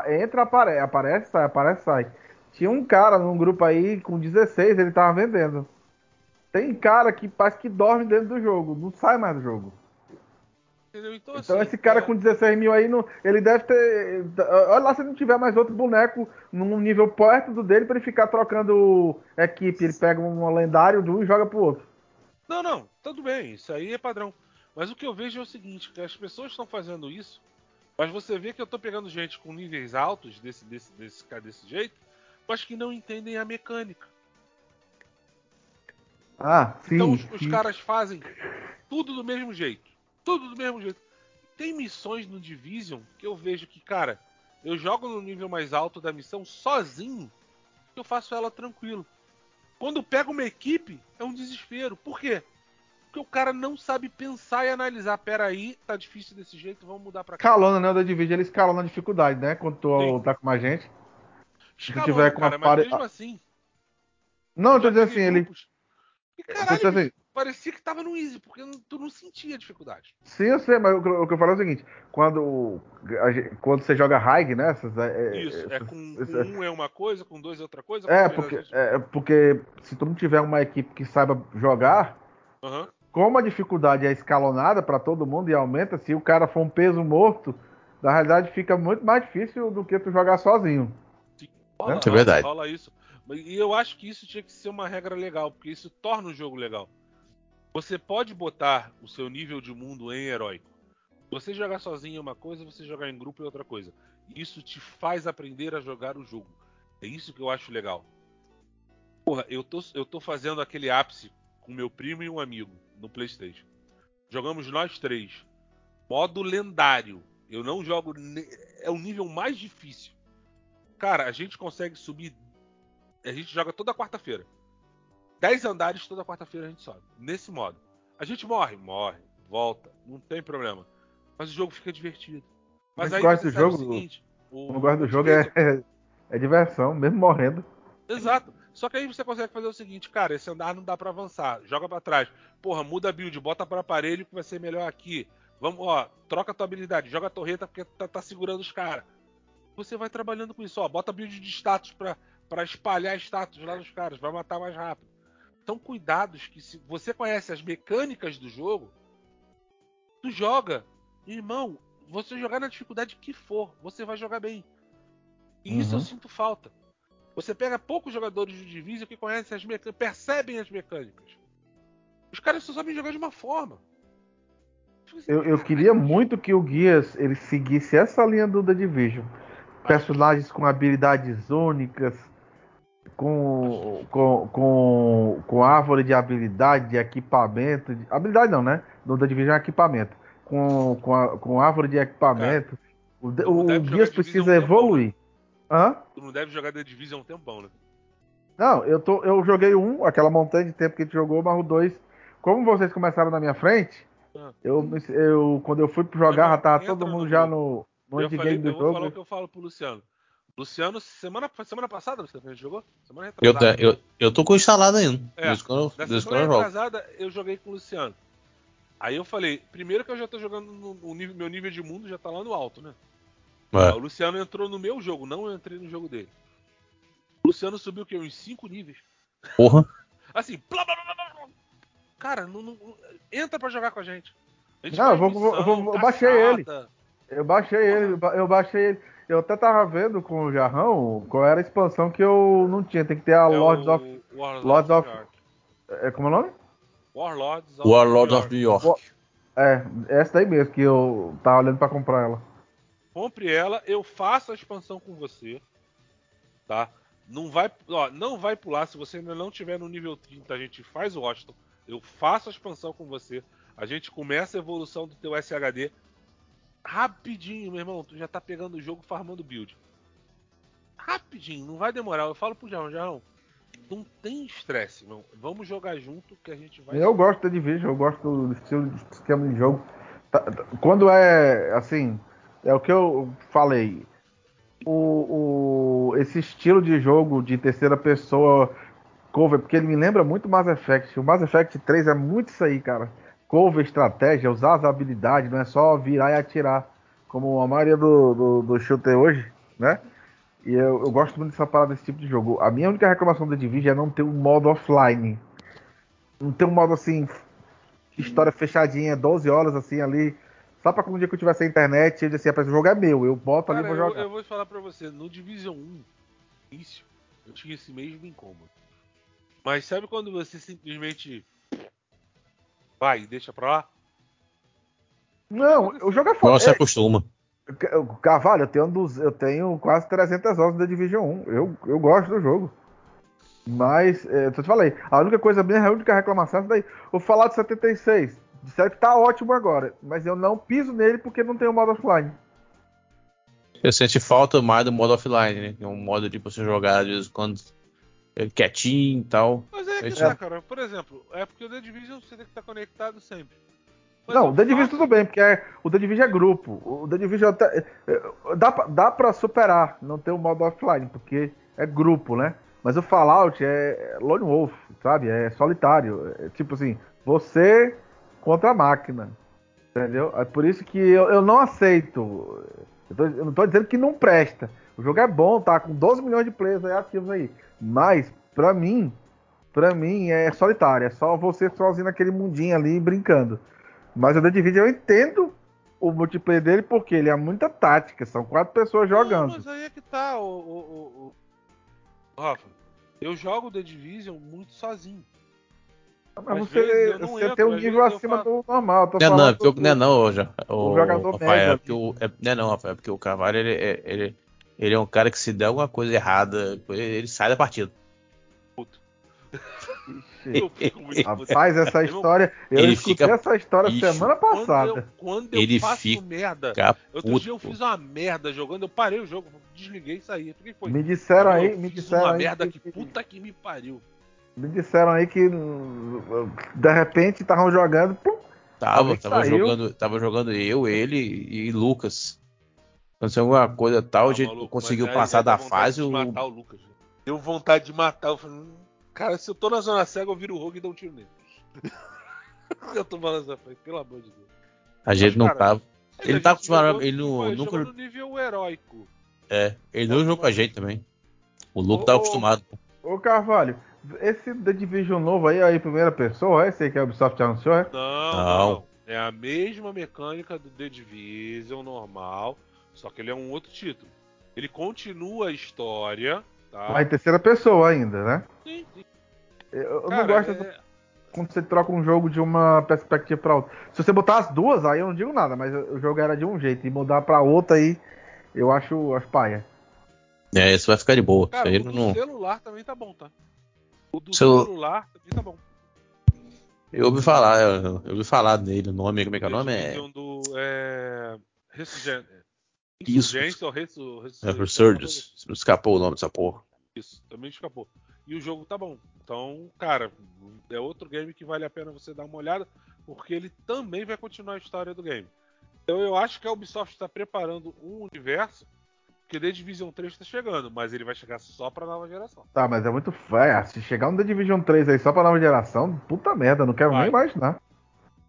Speaker 4: entra, apare, aparece, sai, aparece, sai. Tinha um cara num grupo aí com 16, ele tava vendendo. Tem cara que parece que dorme dentro do jogo, não sai mais do jogo. Então, então assim, esse cara é... com 16 mil aí, ele deve ter. Olha lá se não tiver mais outro boneco num nível perto do dele pra ele ficar trocando equipe. Ele pega um lendário de um e joga pro outro.
Speaker 3: Não, não, tudo bem, isso aí é padrão. Mas o que eu vejo é o seguinte, que as pessoas estão fazendo isso, mas você vê que eu estou pegando gente com níveis altos desse, desse, desse, desse jeito, mas que não entendem a mecânica.
Speaker 4: Ah, sim.
Speaker 3: Então os,
Speaker 4: sim.
Speaker 3: os caras fazem tudo do mesmo jeito. Tudo do mesmo jeito. Tem missões no Division que eu vejo que, cara, eu jogo no nível mais alto da missão sozinho, eu faço ela tranquilo. Quando pego uma equipe, é um desespero. Por quê? Porque o cara não sabe pensar e analisar. Pera aí, tá difícil desse jeito, vamos mudar pra cá.
Speaker 4: Escalona, né? O da Division, ele escalona a dificuldade, né? Quando tu Sim. tá com mais gente.
Speaker 3: Escalona, Se tiver com cara, mas mesmo assim...
Speaker 4: Não, eu tô dizendo assim, ele...
Speaker 3: E caralho, assim, parecia que tava no easy, porque tu não sentia dificuldade.
Speaker 4: Sim, eu sei, mas o, que eu falo é o seguinte: quando, a, quando você joga high, né? Essas,
Speaker 3: é, Isso, é essas, com, com um é uma coisa, com dois é outra coisa.
Speaker 4: É porque, é porque se tu não tiver uma equipe que saiba jogar, uhum como a dificuldade é escalonada para todo mundo e aumenta, se o cara for um peso morto, na realidade fica muito mais difícil do que tu jogar sozinho.
Speaker 3: Sim, rola, né? é verdade. Rola isso. E eu acho que isso tinha que ser uma regra legal, porque isso torna o jogo legal. Você pode botar o seu nível de mundo em heróico. Você jogar sozinho é uma coisa, você jogar em grupo é outra coisa. Isso te faz aprender a jogar o jogo. É isso que eu acho legal. Porra, eu tô, eu tô fazendo aquele ápice com meu primo e um amigo no PlayStation. Jogamos nós três. Modo lendário. Eu não jogo. É o nível mais difícil. Cara, a gente consegue subir. A gente joga toda quarta-feira. Dez andares toda quarta-feira a gente sobe. Nesse modo. A gente morre, morre, volta. Não tem problema. Mas o jogo fica divertido.
Speaker 4: Mas, aí gosta do jogo. O seguinte, o, o gosto do jogo é, é, é diversão, mesmo morrendo.
Speaker 3: Exato. Só que aí você consegue fazer o seguinte, cara, esse andar não dá para avançar, joga para trás. Porra, muda a build, bota para aparelho que vai ser melhor aqui. Vamos, ó, troca a tua habilidade, joga a torreta porque tá, tá segurando os caras. Você vai trabalhando com isso, ó, bota build de status pra, pra espalhar status lá nos caras, vai matar mais rápido. são cuidados que se você conhece as mecânicas do jogo, tu joga, irmão, você jogar na dificuldade que for, você vai jogar bem. E uhum. isso eu uhum. sinto falta. Você pega poucos jogadores de Division que conhecem as mecânicas, percebem as mecânicas. Os caras só sabem jogar de uma forma.
Speaker 4: Eu, eu queria muito que o Guias ele seguisse essa linha do The Division. Personagens com habilidades únicas, com, com, com, com árvore de habilidade, de equipamento. De, habilidade não, né? No The Division é equipamento. Com, com, a, com árvore de equipamento. Cara, o, o Guias precisa evoluir.
Speaker 3: Hã? Tu não deve jogar The Division um tempão, né?
Speaker 4: Não, eu, tô, eu joguei um, aquela montanha de tempo que a gente jogou, mas o dois. Como vocês começaram na minha frente, ah. eu, eu, quando eu fui jogar, já tava todo mundo no já no, no endgame do
Speaker 3: eu
Speaker 4: jogo. Eu vou
Speaker 3: falar o que eu falo pro Luciano. Luciano, semana, semana passada você jogou? Semana
Speaker 2: eu, eu, eu tô com instalado ainda.
Speaker 3: É, desde quando, desde quando eu jogo. eu joguei com o Luciano. Aí eu falei, primeiro que eu já tô jogando no, no nível, meu nível de mundo já tá lá no alto, né? É. O Luciano entrou no meu jogo, não eu entrei no jogo dele. O Luciano subiu o quê? Uns 5 níveis.
Speaker 2: Porra.
Speaker 3: assim, blá, blá, blá, blá. Cara, não, não, entra pra jogar com a gente. A gente
Speaker 4: não, eu, vou, missão, vou, eu baixei ele. Eu baixei ele, eu baixei ele. Eu até tava vendo com o Jarrão qual era a expansão que eu não tinha. Tem que ter a é Lords of. Lords of. É, como é o nome?
Speaker 3: Warlords of,
Speaker 2: Warlords of New York.
Speaker 4: É, essa daí mesmo, que eu tava olhando pra comprar ela.
Speaker 3: Compre ela, eu faço a expansão com você. Tá? Não vai, ó, não vai pular se você ainda não tiver no nível 30, a gente faz o Washington. Eu faço a expansão com você. A gente começa a evolução do teu SHD rapidinho, meu irmão. Tu já tá pegando o jogo farmando build. Rapidinho, não vai demorar. Eu falo pro Jarrão, Jarrão, não tem estresse, não. Vamos jogar junto que a gente vai.
Speaker 4: Eu gosto da Division, eu gosto do estilo de esquema de jogo. Tá, tá, quando é assim, é o que eu falei. O, o, esse estilo de jogo de terceira pessoa cover, porque ele me lembra muito Mass Effect. O Mass Effect 3 é muito isso aí, cara. Cover, estratégia, usar as habilidades, não é só virar e atirar, como a maioria do, do, do shooter hoje, né? E eu, eu, gosto muito dessa parada desse tipo de jogo. A minha única reclamação da Division é não ter um modo offline. Não ter um modo assim, história fechadinha, 12 horas assim ali só pra quando um dia que eu tiver sem internet, eu disse assim, o jogo é meu, eu boto Cara, ali e vou jogar.
Speaker 3: Eu, eu vou falar pra você, no Division 1, início, eu tinha esse mesmo incômodo. Mas sabe quando você simplesmente vai e deixa pra lá?
Speaker 4: Não, o jogo é foda.
Speaker 2: Você é, acostuma.
Speaker 4: Carvalho, eu tenho, eu tenho quase 300 horas da Division 1. Eu, eu gosto do jogo. Mas, é, eu te falei, a única coisa, minha a única reclamação é daí. O Fallout 76, Disseram que tá ótimo agora, mas eu não piso nele porque não tem o modo offline.
Speaker 2: Eu senti falta mais do modo offline, né? É um modo de você jogar às vezes quando é quietinho e tal.
Speaker 3: Mas é que tá, cara. Por exemplo, é porque o The Division você tem que estar conectado sempre.
Speaker 4: Mas não, o The Division tudo bem, porque é, o The Division é grupo. O The Division até, é, dá, dá pra superar, não ter o modo offline, porque é grupo, né? Mas o Fallout é Lone Wolf, sabe? É solitário. É, tipo assim, você contra a máquina. Entendeu? É por isso que eu, eu não aceito. Eu, tô, eu não estou dizendo que não presta. O jogo é bom, tá? Com 12 milhões de players aí ativos aí. Mas, pra mim, pra mim é solitário. É só você sozinho naquele mundinho ali brincando. Mas o The Division eu entendo o multiplayer dele porque ele é muita tática. São quatro pessoas jogando. Não,
Speaker 3: mas aí é que tá, o, o, o, o... Rafa. Eu jogo The Division muito sozinho.
Speaker 4: Mas você, você entro, tem um nível acima do normal.
Speaker 2: Não, não, porque, não, não, já, o, o jogador Rafael, é porque o, é, não, não, Rafael, é porque o Carvalho ele, ele, ele, ele é um cara que se der alguma coisa errada, ele sai da partida. Puto.
Speaker 4: Rapaz, essa história. Eu ele escutei fica... essa história Ixi. semana passada.
Speaker 3: Quando eu, quando eu ele faço fica merda. Outro dia eu fiz uma merda jogando, eu parei o jogo, desliguei e saí.
Speaker 4: Me disseram aí, me disseram
Speaker 3: uma
Speaker 4: aí.
Speaker 3: merda que, que puta que me pariu.
Speaker 4: Me disseram aí que de repente estavam jogando. Pum,
Speaker 2: tava, tava jogando, tava jogando eu, ele e Lucas. Aconteceu alguma coisa tal, a gente maluco, conseguiu passar da fase.
Speaker 3: De matar o Lucas. Deu vontade de matar. Eu falei, hum, cara, se eu tô na zona cega, eu viro o rogue e dou um tiro nele. eu tô falando assim, pelo amor de Deus.
Speaker 2: A gente Mas, não cara, tava. Ele tá acostumado. Ele
Speaker 3: não,
Speaker 2: nunca.
Speaker 3: no nível heróico.
Speaker 2: É, ele não jogou com a gente também. O Luke tá acostumado.
Speaker 4: Ô Carvalho, esse The Division novo aí, aí primeira pessoa, é esse aí que a Ubisoft anunciou, é?
Speaker 3: Não, não, não. É a mesma mecânica do The Division normal, só que ele é um outro título. Ele continua a história, tá?
Speaker 4: Mas em terceira pessoa ainda, né?
Speaker 3: Sim, sim.
Speaker 4: Eu, eu
Speaker 3: Cara,
Speaker 4: não gosto
Speaker 3: é-
Speaker 4: quando você troca um jogo de uma perspectiva pra outra. Se você botar as duas, aí eu não digo nada, mas o jogo era de um jeito e mudar pra outra aí, eu acho as paia.
Speaker 2: É, isso vai ficar de boa.
Speaker 3: Cara, o do
Speaker 2: não...
Speaker 3: celular também tá bom, tá? O do
Speaker 2: Celu-
Speaker 3: celular também tá bom.
Speaker 2: Eu ouvi falar, eu, eu ouvi falar nele, o nome, como é que é o nome? É
Speaker 3: do. É... Ressurgen...
Speaker 2: Isso.
Speaker 3: Ou Ressu...
Speaker 2: é Resurgence. Não escapou o nome dessa porra.
Speaker 3: Isso, também escapou. E o jogo tá bom. Então, cara, é outro game que vale a pena você dar uma olhada, porque ele também vai continuar a história do game. Então eu acho que a Ubisoft está preparando um universo que The Division 3 está chegando, mas ele vai chegar só pra nova geração.
Speaker 4: Tá, mas é muito. É, se chegar um The Division 3 aí só pra nova geração, puta merda, não quero
Speaker 3: Vai.
Speaker 4: nem imaginar.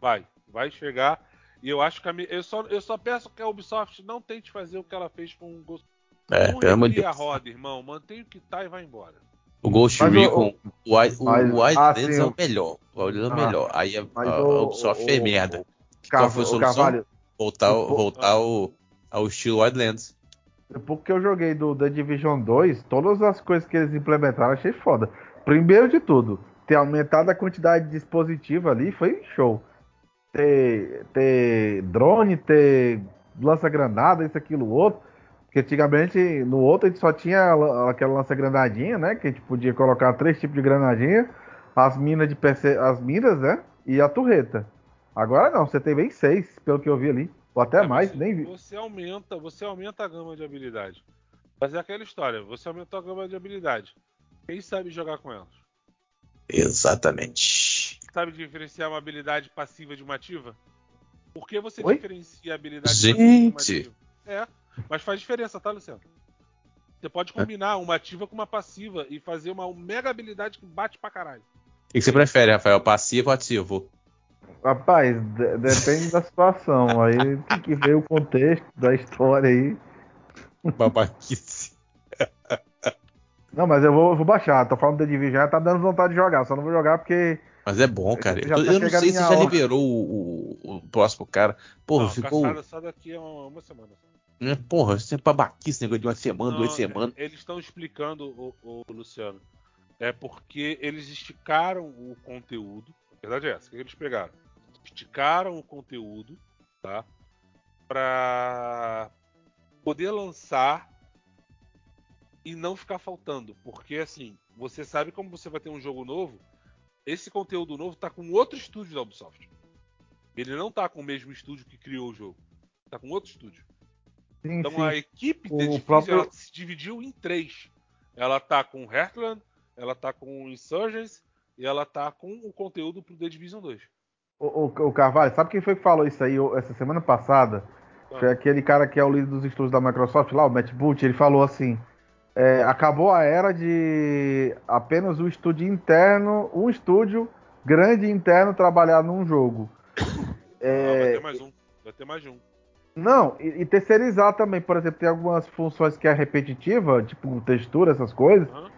Speaker 3: Vai, vai chegar. E eu acho que a, eu, só, eu só peço que a Ubisoft não tente fazer o que ela fez com o Ghost.
Speaker 2: É,
Speaker 3: não
Speaker 2: pelo amor de
Speaker 3: recria a roda, irmão. Mantém o que tá e vai embora.
Speaker 2: O Ghost
Speaker 4: Mas o-
Speaker 2: Recon, o, o,
Speaker 4: mas-
Speaker 2: o Wildlands
Speaker 4: ah,
Speaker 2: é
Speaker 4: o-
Speaker 2: o melhor. O Wildlands é o
Speaker 4: Ah,
Speaker 2: melhor. Aí a, a, a
Speaker 4: o-
Speaker 2: Ubisoft
Speaker 4: o-
Speaker 2: fez
Speaker 4: o-
Speaker 2: merda. Qual foi a
Speaker 4: o
Speaker 2: solução? Voltar,
Speaker 4: o-
Speaker 2: voltar ao, ao estilo Wildlands.
Speaker 4: Depois que eu joguei do The Division 2, todas as coisas que eles implementaram achei foda. Primeiro de tudo, ter aumentado a quantidade de dispositivo ali foi show. Ter, ter drone, ter lança-granada, isso, aquilo, outro. Porque antigamente no outro a gente só tinha la- aquela lança-granadinha, né? Que a gente podia colocar três tipos de granadinha, as minas de PC, as minas, né? E a torreta. Agora não, você tem bem seis, pelo que eu vi ali. Ou até
Speaker 3: É,
Speaker 4: mais,
Speaker 3: você,
Speaker 4: nem vi.
Speaker 3: Você aumenta, você aumenta a gama de habilidade. Mas é aquela história, você aumentou a gama de habilidade. Quem sabe jogar com elas?
Speaker 2: Exatamente.
Speaker 3: Sabe diferenciar uma habilidade passiva de uma ativa? Por que você
Speaker 4: Oi?
Speaker 3: diferencia a habilidade
Speaker 2: Gente!
Speaker 3: passiva de uma ativa? É, mas faz diferença, tá, Luciano? Você pode combinar uma ativa com uma passiva e fazer uma mega habilidade que bate pra caralho.
Speaker 2: O que que você prefere, Rafael? Passivo ou ativo?
Speaker 4: Rapaz, de- depende da situação. Aí tem que ver o contexto da história aí.
Speaker 2: Babaquice.
Speaker 4: Não, mas eu vou, vou baixar. Tô falando da Division, já tá dando vontade de jogar. Só não vou jogar porque.
Speaker 2: Mas é bom, cara.
Speaker 4: Já
Speaker 2: Eu,
Speaker 4: tá
Speaker 2: eu não sei se já
Speaker 4: hora.
Speaker 2: liberou o, o- o próximo cara. Porra,
Speaker 3: Não,
Speaker 2: ficou.
Speaker 3: só daqui a uma, uma semana.
Speaker 2: É, Porra, isso é babaquice, negócio de uma semana,
Speaker 3: Não,
Speaker 2: duas semanas.
Speaker 3: Eles estão explicando, o, o Luciano. É porque eles esticaram o conteúdo. A verdade é essa. O que eles pegaram? Esticaram o conteúdo, tá? Pra poder lançar e não ficar faltando. Porque assim, você sabe como você vai ter um jogo novo. Esse conteúdo novo tá com outro estúdio da Ubisoft. Ele não tá com o mesmo estúdio que criou o jogo. Tá com outro estúdio.
Speaker 4: Sim,
Speaker 3: Então
Speaker 4: sim.
Speaker 3: a equipe Division
Speaker 4: próprio-
Speaker 3: se dividiu em três. Ela tá com o Heartland, ela tá com o Insurgents e ela tá com o conteúdo pro The Division 2.
Speaker 4: O, o, o Carvalho, sabe quem foi que falou isso aí essa semana passada?
Speaker 3: Ah.
Speaker 4: Foi aquele cara que é o líder dos estudos da Microsoft lá, o Matt Booty. Ele falou assim: é, acabou a era de apenas o estúdio interno, um estúdio grande interno trabalhar num jogo.
Speaker 3: Ah, vai ter mais um. Vai ter mais de um.
Speaker 4: Não, e, e terceirizar também, por exemplo, tem algumas funções que é repetitiva, tipo textura, essas coisas.
Speaker 3: Aham.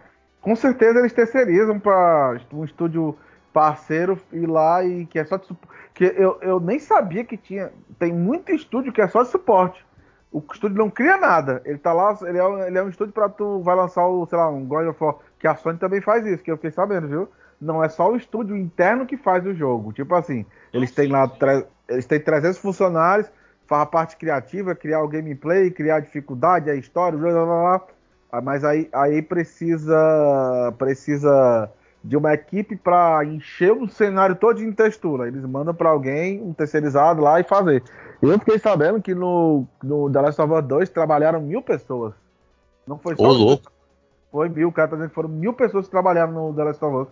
Speaker 4: Com certeza eles terceirizam para um estúdio parceiro ir lá e que é só de. Que eu, eu nem sabia que tinha. Tem muito estúdio que é só de suporte. O estúdio não cria nada. Ele tá lá, ele é, um- ele é um estúdio para tu vai lançar o, sei lá, um God of War. Que a Sony também faz isso, que eu fiquei sabendo, viu? Não é só o estúdio interno que faz o jogo. Tipo assim, eles têm lá eles têm 300 funcionários, faz a parte criativa, criar o gameplay, criar a dificuldade, a história, blá blá blá. blá. Ah, Mas aí, aí precisa precisa de uma equipe para encher o cenário todo de textura. Eles mandam para alguém, um terceirizado lá e fazer. Eu fiquei sabendo que no, no The Last of Us 2 trabalharam mil pessoas. Não foi só
Speaker 2: Ô, louco.
Speaker 4: foi mil, o cara tá dizendo que foram mil pessoas que trabalharam no The Last of Us.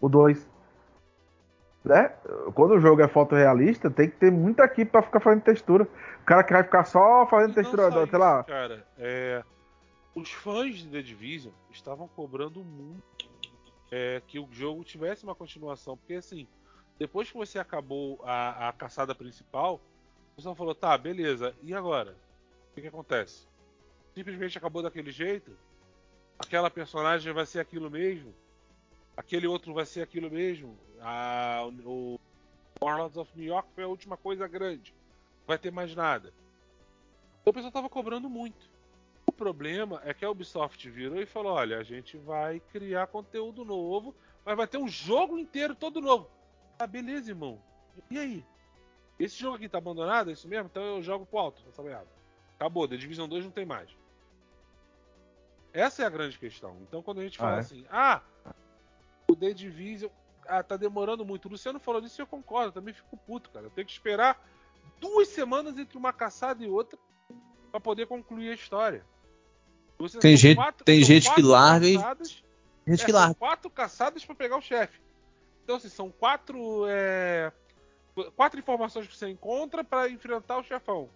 Speaker 4: O 2. Né? Quando o jogo é fotorrealista, tem que ter muita equipe pra ficar fazendo textura. O cara que vai ficar só fazendo
Speaker 3: E não
Speaker 4: textura,
Speaker 3: só
Speaker 4: sei lá.
Speaker 3: isso, Cara, é, os fãs de The Division estavam cobrando muito é, que o jogo tivesse uma continuação. Porque assim, depois que você acabou a, a caçada principal, o pessoal falou, tá, beleza, e agora? O que, que acontece? Simplesmente acabou daquele jeito? Aquela personagem vai ser aquilo mesmo? aquele outro vai ser aquilo mesmo. Ah, o Warlords of New York foi a última coisa grande. Vai ter mais nada. Então o pessoal tava cobrando muito. O problema é que a Ubisoft virou e falou: olha, a gente vai criar conteúdo novo, mas vai ter um jogo inteiro todo novo. Ah, beleza, irmão. E aí? Esse jogo aqui tá abandonado, é isso mesmo? Então eu jogo pro alto essa merda. Acabou, The Division 2 não tem mais. Essa é a grande questão. Então quando a gente fala ah, é? assim, ah, o The Division ah, tá demorando muito. O Luciano falou disso e eu concordo, eu também fico puto, cara. Eu tenho que esperar duas semanas entre uma caçada e outra para poder concluir a história.
Speaker 2: Você tem gente, quatro, tem gente que larga e gente
Speaker 3: é, que larga. quatro caçadas para pegar o chefe. Então assim, são quatro é, quatro informações que você encontra para enfrentar o chefão.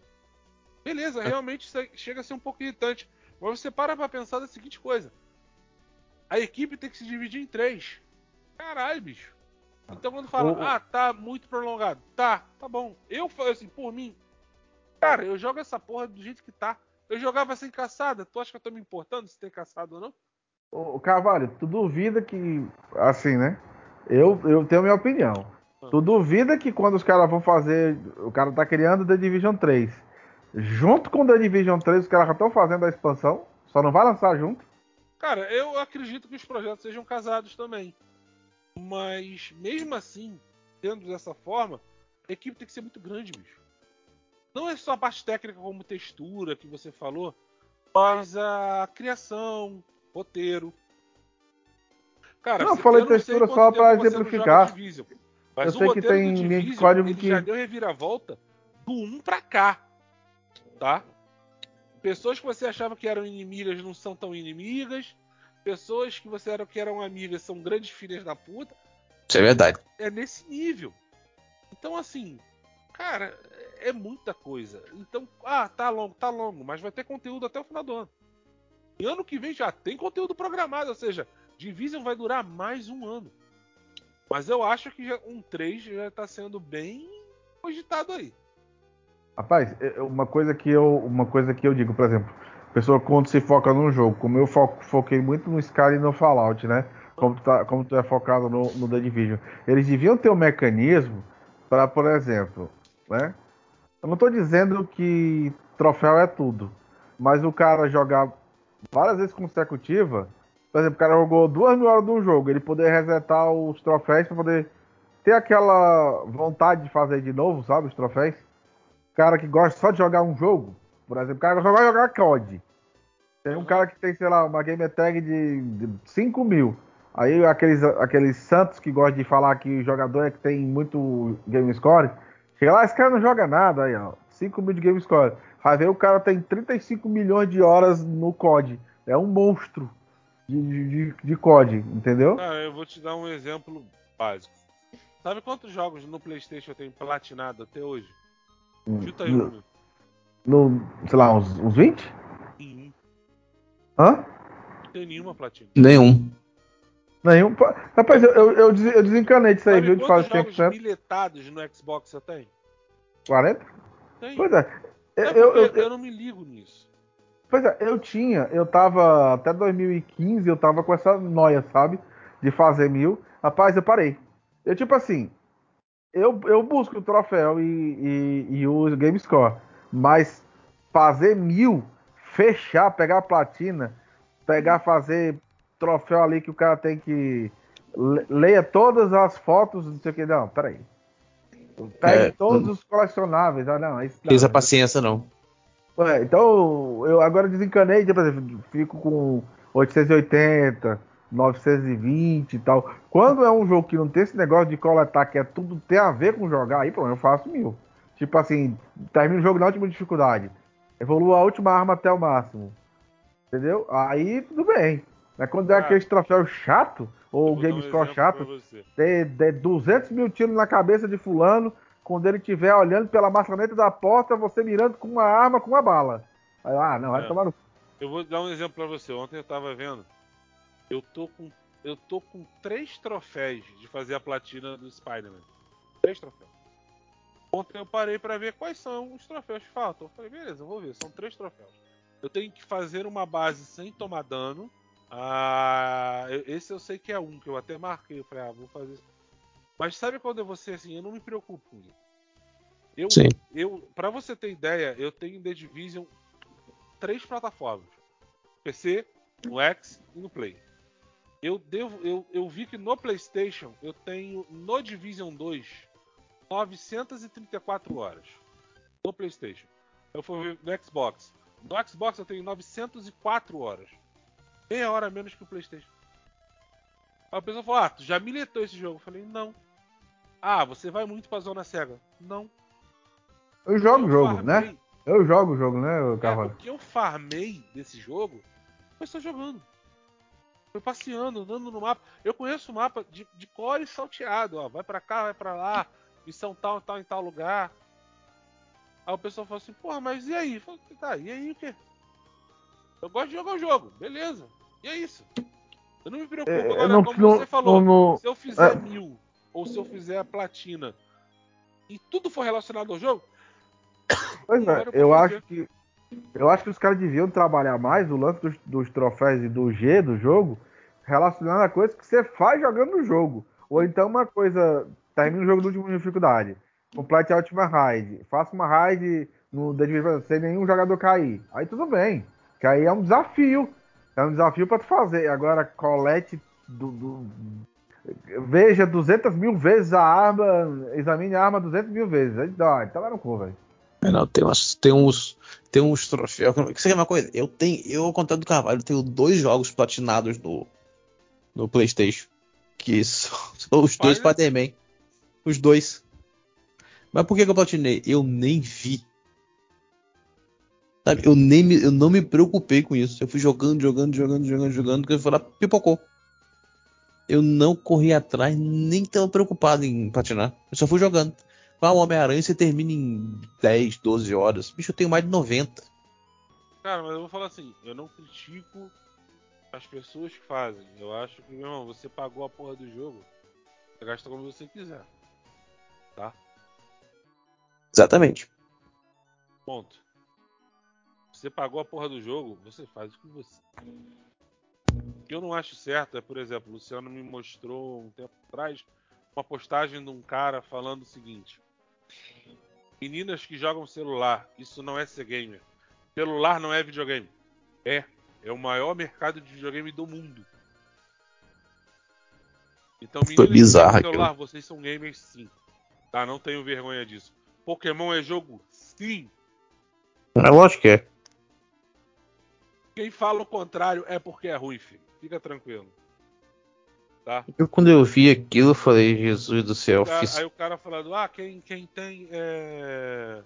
Speaker 3: Beleza, é. realmente chega a ser um pouco irritante. Mas você para pra pensar da seguinte coisa: a equipe tem que se dividir em três. Caralho, bicho. Então quando fala, o... ah, tá muito prolongado. Tá, tá bom. Eu falo assim, por mim, cara, eu jogo essa porra do jeito que tá. Eu jogava sem caçada. Tu acha que eu tô me importando se tem caçada ou não?
Speaker 4: O Carvalho, tu duvida que. Assim, né? Eu, eu tenho minha opinião. Ah. Tu duvida que quando os caras vão fazer. O cara tá criando The Division 3 junto com The Division 3, os caras já estão fazendo a expansão, só não vai lançar junto.
Speaker 3: Cara, eu acredito que os projetos sejam casados também. Mas mesmo assim, tendo dessa forma, a equipe tem que ser muito grande, bicho. Não é só a parte técnica como textura que você falou, mas a criação, roteiro.
Speaker 4: Cara, não, falei textura só para exemplificar. mas eu sei que tem de código que
Speaker 3: já deu reviravolta do 1 para cá tá? Pessoas que você achava que eram inimigas não são tão inimigas. Pessoas que você era que eram amigas são grandes filhas da puta.
Speaker 2: Isso é verdade.
Speaker 3: É nesse nível. Então, assim, cara, é muita coisa. Então, ah, tá longo, tá longo, mas vai ter conteúdo até o final do ano. E ano que vem já tem conteúdo programado, ou seja, Division vai durar mais um ano. Mas eu acho que já, um 3 já tá sendo bem cogitado aí.
Speaker 4: Rapaz, é, é uma coisa que eu, uma coisa que eu digo, por exemplo, pessoa quando se foca num jogo, como eu fo foquei muito no Skyrim e no Fallout, né? Como tu, tá, como tu é focado no, no The Division, eles deviam ter um mecanismo para, por exemplo, né? Eu não estou dizendo que troféu é tudo, mas o cara jogar várias vezes consecutiva, por exemplo, o cara jogou duas mil horas de um jogo, ele poder resetar os troféus para poder ter aquela vontade de fazer de novo, sabe, os troféus cara que gosta só de jogar um jogo, por exemplo, o cara só vai jogar COD. Tem um cara que tem, sei lá, uma game tag de, de 5 mil. Aí aqueles, aqueles santos que gostam de falar que o jogador é que tem muito game score, chega lá, esse cara não joga nada aí, ó. 5 mil de game score. Vai ver o cara tem 35 milhões de horas no COD. É um monstro de, de, de COD, entendeu?
Speaker 3: Ah, eu vou te dar um exemplo básico. Sabe quantos jogos no PlayStation eu tenho platinado até hoje?
Speaker 4: Chuta aí, no, no, sei lá, uns, uns 20? Nenhum. Hã?
Speaker 3: Não tem nenhuma platina.
Speaker 2: Nenhum.
Speaker 4: Nenhum. Rapaz, eu, eu, eu desencanei disso aí, viu? De
Speaker 3: jogos 100%. bilhetados no Xbox você tem?
Speaker 4: 40?
Speaker 3: Tem.
Speaker 4: Pois é.
Speaker 3: Eu, eu, eu, eu, não me ligo nisso.
Speaker 4: Pois é, eu tinha, eu tava, até 2015, eu tava com essa noia, sabe? De fazer mil. Rapaz, eu parei. Eu, tipo assim, eu, eu busco o troféu e, e, e o game score, mas fazer mil, fechar, pegar a platina, pegar, fazer troféu ali que o cara tem que leia todas as fotos, não sei o que, não, peraí. Pegue é, todos os colecionáveis, ah, não, isso não.
Speaker 2: Fiz a paciência, não.
Speaker 4: Ué, então, eu agora desencanei, por exemplo, fico com 880, 920 e tal. Quando é um jogo que não tem esse negócio de coletar, que é tudo tem a ver com jogar, aí pronto, eu faço mil. Tipo assim, termino o jogo na última dificuldade. Evolua a última arma até o máximo. Entendeu? Aí tudo bem. Mas quando é ah, aquele troféu chato, ou game um score chato, ter, ter 200 mil tiros na cabeça de fulano, quando ele estiver olhando pela maçaneta da porta, você mirando com uma arma, com uma bala. Aí, ah, não, vai é. tomar no...
Speaker 3: Eu vou dar um exemplo para você. Ontem eu tava vendo eu tô com eu tô com três troféus de fazer a platina do Spider-Man. Três troféus. Ontem eu parei para ver quais são os troféus que faltam. Eu falei, beleza, eu vou ver, são três troféus. Eu tenho que fazer uma base sem tomar dano, Ah, esse eu sei que é um, que eu até marquei. Eu falei, ah, vou fazer isso. Mas sabe quando você assim, eu não me preocupo com isso. Eu,
Speaker 2: Sim.
Speaker 3: eu, para você ter ideia, eu tenho The Division três plataformas: PC, no X e no Play. Eu devo, eu, eu vi que no PlayStation eu tenho no Division 2 934 horas no PlayStation. Eu fui no Xbox. No Xbox eu tenho 904 horas. Meia hora menos que o PlayStation. Aí a pessoa falou: Ah, tu já miletou esse jogo? Eu falei: Não. Ah, você vai muito pra Zona Cega? Não.
Speaker 4: Eu jogo o jogo, né? farmei, né? Eu jogo o jogo, né, Carvalho?
Speaker 3: É, o que eu farmei desse jogo foi só jogando. Foi passeando, andando no mapa. Eu conheço o mapa de, de core salteado, ó. Vai para cá, vai para lá. Missão tal, tal, em tal lugar. Aí o pessoal falou assim, porra, mas e aí? Eu falei, tá, e aí o quê? Eu gosto de jogar o jogo, beleza. E é isso. Eu não me preocupo. É, Agora, não, como não, você falou, não, se eu fizer é... mil ou se eu fizer a platina e tudo for relacionado ao jogo.
Speaker 4: Pois é, eu, eu acho que. Eu acho que os caras deviam trabalhar mais o lance dos, dos troféus e do G do jogo relacionado a coisas que você faz jogando no jogo. Ou então uma coisa. Termina o jogo do último dificuldade. Complete a última raid. Faça uma raid no The Division sem nenhum jogador cair. Aí tudo bem. Que aí é um desafio. É um desafio para tu fazer. Agora, colete do, do, Veja 200 mil vezes a arma. Examine a arma 200 mil vezes. Aí dá, tá lá no cu, velho.
Speaker 2: É, não, tem, umas, tem uns. Tem uns troféus. Você quer uma coisa? Eu tenho. Eu, ao contrário do Carvalho, tenho dois jogos platinados no, no Playstation. Que são, são os dois Spider-Man. Os dois. Mas por que, que eu platinei? Eu nem vi. Sabe, eu, nem me, eu não me preocupei com isso. Eu fui jogando, jogando, jogando, jogando, jogando, que eu fui lá, pipocou. Eu não corri atrás, nem estava preocupado em platinar. Eu só fui jogando. Ah, o Homem-Aranha você termina em 10, 12 horas. Bicho, eu tenho mais de 90.
Speaker 3: Cara, mas eu vou falar assim, eu não critico as pessoas que fazem. Eu acho que, meu irmão, você pagou a porra do jogo. Você gasta como você quiser. Tá?
Speaker 2: Exatamente.
Speaker 3: Ponto. Você pagou a porra do jogo, você faz o que você. O que eu não acho certo é, por exemplo, o Luciano me mostrou um tempo atrás uma postagem de um cara falando o seguinte: Meninas que jogam celular, isso não é ser gamer. Celular não é videogame. É, é o maior mercado de videogame do mundo. Então, meninas que jogam celular, vocês são gamers sim. Tá, não tenho vergonha disso. Pokémon é jogo? Sim.
Speaker 2: É lógico que é.
Speaker 3: Quem fala o contrário é porque é ruim, filho. Fica tranquilo. Tá?
Speaker 2: Eu, quando eu vi aquilo, eu falei, Jesus do céu.
Speaker 3: Cara,
Speaker 2: fiz...
Speaker 3: Aí o cara falando, ah, quem, quem tem. É...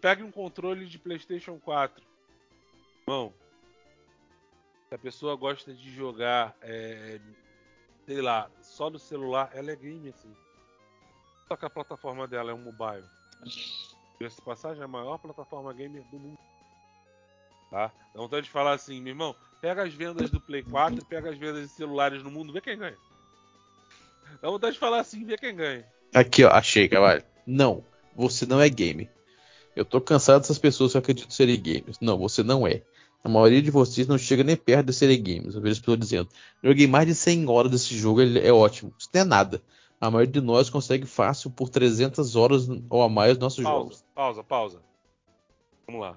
Speaker 3: Pegue um controle de PlayStation 4. Bom, se a pessoa gosta de jogar, é... sei lá, só no celular, ela é game assim. Só que a plataforma dela é um mobile. Essa passagem é a maior plataforma gamer do mundo. Tá? Dá vontade de falar assim, meu irmão, pega as vendas do Play 4 pega as vendas de celulares no mundo, vê quem ganha. Dá vontade de falar assim, vê quem ganha.
Speaker 2: Aqui, ó, achei, Cavalho. Não, você não é game. Eu tô cansado dessas pessoas que acreditam serem gamers. Não, você não é. A maioria de vocês não chega nem perto de serem gamers. Eu vejo as pessoas dizendo. Joguei mais de 100 horas desse jogo, ele é ótimo. Isso não é nada. A maioria de nós consegue fácil por 300 horas ou a mais nossos
Speaker 3: pausa,
Speaker 2: jogos.
Speaker 3: Pausa, pausa. Vamos lá.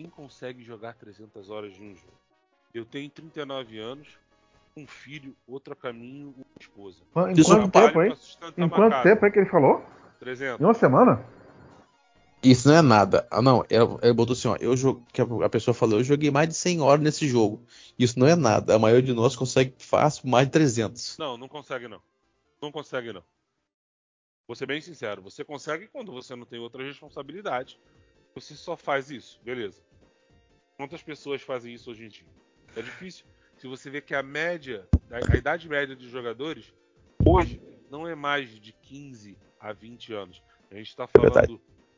Speaker 3: Quem consegue jogar 300 horas de um jogo? Eu tenho 39 anos, um filho, outro a caminho, uma esposa.
Speaker 4: Em quanto tempo, hein? Em quanto tempo é que ele falou?
Speaker 3: 300.
Speaker 4: Em uma semana?
Speaker 2: Isso não é nada. Ah, não. Ele, botou assim, ó. Eu jogo, que a pessoa falou, eu joguei mais de 100 horas nesse jogo. Isso não é nada. A maioria de nós consegue fácil mais de 300.
Speaker 3: Não, não consegue não. Não consegue não. Vou ser bem sincero. Você consegue quando você não tem outra responsabilidade. Você só faz isso, beleza. Quantas pessoas fazem isso hoje em dia? É difícil. Se você vê que a média, a, a idade média dos jogadores, hoje, não é mais de 15 a 20 anos. A gente está falando é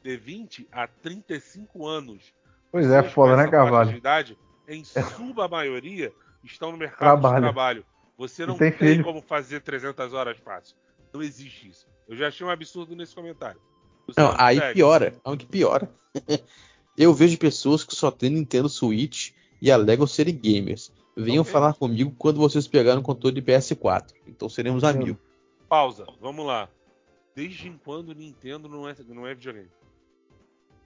Speaker 3: de 20 a 35 anos.
Speaker 4: Pois é, foda, né, Carvalho? De
Speaker 3: idade, em sua maioria, estão no mercado trabalho. de trabalho. Você não tem, tem como fazer 300 horas fácil. Não existe isso. Eu já achei um absurdo nesse comentário.
Speaker 2: Você não, aí piora. Aonde piora. Eu vejo pessoas que só têm Nintendo Switch e alegam serem gamers. Venham
Speaker 3: Ok.
Speaker 2: falar comigo quando vocês pegarem o controle de PS4. Então seremos amigos.
Speaker 3: Pausa, vamos lá. Desde quando o Nintendo não é, não é videogame?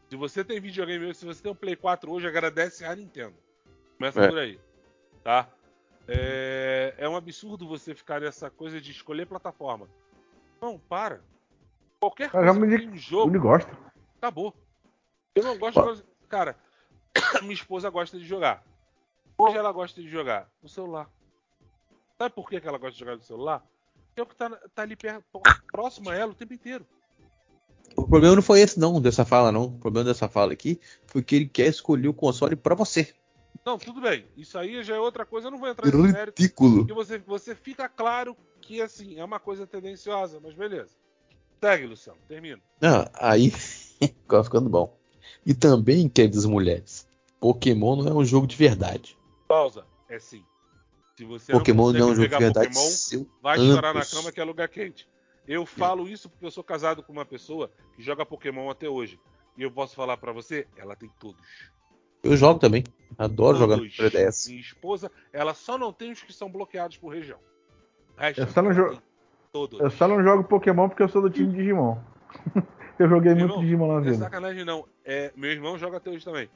Speaker 3: Se você tem videogame hoje, se você tem um Play 4 hoje, agradece a Nintendo. Começa
Speaker 2: É.
Speaker 3: por aí. Tá? É, é um absurdo você ficar nessa coisa de escolher plataforma. Não, para. Qualquer coisa
Speaker 4: me
Speaker 3: que tem um jogo,
Speaker 4: não gosto.
Speaker 3: acabou. Eu não gosto de jogar. Cara, minha esposa gosta de jogar. Hoje ela gosta de jogar no celular. Sabe por que ela gosta de jogar no celular? Porque é o que tá, tá ali perto, próximo a ela o tempo inteiro.
Speaker 2: O problema não foi esse, não, dessa fala, não. O problema dessa fala aqui foi que ele quer escolher o console pra você.
Speaker 3: Não, tudo bem. Isso aí já é outra coisa. Eu não vou entrar nesse mérito.
Speaker 2: Ridículo.
Speaker 3: Porque você, você fica claro que, assim, é uma coisa tendenciosa, mas beleza. Segue, Luciano. Termina.
Speaker 2: Não, aí fica ficando bom. E também, queridas mulheres, Pokémon não é um jogo de verdade.
Speaker 3: Pausa. É sim. Se você
Speaker 2: Pokémon não é um jogo de verdade.
Speaker 3: Pokémon,
Speaker 2: seu
Speaker 3: vai chorar na cama que é lugar quente. Eu falo isso porque eu sou casado com uma pessoa que joga Pokémon até hoje. E eu posso falar pra você, ela tem todos.
Speaker 2: Eu jogo também. Adoro jogar no
Speaker 3: Todos.
Speaker 2: 3DS.
Speaker 3: Minha esposa, ela só não tem os que são bloqueados por região.
Speaker 4: Eu só não
Speaker 3: Todos.
Speaker 4: Eu só não jogo Pokémon porque eu sou do time de Digimon. Eu joguei
Speaker 3: Meu
Speaker 4: muito
Speaker 3: irmão,
Speaker 4: Digimon na
Speaker 3: Não é
Speaker 4: vida.
Speaker 3: sacanagem não. É, meu irmão joga até hoje também.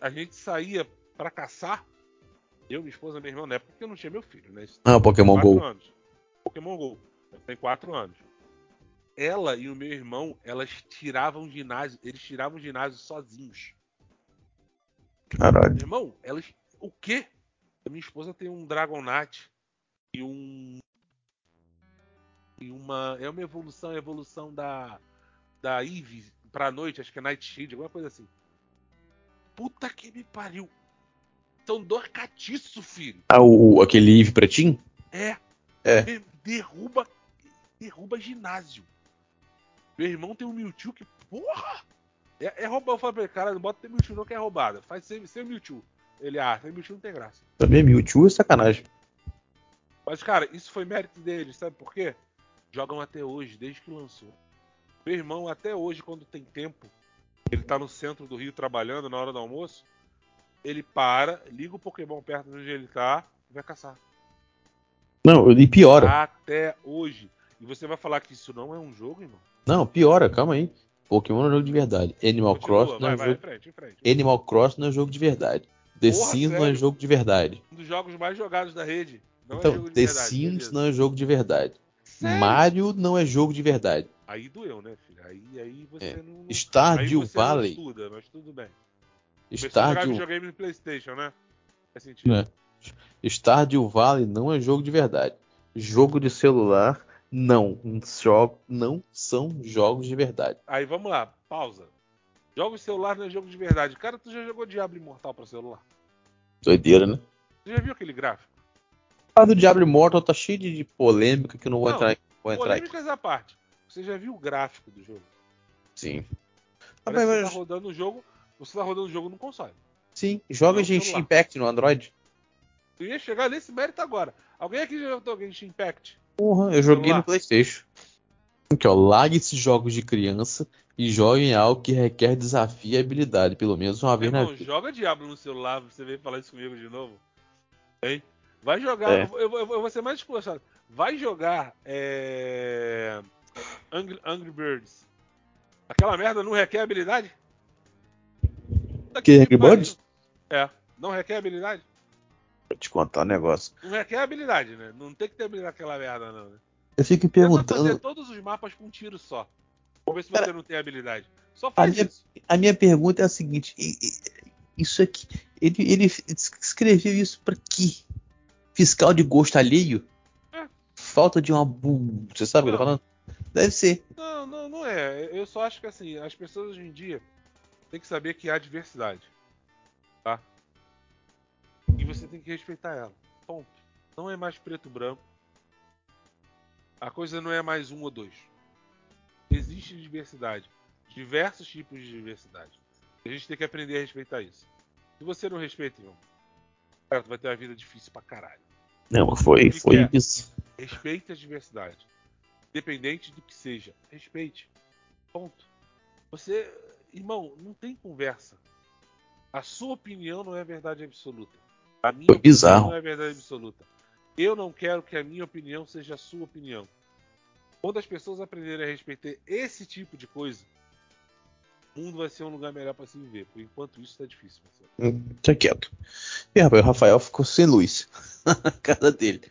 Speaker 3: A gente saía pra caçar. Eu, minha esposa, meu irmão, na época que eu não tinha meu filho, né? Isso
Speaker 2: Ah, Pokémon
Speaker 3: quatro
Speaker 2: Go.
Speaker 3: anos. Pokémon Go. Tem quatro anos. Ela e o meu irmão, elas tiravam ginásio, eles tiravam ginásio sozinhos.
Speaker 2: Caralho.
Speaker 3: Meu irmão, elas. O quê? A minha esposa tem um Dragonite e um. E uma. É uma evolução, evolução da. Da Eve pra noite, acho que é Night Shield, alguma coisa assim. Puta que me pariu. São dois catiços, filho.
Speaker 2: Ah, o, aquele Eve pretinho?
Speaker 3: É.
Speaker 2: É.
Speaker 3: De- Derruba. Derruba ginásio. Meu irmão tem um Mewtwo que. Porra! É, é roubar. Eu falo pra ele, cara, não bota ter Mewtwo não que é roubada. Faz sem, sem Mewtwo. Ele, ah, sem Mewtwo não tem graça.
Speaker 2: Também Mewtwo é sacanagem.
Speaker 3: Mas, cara, isso foi mérito deles, sabe por quê? Jogam até hoje, desde que lançou. Meu irmão, até hoje, quando tem tempo, ele tá no centro do Rio trabalhando na hora do almoço, ele para, liga o Pokémon perto de onde ele tá e vai caçar.
Speaker 2: Não, e piora.
Speaker 3: Até hoje. E você vai falar que isso não é um jogo, irmão?
Speaker 2: Não, piora, calma aí. Pokémon é um jogo de verdade. Animal
Speaker 3: Continua,
Speaker 2: Cross não é um
Speaker 3: vai,
Speaker 2: jogo.
Speaker 3: em frente, em frente.
Speaker 2: Animal Cross não é jogo de verdade. The
Speaker 3: Porra,
Speaker 2: Sims não é
Speaker 3: sério?
Speaker 2: jogo de verdade.
Speaker 3: Um dos jogos mais jogados da rede. Não é
Speaker 2: então,
Speaker 3: de
Speaker 2: The
Speaker 3: verdade.
Speaker 2: Sims
Speaker 3: beleza.
Speaker 2: não é jogo de verdade.
Speaker 3: Sério?
Speaker 2: Mario não é jogo de verdade.
Speaker 3: Aí doeu, né, filho? Aí, aí você
Speaker 2: É.
Speaker 3: não.
Speaker 2: Stardew Valley.
Speaker 3: estuda, mas tudo bem. Começou a jogar
Speaker 2: Stardew,
Speaker 3: videogame no Playstation, né? Faz sentido.
Speaker 2: É. Stardew Valley não é jogo de verdade. Jogo de celular não, jogo, não são jogos de verdade.
Speaker 3: Aí vamos lá, pausa. Jogos de celular não é jogo de verdade. Cara, tu já jogou Diablo Imortal pra celular?
Speaker 2: Doideira, né?
Speaker 3: Tu já viu aquele gráfico?
Speaker 2: A do Diablo Immortal tá cheio de, de polêmica que eu não vou
Speaker 3: Não,
Speaker 2: entrar, vou entrar aqui.
Speaker 3: Polêmicas à parte. Você já viu o gráfico do jogo?
Speaker 2: Sim.
Speaker 3: Parece
Speaker 2: Mas-
Speaker 3: você tá rodando o jogo. Você tá rodando o jogo no console.
Speaker 2: Sim, joga
Speaker 3: Não,
Speaker 2: Genshin
Speaker 3: celular.
Speaker 2: Impact no Android.
Speaker 3: Eu ia chegar nesse mérito agora. Alguém aqui já jogou Genshin Impact?
Speaker 2: Porra, eu joguei
Speaker 3: Celular.
Speaker 2: no Playstation. Aqui, ó, largue esses jogos de criança e jogue em algo que requer desafio e habilidade, pelo menos uma vez na vida.
Speaker 3: joga Diablo no celular, você veio falar isso comigo de novo. Hein? Vai jogar.
Speaker 2: É.
Speaker 3: Eu, eu- eu vou ser mais esclarecido. Vai jogar. É... Angry, Angry Birds. Aquela merda não requer habilidade?
Speaker 2: Que Angry. Birds?
Speaker 3: É. Não requer habilidade?
Speaker 2: Vou te contar um negócio.
Speaker 3: Não requer habilidade, né? Não tem que ter habilidade naquela merda, não. Né?
Speaker 2: Eu fico
Speaker 3: Tenta fazer
Speaker 2: perguntando.
Speaker 3: todos os mapas com um tiro só. Vamos ver se
Speaker 2: Cara,
Speaker 3: você não tem habilidade. Só
Speaker 2: A
Speaker 3: faz
Speaker 2: minha,
Speaker 3: isso.
Speaker 2: a minha pergunta é a seguinte: isso aqui, ele, ele escreveu isso pra quê? Fiscal de gosto alheio?
Speaker 3: É.
Speaker 2: Falta de uma. bu- Você sabe o que eu tô falando? Deve ser.
Speaker 3: Não, não, não é. Eu só acho que assim, as pessoas hoje em dia têm que saber que há diversidade. Tá? E você tem que respeitar ela. Ponto. Não é mais preto branco. A coisa não é mais um ou dois. Existe diversidade. Diversos tipos de diversidade. E a gente tem que aprender a respeitar isso. Se você não respeita, irmão, cara, tu vai ter uma vida difícil pra caralho.
Speaker 2: Não, foi, foi
Speaker 3: é?
Speaker 2: isso.
Speaker 3: Respeite a diversidade. Independente do que seja. Respeite. Ponto. Você, irmão, não tem conversa. A sua opinião não é verdade absoluta. A minha
Speaker 2: Foi
Speaker 3: opinião
Speaker 2: bizarro.
Speaker 3: não é verdade absoluta. Eu não quero que a minha opinião seja a sua opinião. Quando as pessoas aprenderem a respeitar esse tipo de coisa, o mundo vai ser um lugar melhor para se viver. Por enquanto, isso tá difícil. Marcelo.
Speaker 2: Hum, Tá quieto. E rapaz, o Rafael ficou sem luz. Na casa dele.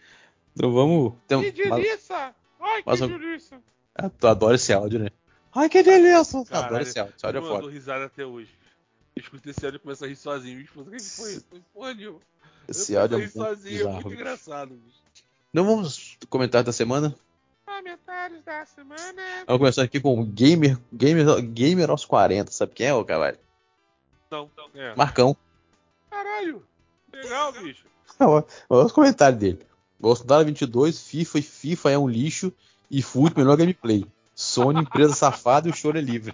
Speaker 2: Então vamos. Tem,
Speaker 3: Que delícia! Ai,
Speaker 2: mas
Speaker 3: que delícia!
Speaker 2: Ah, tu adora esse áudio, né? Ai, que delícia!
Speaker 3: Caralho,
Speaker 2: Adoro esse áudio. Esse áudio é
Speaker 3: eu
Speaker 2: foda.
Speaker 3: dou risada até hoje. Eu escutei esse áudio e começo a rir sozinho. Minha esposa, o que foi? Eu falei, Porra.
Speaker 2: Esse
Speaker 3: eu
Speaker 2: áudio é
Speaker 3: a
Speaker 2: muito
Speaker 3: rir sozinho, é
Speaker 2: bizarro.
Speaker 3: muito
Speaker 2: bicho.
Speaker 3: engraçado. Bicho.
Speaker 2: Então vamos comentar da semana.
Speaker 3: Comentários da semana.
Speaker 2: Vamos começar aqui com o Gamer, Gamer, Gamer aos 40. Sabe quem é, ô caralho?
Speaker 3: Não, é.
Speaker 2: Marcão.
Speaker 3: Caralho! Legal, bicho.
Speaker 2: Olha os comentários dele. Bolsonaro 22, FIFA e FIFA é um lixo e FUT melhor gameplay. Sony, empresa safada e o choro é livre.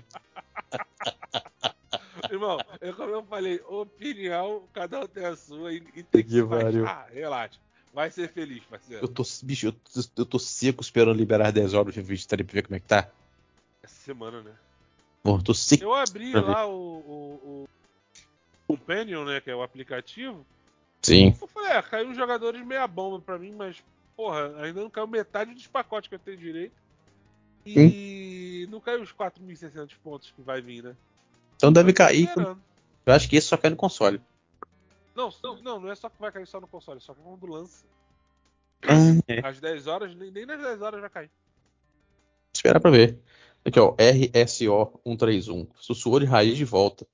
Speaker 3: Irmão, é como eu falei, opinião, cada um tem a sua e, e tem que
Speaker 2: Que pariu.
Speaker 3: baixar. Relaxa. Vai ser feliz,
Speaker 2: Eu
Speaker 3: parceiro.
Speaker 2: tô, bicho, eu, tô- eu tô seco esperando liberar 10 horas do FIFA 23 pra ver como é que tá.
Speaker 3: Essa semana, né?
Speaker 2: Eu tô seco.
Speaker 3: Eu abri lá o, o, o Companion, né? Que é o aplicativo.
Speaker 2: Sim.
Speaker 3: Eu falei, é, caiu uns jogadores meia bomba pra mim, mas, porra, ainda não caiu metade dos pacotes que eu tenho direito. E não caiu os 4.600 pontos que vai vir, né?
Speaker 2: Então deve
Speaker 3: tô
Speaker 2: cair. Eu acho que esse só cai no console.
Speaker 3: Não, não, não é só que vai cair só no console, só que quando lança.
Speaker 2: Ah, é.
Speaker 3: Às 10 horas, nem, nem nas 10 horas vai cair.
Speaker 2: Espera pra ver. Aqui, ó. RSO 131. Sussurro de raiz de volta.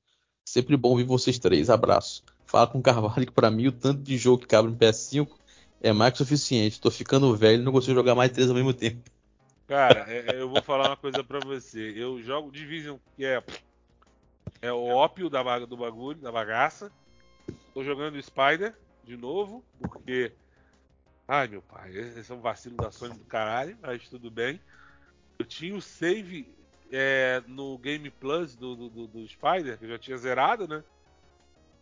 Speaker 2: Sempre bom ver vocês três. Abraço. Fala com o Carvalho que pra mim o tanto de jogo que cabe no PS5 é mais que suficiente. Tô ficando velho e não consigo jogar mais três ao mesmo tempo.
Speaker 3: Cara, é- é, eu vou falar uma coisa pra você. Eu jogo Division, que é, é o ópio da, do bagulho, da bagaça. Tô jogando Spider de novo, porque. Ai, meu pai, esse é um vacilo da Sony do caralho, mas tudo bem. Eu tinha o save é, no Game Plus do, do, do- do Spider, que eu já tinha zerado, né?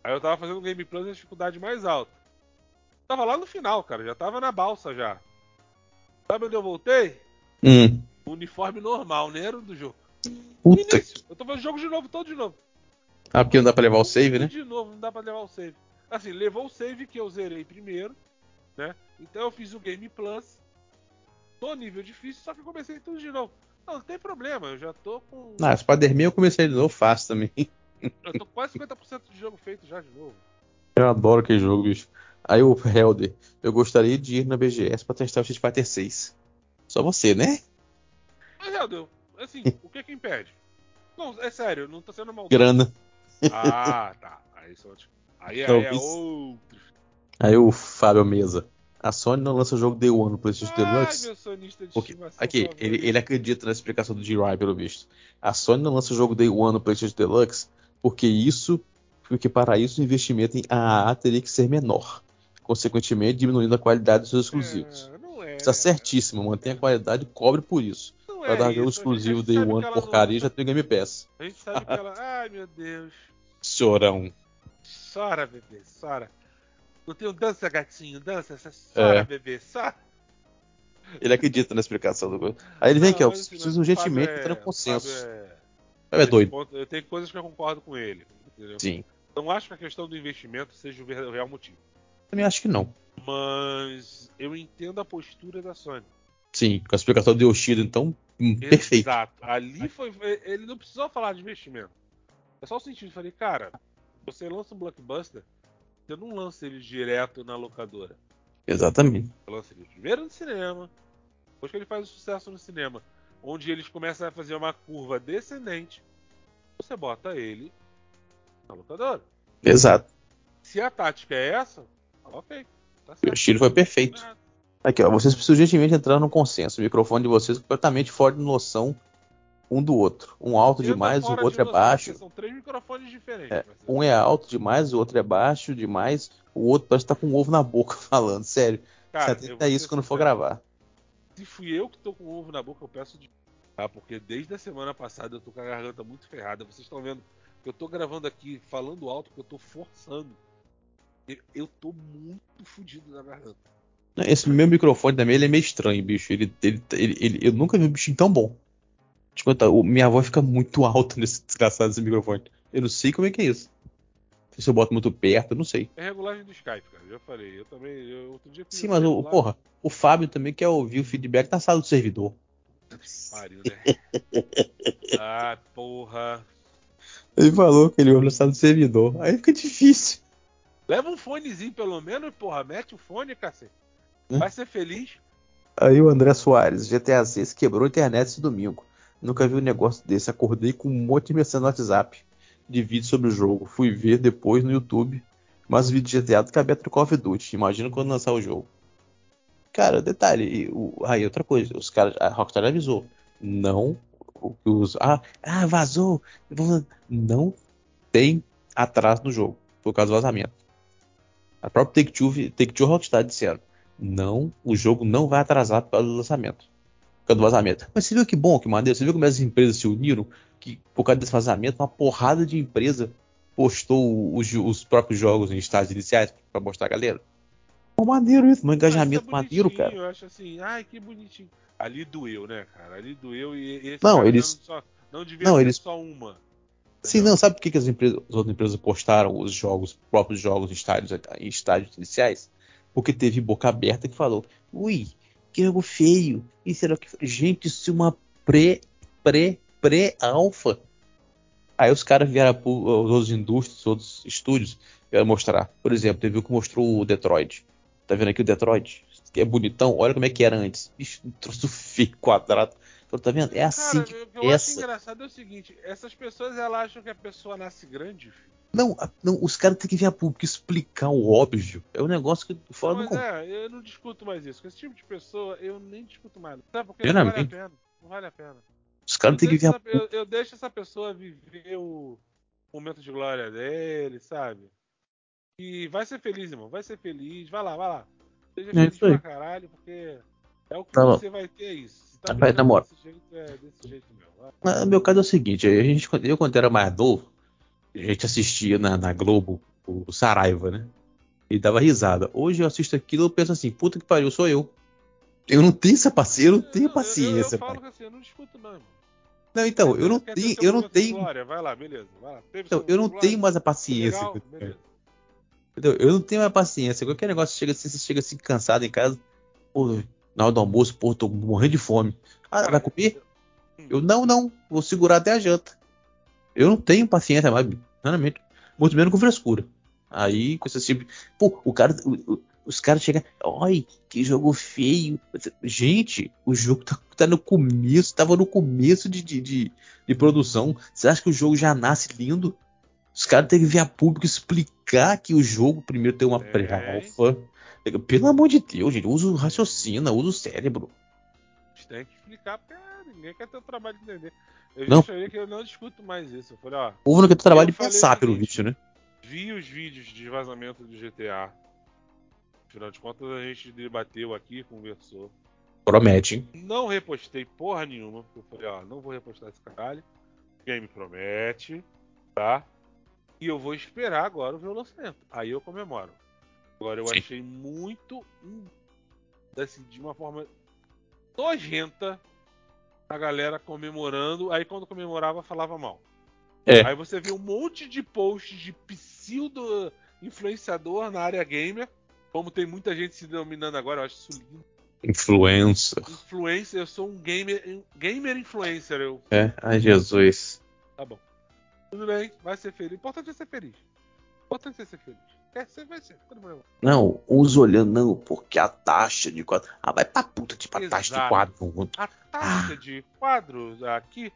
Speaker 3: Aí eu tava fazendo o Game Plus na dificuldade mais alta. Tava lá no final, cara, já tava na balsa já. Sabe onde eu voltei?
Speaker 2: Hum.
Speaker 3: Uniforme normal, né? Era do jogo.
Speaker 2: Puta.
Speaker 3: Início. Eu tô fazendo o jogo de novo, todo de novo.
Speaker 2: Ah, porque não dá pra levar o save, né?
Speaker 3: De novo, não dá pra levar o save. Assim, levou o save que eu zerei primeiro, né? Então eu fiz o Game Plus. Tô nível difícil, só que comecei tudo de novo. Não, não tem problema, eu já tô com.
Speaker 2: Ah, Spider-Man eu comecei de novo fácil também.
Speaker 3: Eu tô quase 50% de jogo feito já de novo.
Speaker 2: Eu adoro aquele jogo, bicho. Aí o Helder, eu gostaria de ir na BGS pra testar o Street Fighter 6. Só você, né?
Speaker 3: Mas, Helder, assim, o que que impede? Não, é sério, não tô sendo mal.
Speaker 2: Grana.
Speaker 3: Ah, tá. Aí, só... aí, aí é outro.
Speaker 2: Aí o Fábio Mesa. A Sony não lança o jogo Day One no PlayStation
Speaker 3: Ai,
Speaker 2: Deluxe.
Speaker 3: meu sonista de
Speaker 2: Porque, aqui, ele, ele acredita na explicação do G-Rai, pelo visto. A Sony não lança o jogo Day One no PlayStation Deluxe porque isso, porque para isso o investimento em AAA teria que ser menor, consequentemente diminuindo a qualidade dos seus exclusivos.
Speaker 3: É, é.
Speaker 2: Está certíssimo, mantém a qualidade e cobre por isso.
Speaker 3: Não
Speaker 2: Vai
Speaker 3: é
Speaker 2: dar jogo
Speaker 3: isso,
Speaker 2: exclusivo Day One porcaria já tem Game Pass.
Speaker 3: A gente sabe que ela. Ai, meu Deus.
Speaker 2: Chorão.
Speaker 3: Chora, bebê, chora. Não tem um dança, gatinho, dança, chora,
Speaker 2: É.
Speaker 3: bebê, chora.
Speaker 2: Ele acredita na explicação do. Aí ele vem
Speaker 3: Não,
Speaker 2: aqui, ó. Preciso urgentemente entrar
Speaker 3: é-
Speaker 2: no consenso.
Speaker 3: Fábio é-
Speaker 2: é doido.
Speaker 3: ponto- Eu tenho coisas que eu concordo com ele. Entendeu?
Speaker 2: Sim.
Speaker 3: Não acho que a questão do investimento seja o real motivo.
Speaker 2: Também acho que não.
Speaker 3: Mas eu entendo a postura da Sony.
Speaker 2: Sim, com a explicação do Yoshida, então, hum, perfeito.
Speaker 3: Exato. Ali foi. Ele não precisou falar de investimento. É só o sentido. Eu falei, cara, você lança um blockbuster, você não lança ele direto na locadora.
Speaker 2: Exatamente.
Speaker 3: Você lança ele primeiro no cinema, depois que ele faz o sucesso no cinema, onde eles começam a fazer uma curva descendente, você bota ele na locadora.
Speaker 2: Exato.
Speaker 3: Se a tática é essa, ok. Tá
Speaker 2: O
Speaker 3: certo.
Speaker 2: Yoshida foi perfeito.
Speaker 3: É,
Speaker 2: Aqui, ó. Vocês precisam urgentemente entrar no consenso. O microfone de vocês é completamente fora de noção um do outro. Um alto demais, o
Speaker 3: fora de
Speaker 2: outro é baixo.
Speaker 3: São três microfones diferentes.
Speaker 2: É, um é alto demais, o outro é baixo demais, o outro parece estar com um ovo na boca falando. Sério.
Speaker 3: Cara,
Speaker 2: Você atenta a
Speaker 3: ser
Speaker 2: isso quando for gravar.
Speaker 3: Se fui eu que tô com ovo na boca, eu peço de. Tá? Porque desde a semana passada eu tô com a garganta muito ferrada. Vocês estão vendo que eu tô gravando aqui falando alto, que eu tô forçando. Eu, tô muito fudido na garganta.
Speaker 2: Esse meu microfone também ele é meio estranho, bicho. Ele, ele, ele, ele- eu nunca vi um bichinho tão bom. Te contar, o- minha voz fica muito alta nesse desgraçado desse microfone. Eu não sei como é que é isso. Se eu boto muito perto, não sei.
Speaker 3: É regulagem do Skype, cara. Já falei. Eu também. Eu, outro dia
Speaker 2: Sim, mas o, porra, o Fábio também quer ouvir o feedback na sala do servidor.
Speaker 3: Pariu, né? ah, porra.
Speaker 2: Ele falou que ele ouve na sala do servidor. Aí fica difícil.
Speaker 3: Leva um fonezinho pelo menos, porra. Mete o fone, cacete. Vai ser feliz.
Speaker 2: Aí o André Soares, GTA 6 quebrou a internet esse domingo. Nunca vi um negócio desse. Acordei com um monte de mensagem no WhatsApp de vídeo sobre o jogo. Fui ver depois no YouTube mais vídeos de GTA do que a Beta Call of Duty. Imagina quando lançar o jogo. Cara, detalhe, o, aí outra coisa, os caras, a Rockstar avisou, não os, ah, ah, vazou, não tem atraso no jogo por causa do vazamento. A própria Take-Two, Take-Two Rockstar disseram, não, o jogo não vai atrasar por causa do lançamento, por causa do vazamento. Mas você viu que bom, que maneiro, você viu como as empresas se uniram, que por causa desse vazamento, uma porrada de empresa postou os, os próprios jogos em estágios iniciais para mostrar a galera. Pô, maneiro isso, um engajamento
Speaker 3: tá
Speaker 2: maneiro, cara.
Speaker 3: Eu acho assim, ai que bonitinho. Ali doeu, né, cara? Ali doeu e esse
Speaker 2: não, eles
Speaker 3: só, não devia
Speaker 2: não, eles...
Speaker 3: só uma.
Speaker 2: Sim, não, sabe por que, que as, empresas, as outras empresas postaram os jogos, os próprios jogos em estádios, em estádios iniciais? Porque teve boca aberta que falou, ui, que jogo feio. E será que. Gente, isso é uma pré, pré, pré-alfa. Aí os caras vieram para os outros indústrias, os outros estúdios, vieram mostrar. Por exemplo, teve o que mostrou o Detroit. Tá vendo aqui o Detroit? Que é bonitão, olha como é que era antes. Bicho, um troço feio, quadrado. Então, tá vendo? É assim
Speaker 3: Cara,
Speaker 2: que
Speaker 3: o que eu
Speaker 2: essa...
Speaker 3: acho engraçado é o seguinte: essas pessoas elas acham que a pessoa nasce grande, filho.
Speaker 2: Não, não, os caras têm que vir a público explicar o óbvio. É um negócio que fora
Speaker 3: Mas
Speaker 2: do
Speaker 3: é, eu não discuto mais isso. Com esse tipo de pessoa, eu nem discuto mais. Sabe porque não vale a pena. Não vale a pena.
Speaker 2: Os caras
Speaker 3: Eu
Speaker 2: têm que vir
Speaker 3: deixo,
Speaker 2: a
Speaker 3: essa, eu, eu deixo essa pessoa viver o momento de glória dele, sabe? E vai ser feliz, irmão. Vai ser feliz. Vai lá, vai lá. Seja
Speaker 2: É
Speaker 3: feliz pra caralho, porque é o que
Speaker 2: Tá
Speaker 3: você vai ter é isso. Se tá
Speaker 2: namora.
Speaker 3: desse jeito, é desse jeito mesmo.
Speaker 2: Mas, meu caso é o seguinte, a gente, eu quando era mais novo, a gente assistia na, na Globo o Saraiva, né? E dava risada. Hoje eu assisto aquilo e eu penso assim, puta que pariu, sou eu. Eu não tenho essa paciência, eu não tenho
Speaker 3: Eu- eu-
Speaker 2: paciência,
Speaker 3: Eu, falo
Speaker 2: pai.
Speaker 3: que assim, eu não discuto não, irmão.
Speaker 2: Não, então, eu não tenho, eu não tenho?
Speaker 3: Vai lá, beleza. Vai lá.
Speaker 2: Então, eu não tenho mais a paciência.
Speaker 3: Legal, beleza.
Speaker 2: Entendeu? Eu não tenho mais paciência. Qualquer negócio chega assim, você chega assim cansado em casa, pô, na hora do almoço, pô, tô morrendo de fome. Ah, vai comer?
Speaker 3: Hum.
Speaker 2: Eu não, não, vou segurar até a janta. Eu não tenho paciência mais, realmente. Muito menos com frescura. Aí, com esse tipo. Pô, o cara. o- o- os caras chegam. Ai, que jogo feio. Gente, o jogo tá, tá no começo, tava no começo de, de, de, de produção. Você acha que o jogo já nasce lindo? Os caras têm que vir a público explicar que o jogo primeiro tem uma
Speaker 3: Tem.
Speaker 2: pré-alfa. Pelo amor de Deus, gente, usa o raciocínio, usa o cérebro.
Speaker 3: A gente tem que explicar porque ninguém quer ter o trabalho de entender. Eu
Speaker 2: Não.
Speaker 3: já falei que eu não discuto mais isso. Eu falei, ó,
Speaker 2: O povo não quer ter trabalho
Speaker 3: Eu
Speaker 2: de pensar
Speaker 3: o
Speaker 2: pelo bicho, né?
Speaker 3: vi os vídeos de vazamento do GTA. Afinal de contas, a gente debateu aqui, conversou.
Speaker 2: Promete, hein?
Speaker 3: Não repostei porra nenhuma, porque eu falei, ó, não vou repostar esse caralho. Game promete, tá? E eu vou esperar agora o lançamento. Aí eu comemoro. Agora eu
Speaker 2: Sim.
Speaker 3: achei muito, hum, assim, de uma forma nojenta a galera comemorando. Aí quando comemorava, falava mal.
Speaker 2: É.
Speaker 3: Aí você vê um monte de posts de pseudo influenciador na área gamer. Como tem muita gente se denominando agora, eu acho isso lindo.
Speaker 2: Influencer.
Speaker 3: Influencer, eu sou um gamer, gamer influencer. Eu,
Speaker 2: É, ai Jesus.
Speaker 3: tá bom. Tudo bem, vai ser feliz. O importante é ser feliz. O importante é ser feliz. Quer ser, vai ser. Tudo bem.
Speaker 2: Não, os olhando, não, porque a taxa de quadro. Ah, vai pra puta, tipo, a taxa de
Speaker 3: Exato.
Speaker 2: quadro.
Speaker 3: A taxa de quadros aqui.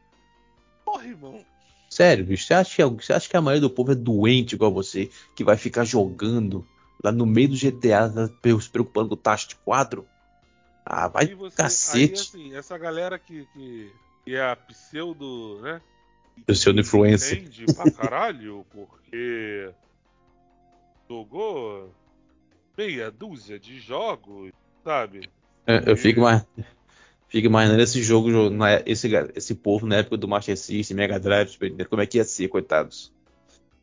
Speaker 3: Porra, irmão.
Speaker 2: Sério, bicho, você acha, que, você acha que a maioria do povo é doente igual você, que vai ficar jogando lá no meio do GTA, né, se preocupando com taxa de quadro? Ah, vai
Speaker 3: você,
Speaker 2: cacete.
Speaker 3: Aí, assim, essa galera que, que, que é a pseudo, né?
Speaker 2: Pseudo influencer.
Speaker 3: Entende pra caralho, porque jogou meia dúzia de jogos, sabe?
Speaker 2: É, eu fico mais. Fico imaginando esse jogo, esse, esse povo na época do Master System, Mega Drive, como é que ia ser, coitados.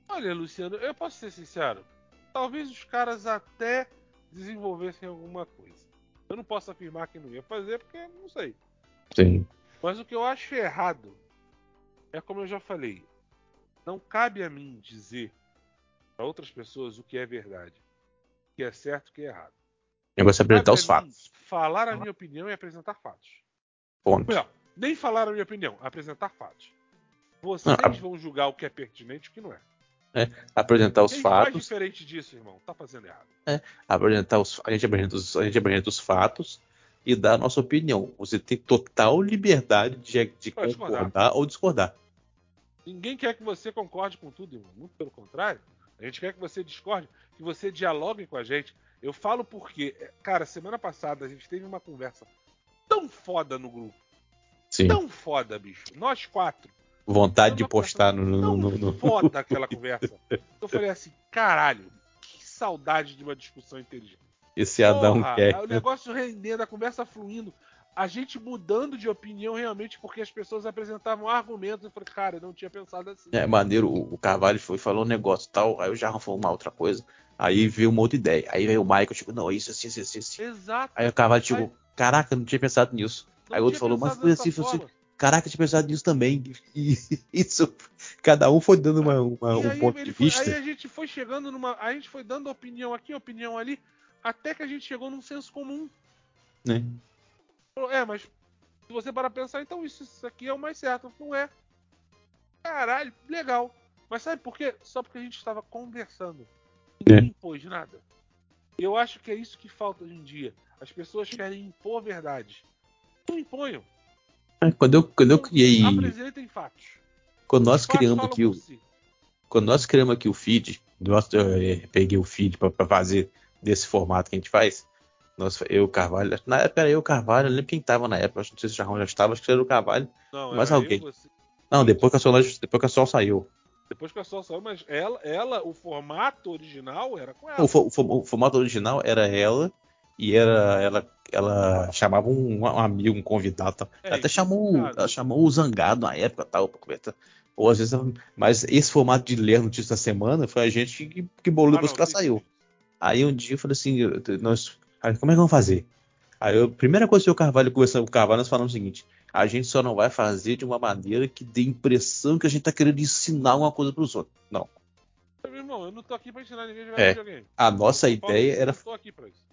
Speaker 3: Olha, Luciano, eu posso ser sincero. Talvez os caras até desenvolvessem alguma coisa. Eu não posso afirmar que não ia fazer, porque não sei.
Speaker 2: Sim.
Speaker 3: Mas o que eu acho errado é como eu já falei. Não cabe a mim dizer para outras pessoas o que é verdade, o que é certo, o que é errado.
Speaker 2: O negócio é apresentar os fatos.
Speaker 3: Falar a minha opinião e apresentar fatos.
Speaker 2: Ponto.
Speaker 3: Não, nem falar a minha opinião, apresentar fatos. Vocês
Speaker 2: Não, a-
Speaker 3: vão julgar o que é pertinente e o que não é.
Speaker 2: Apresentar os
Speaker 3: Quem faz
Speaker 2: fatos.
Speaker 3: diferente disso, irmão, tá fazendo errado.
Speaker 2: apresentar os, a, gente apresenta os, a gente apresenta os fatos e dá a nossa opinião. Você tem total liberdade de, de concordar
Speaker 3: discordar.
Speaker 2: ou discordar.
Speaker 3: Ninguém quer que você concorde com tudo, irmão. Muito pelo contrário. A gente quer que você discorde, que você dialogue com a gente. Eu falo porque, é, cara, semana passada a gente teve uma conversa tão foda no grupo.
Speaker 2: Sim.
Speaker 3: Tão foda, bicho. Nós quatro.
Speaker 2: Vontade de postar no. No- no- no-
Speaker 3: foda aquela conversa. Eu falei assim, caralho, que saudade de uma discussão inteligente.
Speaker 2: Esse Adão
Speaker 3: Porra,
Speaker 2: quer.
Speaker 3: O negócio rendendo, a conversa fluindo. A gente mudando de opinião realmente porque as pessoas apresentavam argumentos. Eu falei, cara, eu não tinha pensado assim.
Speaker 2: É maneiro, o Carvalho foi falou um negócio tal, aí o Jarrão falou uma outra coisa, aí veio uma outra ideia. Aí veio o Michael, tipo, não, isso assim, assim, assim.
Speaker 3: Exato.
Speaker 2: Aí o Carvalho, tipo, caraca, eu não tinha pensado nisso.
Speaker 3: Não
Speaker 2: Aí o outro falou, mas foi assim, foi assim. Caraca, tinha pensado nisso também. E isso, cada um foi dando uma, uma- um
Speaker 3: aí
Speaker 2: ponto de
Speaker 3: foi-
Speaker 2: vista.
Speaker 3: aí a gente foi chegando numa. A gente foi dando opinião aqui, opinião ali, até que a gente chegou num senso comum.
Speaker 2: né?
Speaker 3: É, mas se você parar pra pensar, então isso, isso aqui é o mais certo. Não é. Caralho, legal. Mas sabe por quê? Só porque a gente estava conversando. Ninguém impôs nada. Eu acho que é isso que falta hoje em dia. As pessoas querem impor verdade. Não imponham.
Speaker 2: É, Quando eu, quando eu criei.
Speaker 3: Apresentem fatos.
Speaker 2: Quando nós
Speaker 3: Os fatos
Speaker 2: criamos aqui o.
Speaker 3: si.
Speaker 2: Quando nós criamos aqui o feed, nós, eu eh, peguei o feed para fazer desse formato que a gente faz. Nós, eu, Carvalho, na época era eu, Carvalho, eu lembro quem tava na época, não sei se o Jarrão já estava, acho que era o Carvalho.
Speaker 3: Não,
Speaker 2: Mas alguém.
Speaker 3: eu, você-
Speaker 2: Não, depois que a Sol, depois que a Sol saiu.
Speaker 3: Depois que a Sol saiu, mas ela, ela, o formato original era com ela.
Speaker 2: O, o o formato original era ela e era ela, ela chamava um, um amigo, um convidado, tal.
Speaker 3: É,
Speaker 2: até
Speaker 3: isso,
Speaker 2: chamou, ela chamou o Zangado na época, tal, pra conversar. Ou às vezes, mas esse formato de ler notícias da semana foi a gente que, que bolou
Speaker 3: Ah,
Speaker 2: depois
Speaker 3: não,
Speaker 2: que ela saiu.
Speaker 3: sim.
Speaker 2: Aí um dia eu falei assim, nós, como é que vamos fazer? Aí eu, a primeira coisa que o Carvalho conversando com o Carvalho, nós falamos o seguinte: a gente só não vai fazer de uma maneira que dê impressão que a gente tá querendo ensinar alguma coisa pros outros. Não.
Speaker 3: Meu irmão, eu não tô aqui pra ensinar ninguém a jogar
Speaker 2: É.
Speaker 3: videogame.
Speaker 2: A nossa
Speaker 3: Eu
Speaker 2: ideia era,
Speaker 3: Eu tô aqui pra isso.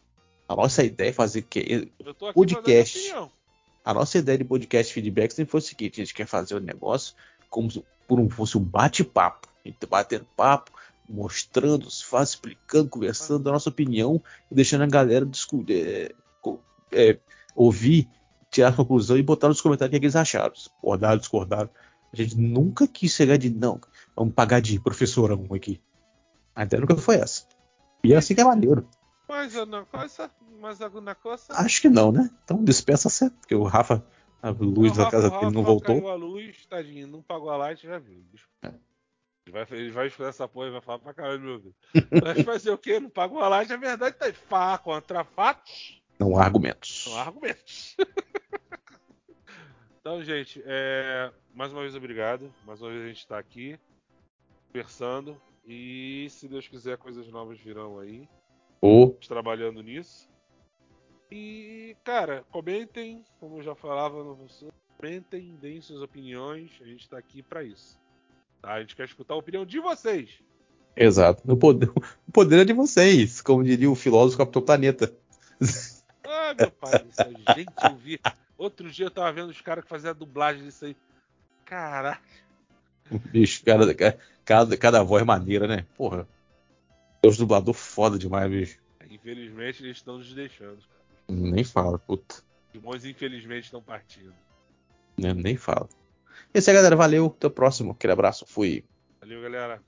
Speaker 2: A nossa ideia é fazer que Podcast. A nossa ideia de podcast feedback sempre foi o seguinte: a gente quer fazer o negócio como se por um, fosse um bate-papo. A gente batendo papo, mostrando os fatos, explicando, conversando a nossa opinião e deixando a galera discu- é, é, ouvir, tirar a conclusão e botar nos comentários o que, é que eles acharam. Discordaram, discordaram. A gente nunca quis chegar de não, vamos pagar de professorão aqui. A ideia nunca foi essa. E é assim que é maneiro.
Speaker 3: Mas uma coisa, mas alguma coisa.
Speaker 2: Acho que não, né? Então dispensa certo, porque o Rafa, a luz
Speaker 3: O
Speaker 2: da
Speaker 3: Rafa-
Speaker 2: casa dele não
Speaker 3: Rafa
Speaker 2: voltou.
Speaker 3: Caiu a luz, tadinho, não pagou a light, já viu.
Speaker 2: É.
Speaker 3: Ele vai, ele vai escutar essa porra e vai falar pra caralho meu ouvido. Mas fazer o quê? Não pagou a light, a verdade tá aí. Fá contra fatos,
Speaker 2: Não há argumentos.
Speaker 3: não há argumentos. então, gente, é, mais uma vez obrigado. Mais uma vez a gente tá aqui conversando. E se Deus quiser, coisas novas virão aí. Estamos trabalhando nisso. E, cara, comentem, como eu já falava no comentem, deem suas opiniões, a gente tá aqui pra isso. Tá? A gente quer escutar a opinião de vocês.
Speaker 2: Exato. O poder, o poder é de vocês, como diria o filósofo Capitão Planeta.
Speaker 3: Ah, meu pai do céu, gente, eu vi. Outro dia eu tava vendo os caras que faziam a dublagem disso aí. Caraca,
Speaker 2: Bicho, cada, cada, cada voz maneira, né? Porra. Deus dublador foda demais, bicho.
Speaker 3: infelizmente eles estão nos deixando.
Speaker 2: Nem fala, puta.
Speaker 3: Os bons, infelizmente, estão partindo.
Speaker 2: Nem, nem fala. E é isso aí, galera. Valeu. Até o próximo. Aquele abraço. Fui.
Speaker 3: Valeu, galera.